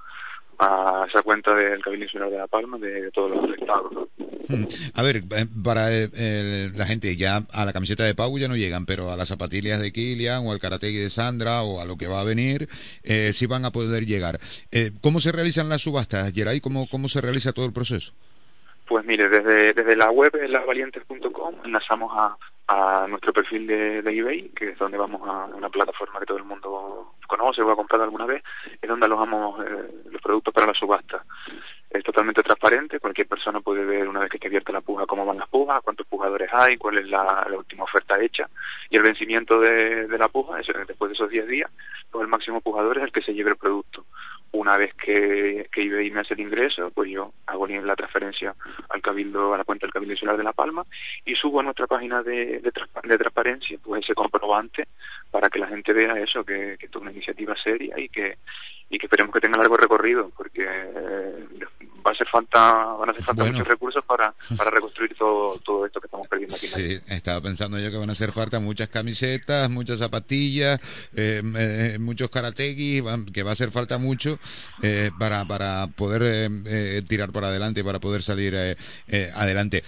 esa cuenta del Cabildo Insular de La Palma de, todos los afectados. Hmm. A ver, eh, para eh, la gente, ya a la camiseta de Pau ya no llegan, pero a las zapatillas de Kilian o al karateki de Sandra o a lo que va a venir, eh, sí van a poder llegar. Eh, ¿Cómo se realizan las subastas, Geray? ¿Cómo, ¿Cómo se realiza todo el proceso? Pues mire, desde, desde la web lasvalientes.com enlazamos a, a nuestro perfil de, de, eBay, que es donde vamos a una plataforma que todo el mundo conoce o ha comprado alguna vez, es donde alojamos eh, los productos para la subasta. Es totalmente transparente, cualquier persona puede ver una vez que esté abierta la puja cómo van las pujas, cuántos pujadores hay, cuál es la, última oferta hecha y el vencimiento de, de la puja, es, después de esos 10 días, pues el máximo pujador es el que se lleve el producto una vez que, que eBay me hace el ingreso, pues yo hago la transferencia al cabildo, a la cuenta del Cabildo Insular de La Palma y subo a nuestra página de, de, transparencia pues ese comprobante para que la gente vea eso, que, que es una iniciativa seria y que y que esperemos que tenga largo recorrido, porque eh, va a hacer falta, van a hacer falta muchos recursos para, para reconstruir todo, todo esto que estamos perdiendo aquí. Sí, estaba pensando yo que van a hacer falta muchas camisetas, muchas zapatillas, eh, eh muchos karategis, que va a hacer falta mucho eh, para, para poder tirar para adelante, para poder salir adelante.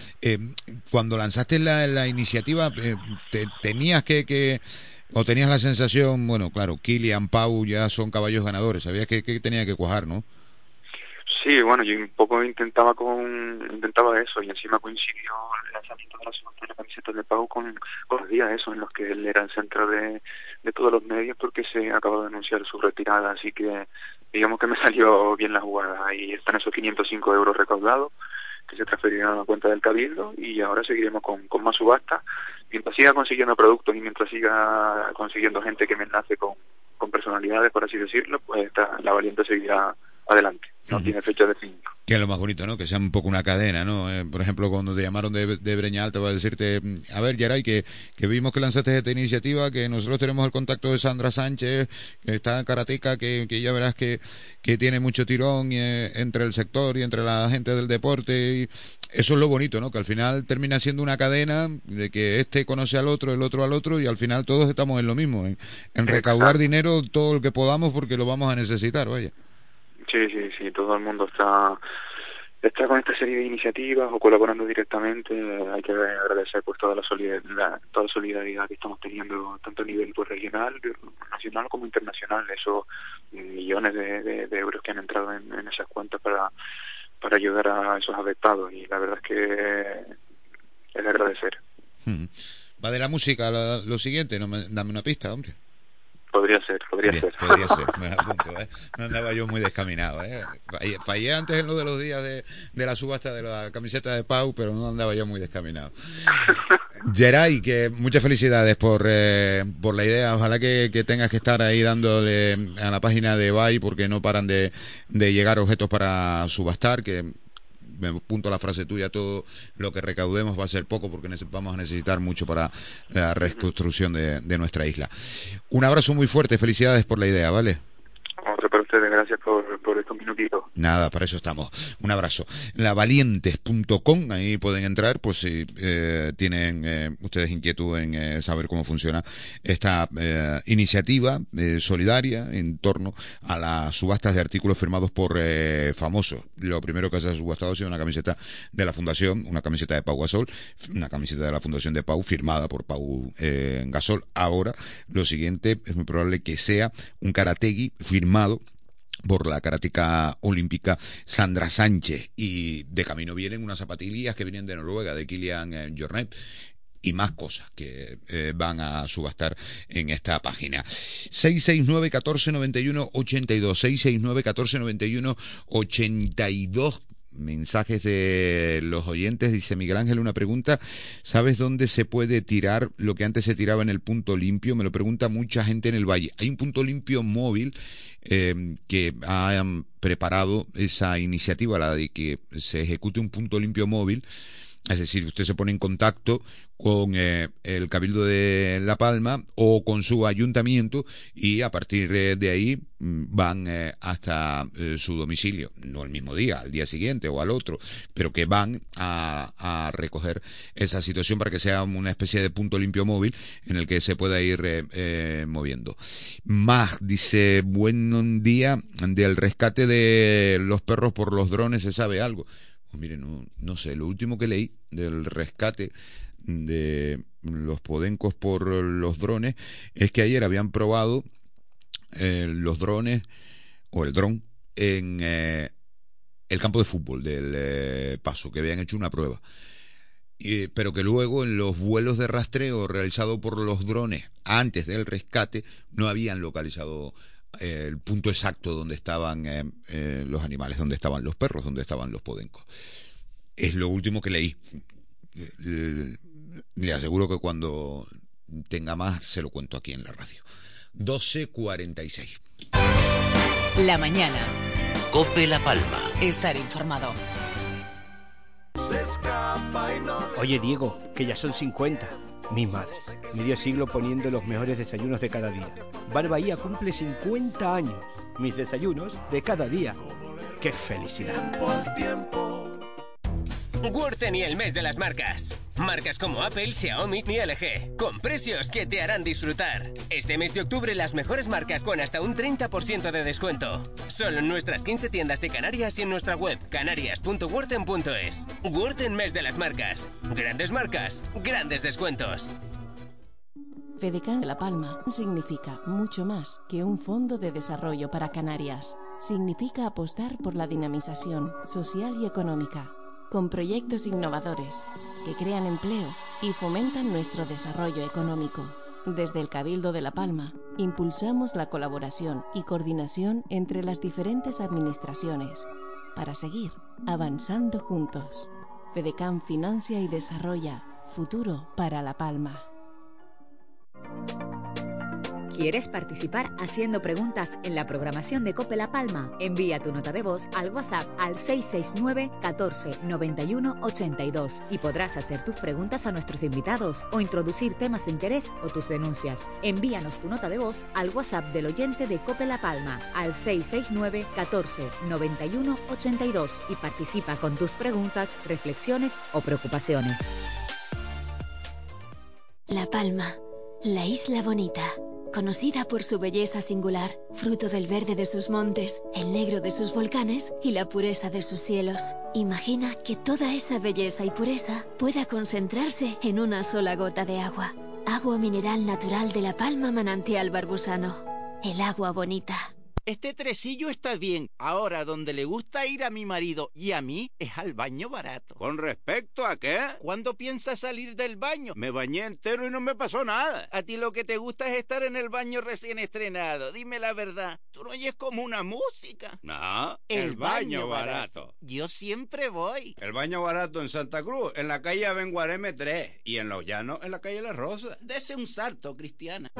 cuando lanzaste la, la iniciativa, te, ¿tenías que... que ¿O tenías la sensación, bueno, claro, Kilian, Pau ya son caballos ganadores, sabías que, que tenía que cuajar, ¿no? Sí, bueno, yo un poco intentaba con intentaba eso y encima coincidió el lanzamiento de la camiseta de Pau con, con los días eso en los que él era el centro de, de todos los medios porque se acabó de anunciar su retirada, así que digamos que me salió bien la jugada. Ahí están esos 505 euros recaudados que se transferirán a la cuenta del Cabildo y ahora seguiremos con, con más subasta mientras siga consiguiendo productos y mientras siga consiguiendo gente que me enlace con, con personalidades, por así decirlo, pues la valiente seguirá adelante. No tiene fecha definida. Que es lo más bonito, ¿no? Que sea un poco una cadena, ¿no? Eh, por ejemplo, cuando te llamaron de, de Breñal, te voy a decirte, mm, a ver, Yaray, que, que vimos que lanzaste esta iniciativa, que nosotros tenemos el contacto de Sandra Sánchez, que está en Karateca, que, que ya verás que, que tiene mucho tirón eh, entre el sector y entre la gente del deporte. Y eso es lo bonito, ¿no? Que al final termina siendo una cadena de que este conoce al otro, el otro al otro, y al final todos estamos en lo mismo, en, en recaudar dinero todo lo que podamos porque lo vamos a necesitar, vaya. Sí, sí, sí, todo el mundo está está con esta serie de iniciativas o colaborando directamente. Hay que agradecer pues toda la solidaridad, toda la solidaridad que estamos teniendo tanto a nivel pues, regional, nacional como internacional. Esos millones de, de, euros que han entrado en, esas cuentas para para ayudar a esos afectados y la verdad es que es de agradecer. Hmm. Va de la música lo, siguiente, no me, dame una pista, hombre. Podría ser, podría ser. Podría ser, me apunto, ¿eh? No andaba yo muy descaminado, ¿eh? Fallé, antes en lo de los días de, de, la subasta de la camiseta de Pau, pero no andaba yo muy descaminado. Geray, que muchas felicidades por, eh, por la idea. Ojalá que, que, tengas que estar ahí dándole a la página de Bay porque no paran de, de llegar objetos para subastar, que me apunto la frase tuya, todo lo que recaudemos va a ser poco porque vamos a necesitar mucho para la reconstrucción de, de nuestra isla. Un abrazo muy fuerte, felicidades por la idea, ¿vale? Gracias por, estos minutitos. Nada, para eso estamos. Un abrazo. Lavalientes.com, ahí pueden entrar, pues si eh, tienen eh, ustedes inquietud en eh, saber cómo funciona esta eh, iniciativa solidaria en torno a las subastas de artículos firmados por famosos. Lo primero que se ha subastado ha sido una camiseta de la Fundación, una camiseta de Pau Gasol, una camiseta de la Fundación de Pau firmada por Pau Gasol. Ahora, lo siguiente es muy probable que sea un karategui firmado por la karateca olímpica Sandra Sánchez y de camino vienen unas zapatillas que vienen de Noruega de Kilian eh, Jornet y más cosas que eh, van a subastar en esta página. 669 1491 82 669 1491 82 mensajes de los oyentes. Dice Miguel Ángel una pregunta. ¿Sabes dónde se puede tirar lo que antes se tiraba en el punto limpio? Me lo pregunta mucha gente en el valle. Hay un punto limpio móvil eh, que han preparado esa iniciativa, la de que se ejecute un punto limpio móvil. Es decir, usted se pone en contacto con eh, el Cabildo de La Palma o con su ayuntamiento y a partir eh, de ahí mm, van eh, hasta eh, su domicilio, no el mismo día, al día siguiente o al otro, pero que van a, a recoger esa situación para que sea una especie de punto limpio móvil en el que se pueda ir eh, eh, moviendo. Más, dice, buen día, del rescate de los perros por los drones, ¿se sabe algo? Pues mire, no, no sé, lo último que leí del rescate de los podencos por los drones es que ayer habían probado eh, los drones o el dron en eh, el campo de fútbol del eh, paso, que habían hecho una prueba. Y, pero que luego en los vuelos de rastreo realizados por los drones antes del rescate no habían localizado eh, el punto exacto donde estaban los animales, donde estaban los perros, donde estaban los podencos. Es lo último que leí. Le aseguro que cuando tenga más se lo cuento aquí en la radio. 12.46. La mañana. Cope La Palma. Estar informado. Oye, Diego, que ya son 50. Mi madre, medio siglo poniendo los mejores desayunos de cada día. Bar Bahía cumple 50 años. Mis desayunos de cada día. ¡Qué felicidad! Wurten y el mes de las marcas. Marcas como Apple, Xiaomi y LG, con precios que te harán disfrutar. Este mes de octubre las mejores marcas con hasta un 30% de descuento. Solo en nuestras 15 tiendas de Canarias y en nuestra web canarias.wurten.es. Wurten mes de las marcas. Grandes marcas, grandes descuentos. FEDECAN de La Palma significa mucho más que un fondo de desarrollo para Canarias. Significa apostar por la dinamización social y económica, con proyectos innovadores que crean empleo y fomentan nuestro desarrollo económico. Desde el Cabildo de La Palma, impulsamos la colaboración y coordinación entre las diferentes administraciones para seguir avanzando juntos. FEDECAN financia y desarrolla futuro para La Palma. ¿Quieres participar haciendo preguntas en la programación de Cope La Palma? Envía tu nota de voz al WhatsApp al 669 14 91 82 y podrás hacer tus preguntas a nuestros invitados o introducir temas de interés o tus denuncias. Envíanos tu nota de voz al WhatsApp del oyente de Cope La Palma al 669 14 91 82 y participa con tus preguntas, reflexiones o preocupaciones. La Palma, la isla bonita, conocida por su belleza singular, fruto del verde de sus montes, el negro de sus volcanes y la pureza de sus cielos. Imagina que toda esa belleza y pureza pueda concentrarse en una sola gota de agua. Agua mineral natural de la Palma Manantial Barbusano. El agua bonita. Este tresillo está bien. Ahora, donde le gusta ir a mi marido y a mí es al baño barato. ¿Con respecto a qué? ¿Cuándo piensas salir del baño? Me bañé entero y no me pasó nada. A ti lo que te gusta es estar en el baño recién estrenado. Dime la verdad. ¿Tú no oyes como una música? No, el, baño, barato. Yo siempre voy. El baño barato en Santa Cruz, en la calle Abenguareme 3 y en Los Llanos, en la calle La Rosa. Dese un salto, Cristiana.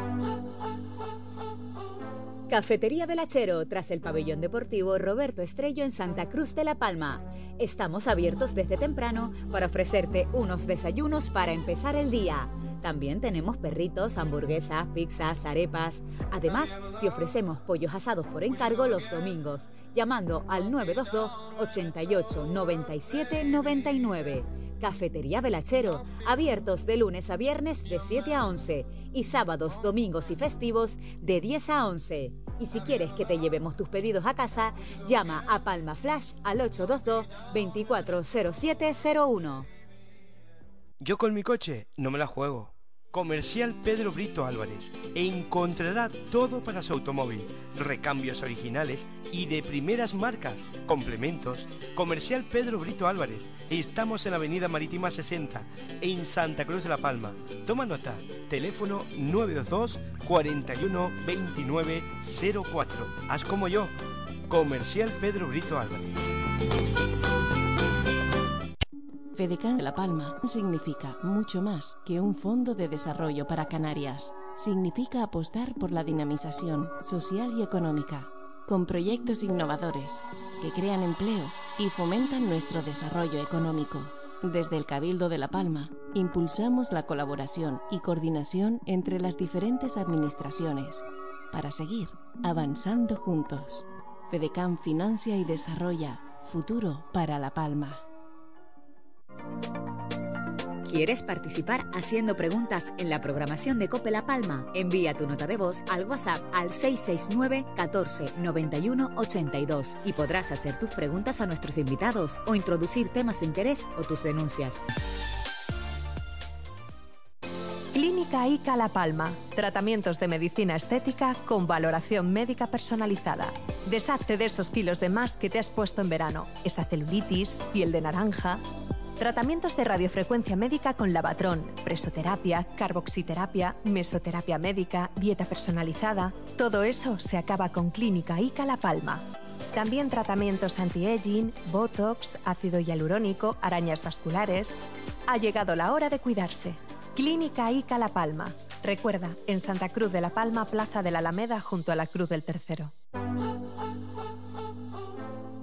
Cafetería Velachero, tras el pabellón deportivo Roberto Estrello en Santa Cruz de la Palma. Estamos abiertos desde temprano para ofrecerte unos desayunos para empezar el día. También tenemos perritos, hamburguesas, pizzas, arepas. Además, te ofrecemos pollos asados por encargo los domingos, llamando al 922 88 97 99. Cafetería Velachero, abiertos de lunes a viernes de 7 a 11 y sábados, domingos y festivos de 10 a 11. Y si quieres que te llevemos tus pedidos a casa, llama a Palma Flash al 822 240701. Yo con mi coche no me la juego. Comercial Pedro Brito Álvarez. Encontrará todo para su automóvil. Recambios originales y de primeras marcas. Complementos. Comercial Pedro Brito Álvarez. Estamos en la Avenida Marítima 60, en Santa Cruz de la Palma. Toma nota. Teléfono 922 41 29 04. Haz como yo. Comercial Pedro Brito Álvarez. FEDECAN de La Palma significa mucho más que un fondo de desarrollo para Canarias. Significa apostar por la dinamización social y económica, con proyectos innovadores que crean empleo y fomentan nuestro desarrollo económico. Desde el Cabildo de La Palma, impulsamos la colaboración y coordinación entre las diferentes administraciones para seguir avanzando juntos. FEDECAN financia y desarrolla futuro para La Palma. ¿Quieres participar haciendo preguntas en la programación de Cope La Palma? Envía tu nota de voz al WhatsApp al 669 14 91 82 y podrás hacer tus preguntas a nuestros invitados o introducir temas de interés o tus denuncias. Clínica ICA La Palma. Tratamientos de medicina estética con valoración médica personalizada. Deshazte de esos kilos de más que te has puesto en verano. Esa celulitis, piel de naranja. Tratamientos de radiofrecuencia médica con lavatrón, presoterapia, carboxiterapia, mesoterapia médica, dieta personalizada. Todo eso se acaba con Clínica ICA La Palma. También tratamientos anti-aging, botox, ácido hialurónico, arañas vasculares. Ha llegado la hora de cuidarse. Clínica ICA La Palma. Recuerda, en Santa Cruz de la Palma, Plaza de la Alameda, junto a la Cruz del Tercero.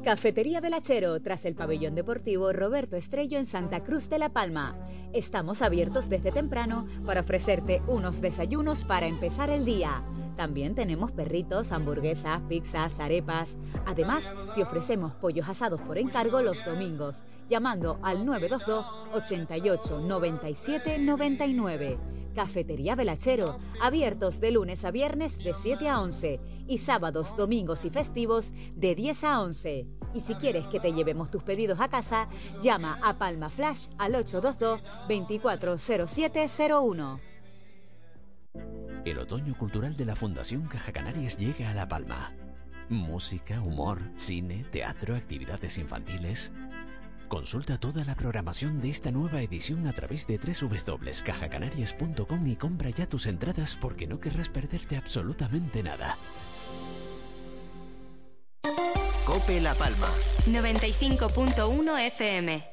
Cafetería Velachero, tras el pabellón deportivo Roberto Estrello en Santa Cruz de la Palma. Estamos abiertos desde temprano para ofrecerte unos desayunos para empezar el día. También tenemos perritos, hamburguesas, pizzas, arepas. Además, te ofrecemos pollos asados por encargo los domingos, llamando al 922 88 97 99. Cafetería Velachero, abiertos de lunes a viernes de 7 a 11 y sábados, domingos y festivos de 10 a 11. Y si quieres que te llevemos tus pedidos a casa, llama a Palma Flash al 822 240701. El otoño cultural de la Fundación Caja Canarias llega a La Palma. Música, humor, cine, teatro, actividades infantiles. Consulta toda la programación de esta nueva edición a través de www.cajacanarias.com y compra ya tus entradas porque no querrás perderte absolutamente nada. Cope La Palma. 95.1 FM.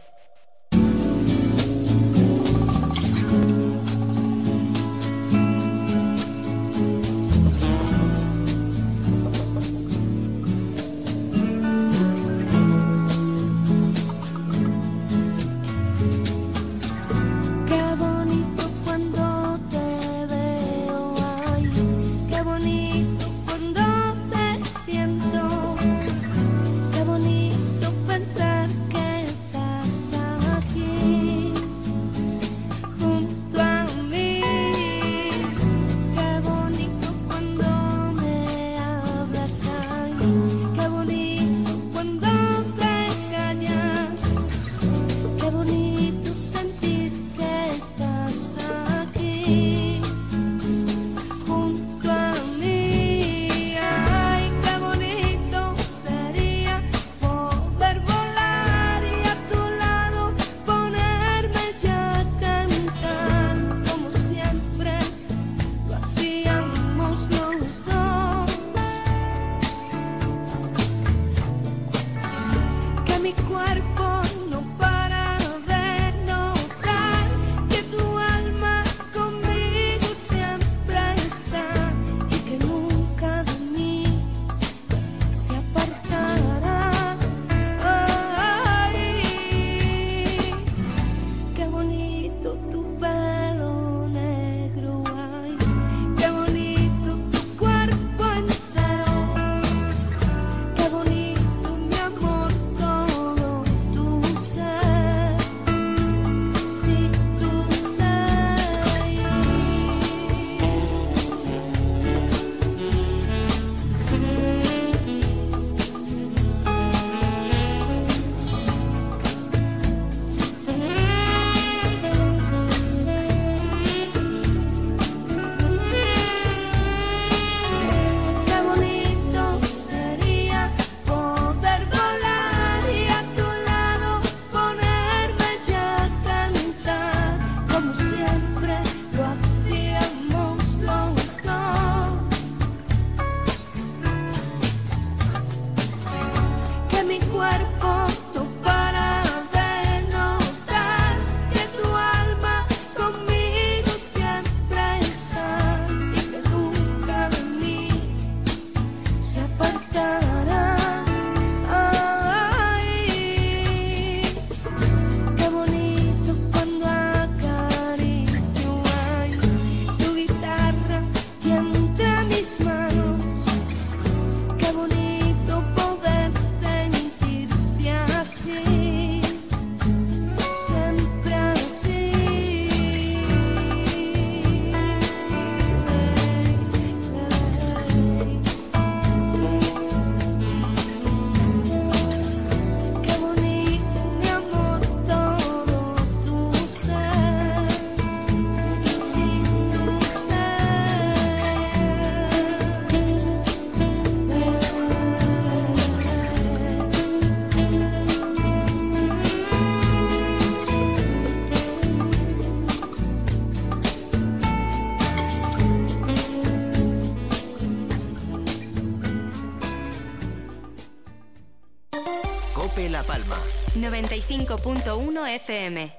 95.1 FM.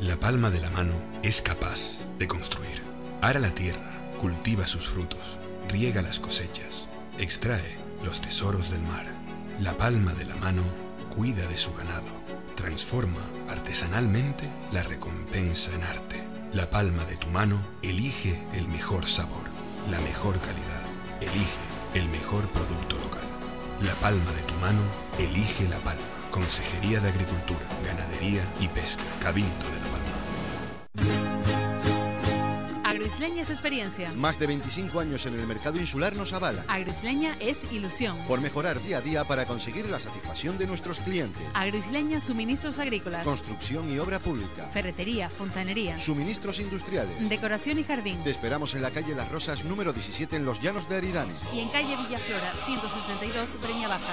La palma de la mano es capaz de construir. Ara la tierra, cultiva sus frutos, riega las cosechas, extrae los tesoros del mar. La palma de la mano cuida de su ganado, transforma artesanalmente la recompensa en arte. La palma de tu mano elige el mejor sabor, la mejor calidad, elige el mejor producto local. La palma de tu mano elige la palma. Consejería de Agricultura, Ganadería y Pesca, Cabildo de la Agroisleña es experiencia. Más de 25 años en el mercado insular nos avala. Agroisleña es ilusión. Por mejorar día a día para conseguir la satisfacción de nuestros clientes. Agroisleña suministros agrícolas. Construcción y obra pública. Ferretería, fontanería. Suministros industriales. Decoración y jardín. Te esperamos en la calle Las Rosas número 17 en Los Llanos de Aridane. Y en calle Villaflora 172 Breña Baja.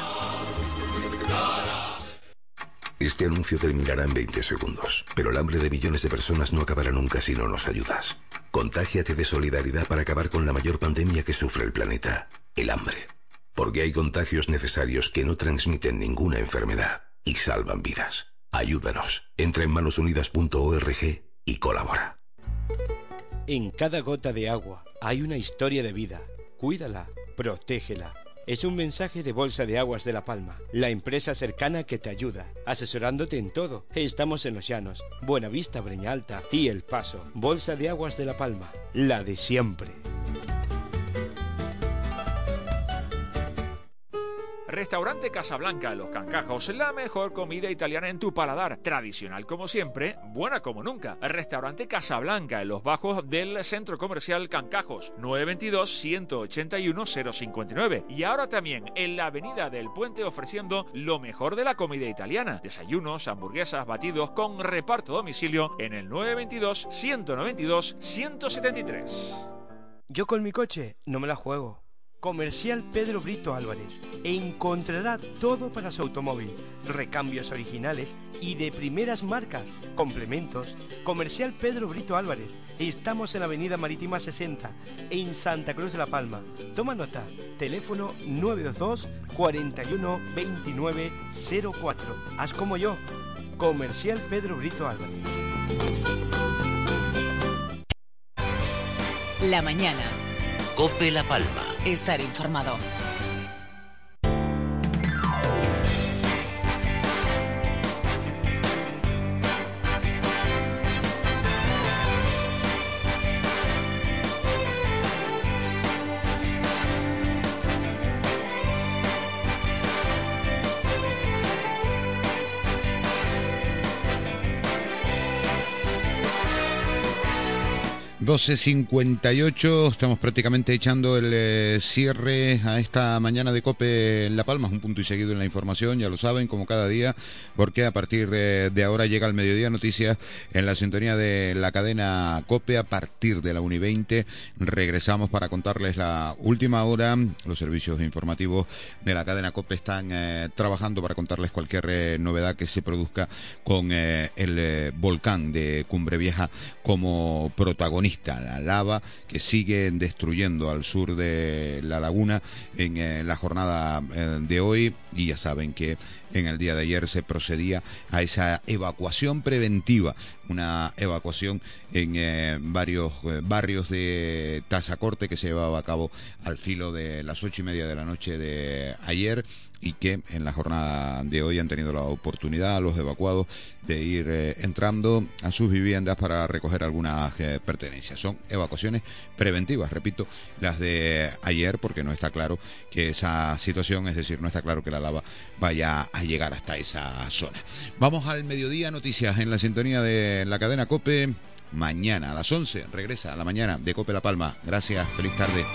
Este anuncio terminará en 20 segundos, pero el hambre de millones de personas no acabará nunca si no nos ayudas. Contágiate de solidaridad para acabar con la mayor pandemia que sufre el planeta, el hambre. Porque hay contagios necesarios que no transmiten ninguna enfermedad y salvan vidas. Ayúdanos. Entra en manosunidas.org y colabora. En cada gota de agua hay una historia de vida. Cuídala, protégela. Es un mensaje de Bolsa de Aguas de La Palma, la empresa cercana que te ayuda, asesorándote en todo. Estamos en Los Llanos, Buenavista, Breña Alta y El Paso. Bolsa de Aguas de La Palma, la de siempre. Restaurante Casablanca Los Cancajos, la mejor comida italiana en tu paladar. Tradicional como siempre, buena como nunca. Restaurante Casablanca en los bajos del Centro Comercial Cancajos, 922-181-059. Y ahora también en la Avenida del Puente ofreciendo lo mejor de la comida italiana. Desayunos, hamburguesas, batidos con reparto domicilio en el 922-192-173. Yo con mi coche no me la juego. Comercial Pedro Brito Álvarez. Encontrará todo para su automóvil. Recambios originales y de primeras marcas. Complementos. Comercial Pedro Brito Álvarez. Estamos en la Avenida Marítima 60, en Santa Cruz de la Palma. Toma nota. Teléfono 922 41 29 04. Haz como yo. Comercial Pedro Brito Álvarez. La mañana. Cope La Palma. Estar informado. Doce cincuenta y ocho, estamos prácticamente echando el eh, cierre a esta mañana de COPE en La Palma, es un punto y seguido en la información, ya lo saben, como cada día, porque a partir eh, de ahora llega el mediodía noticias en la sintonía de la cadena COPE a partir de la 1 y 20. Regresamos para contarles la última hora, los servicios informativos de la cadena COPE están eh, trabajando para contarles cualquier novedad que se produzca con el volcán de Cumbre Vieja como protagonista, la lava que sigue destruyendo al sur de la laguna en eh, la jornada eh, de hoy y ya saben que en el día de ayer se procedía a esa evacuación preventiva, una evacuación en eh, varios eh, barrios de Tazacorte que se llevaba a cabo al filo de las ocho y media de la noche de ayer y que en la jornada de hoy han tenido la oportunidad los evacuados de ir eh, entrando a sus viviendas para recoger algunas pertenencias. Son evacuaciones preventivas, repito, las de ayer porque no está claro que esa situación, es decir, no está claro que la vaya a llegar hasta esa zona. Vamos al mediodía, noticias en la sintonía de la cadena Cope. Mañana a las 11 regresa a la mañana de Cope La Palma. Gracias, feliz tarde.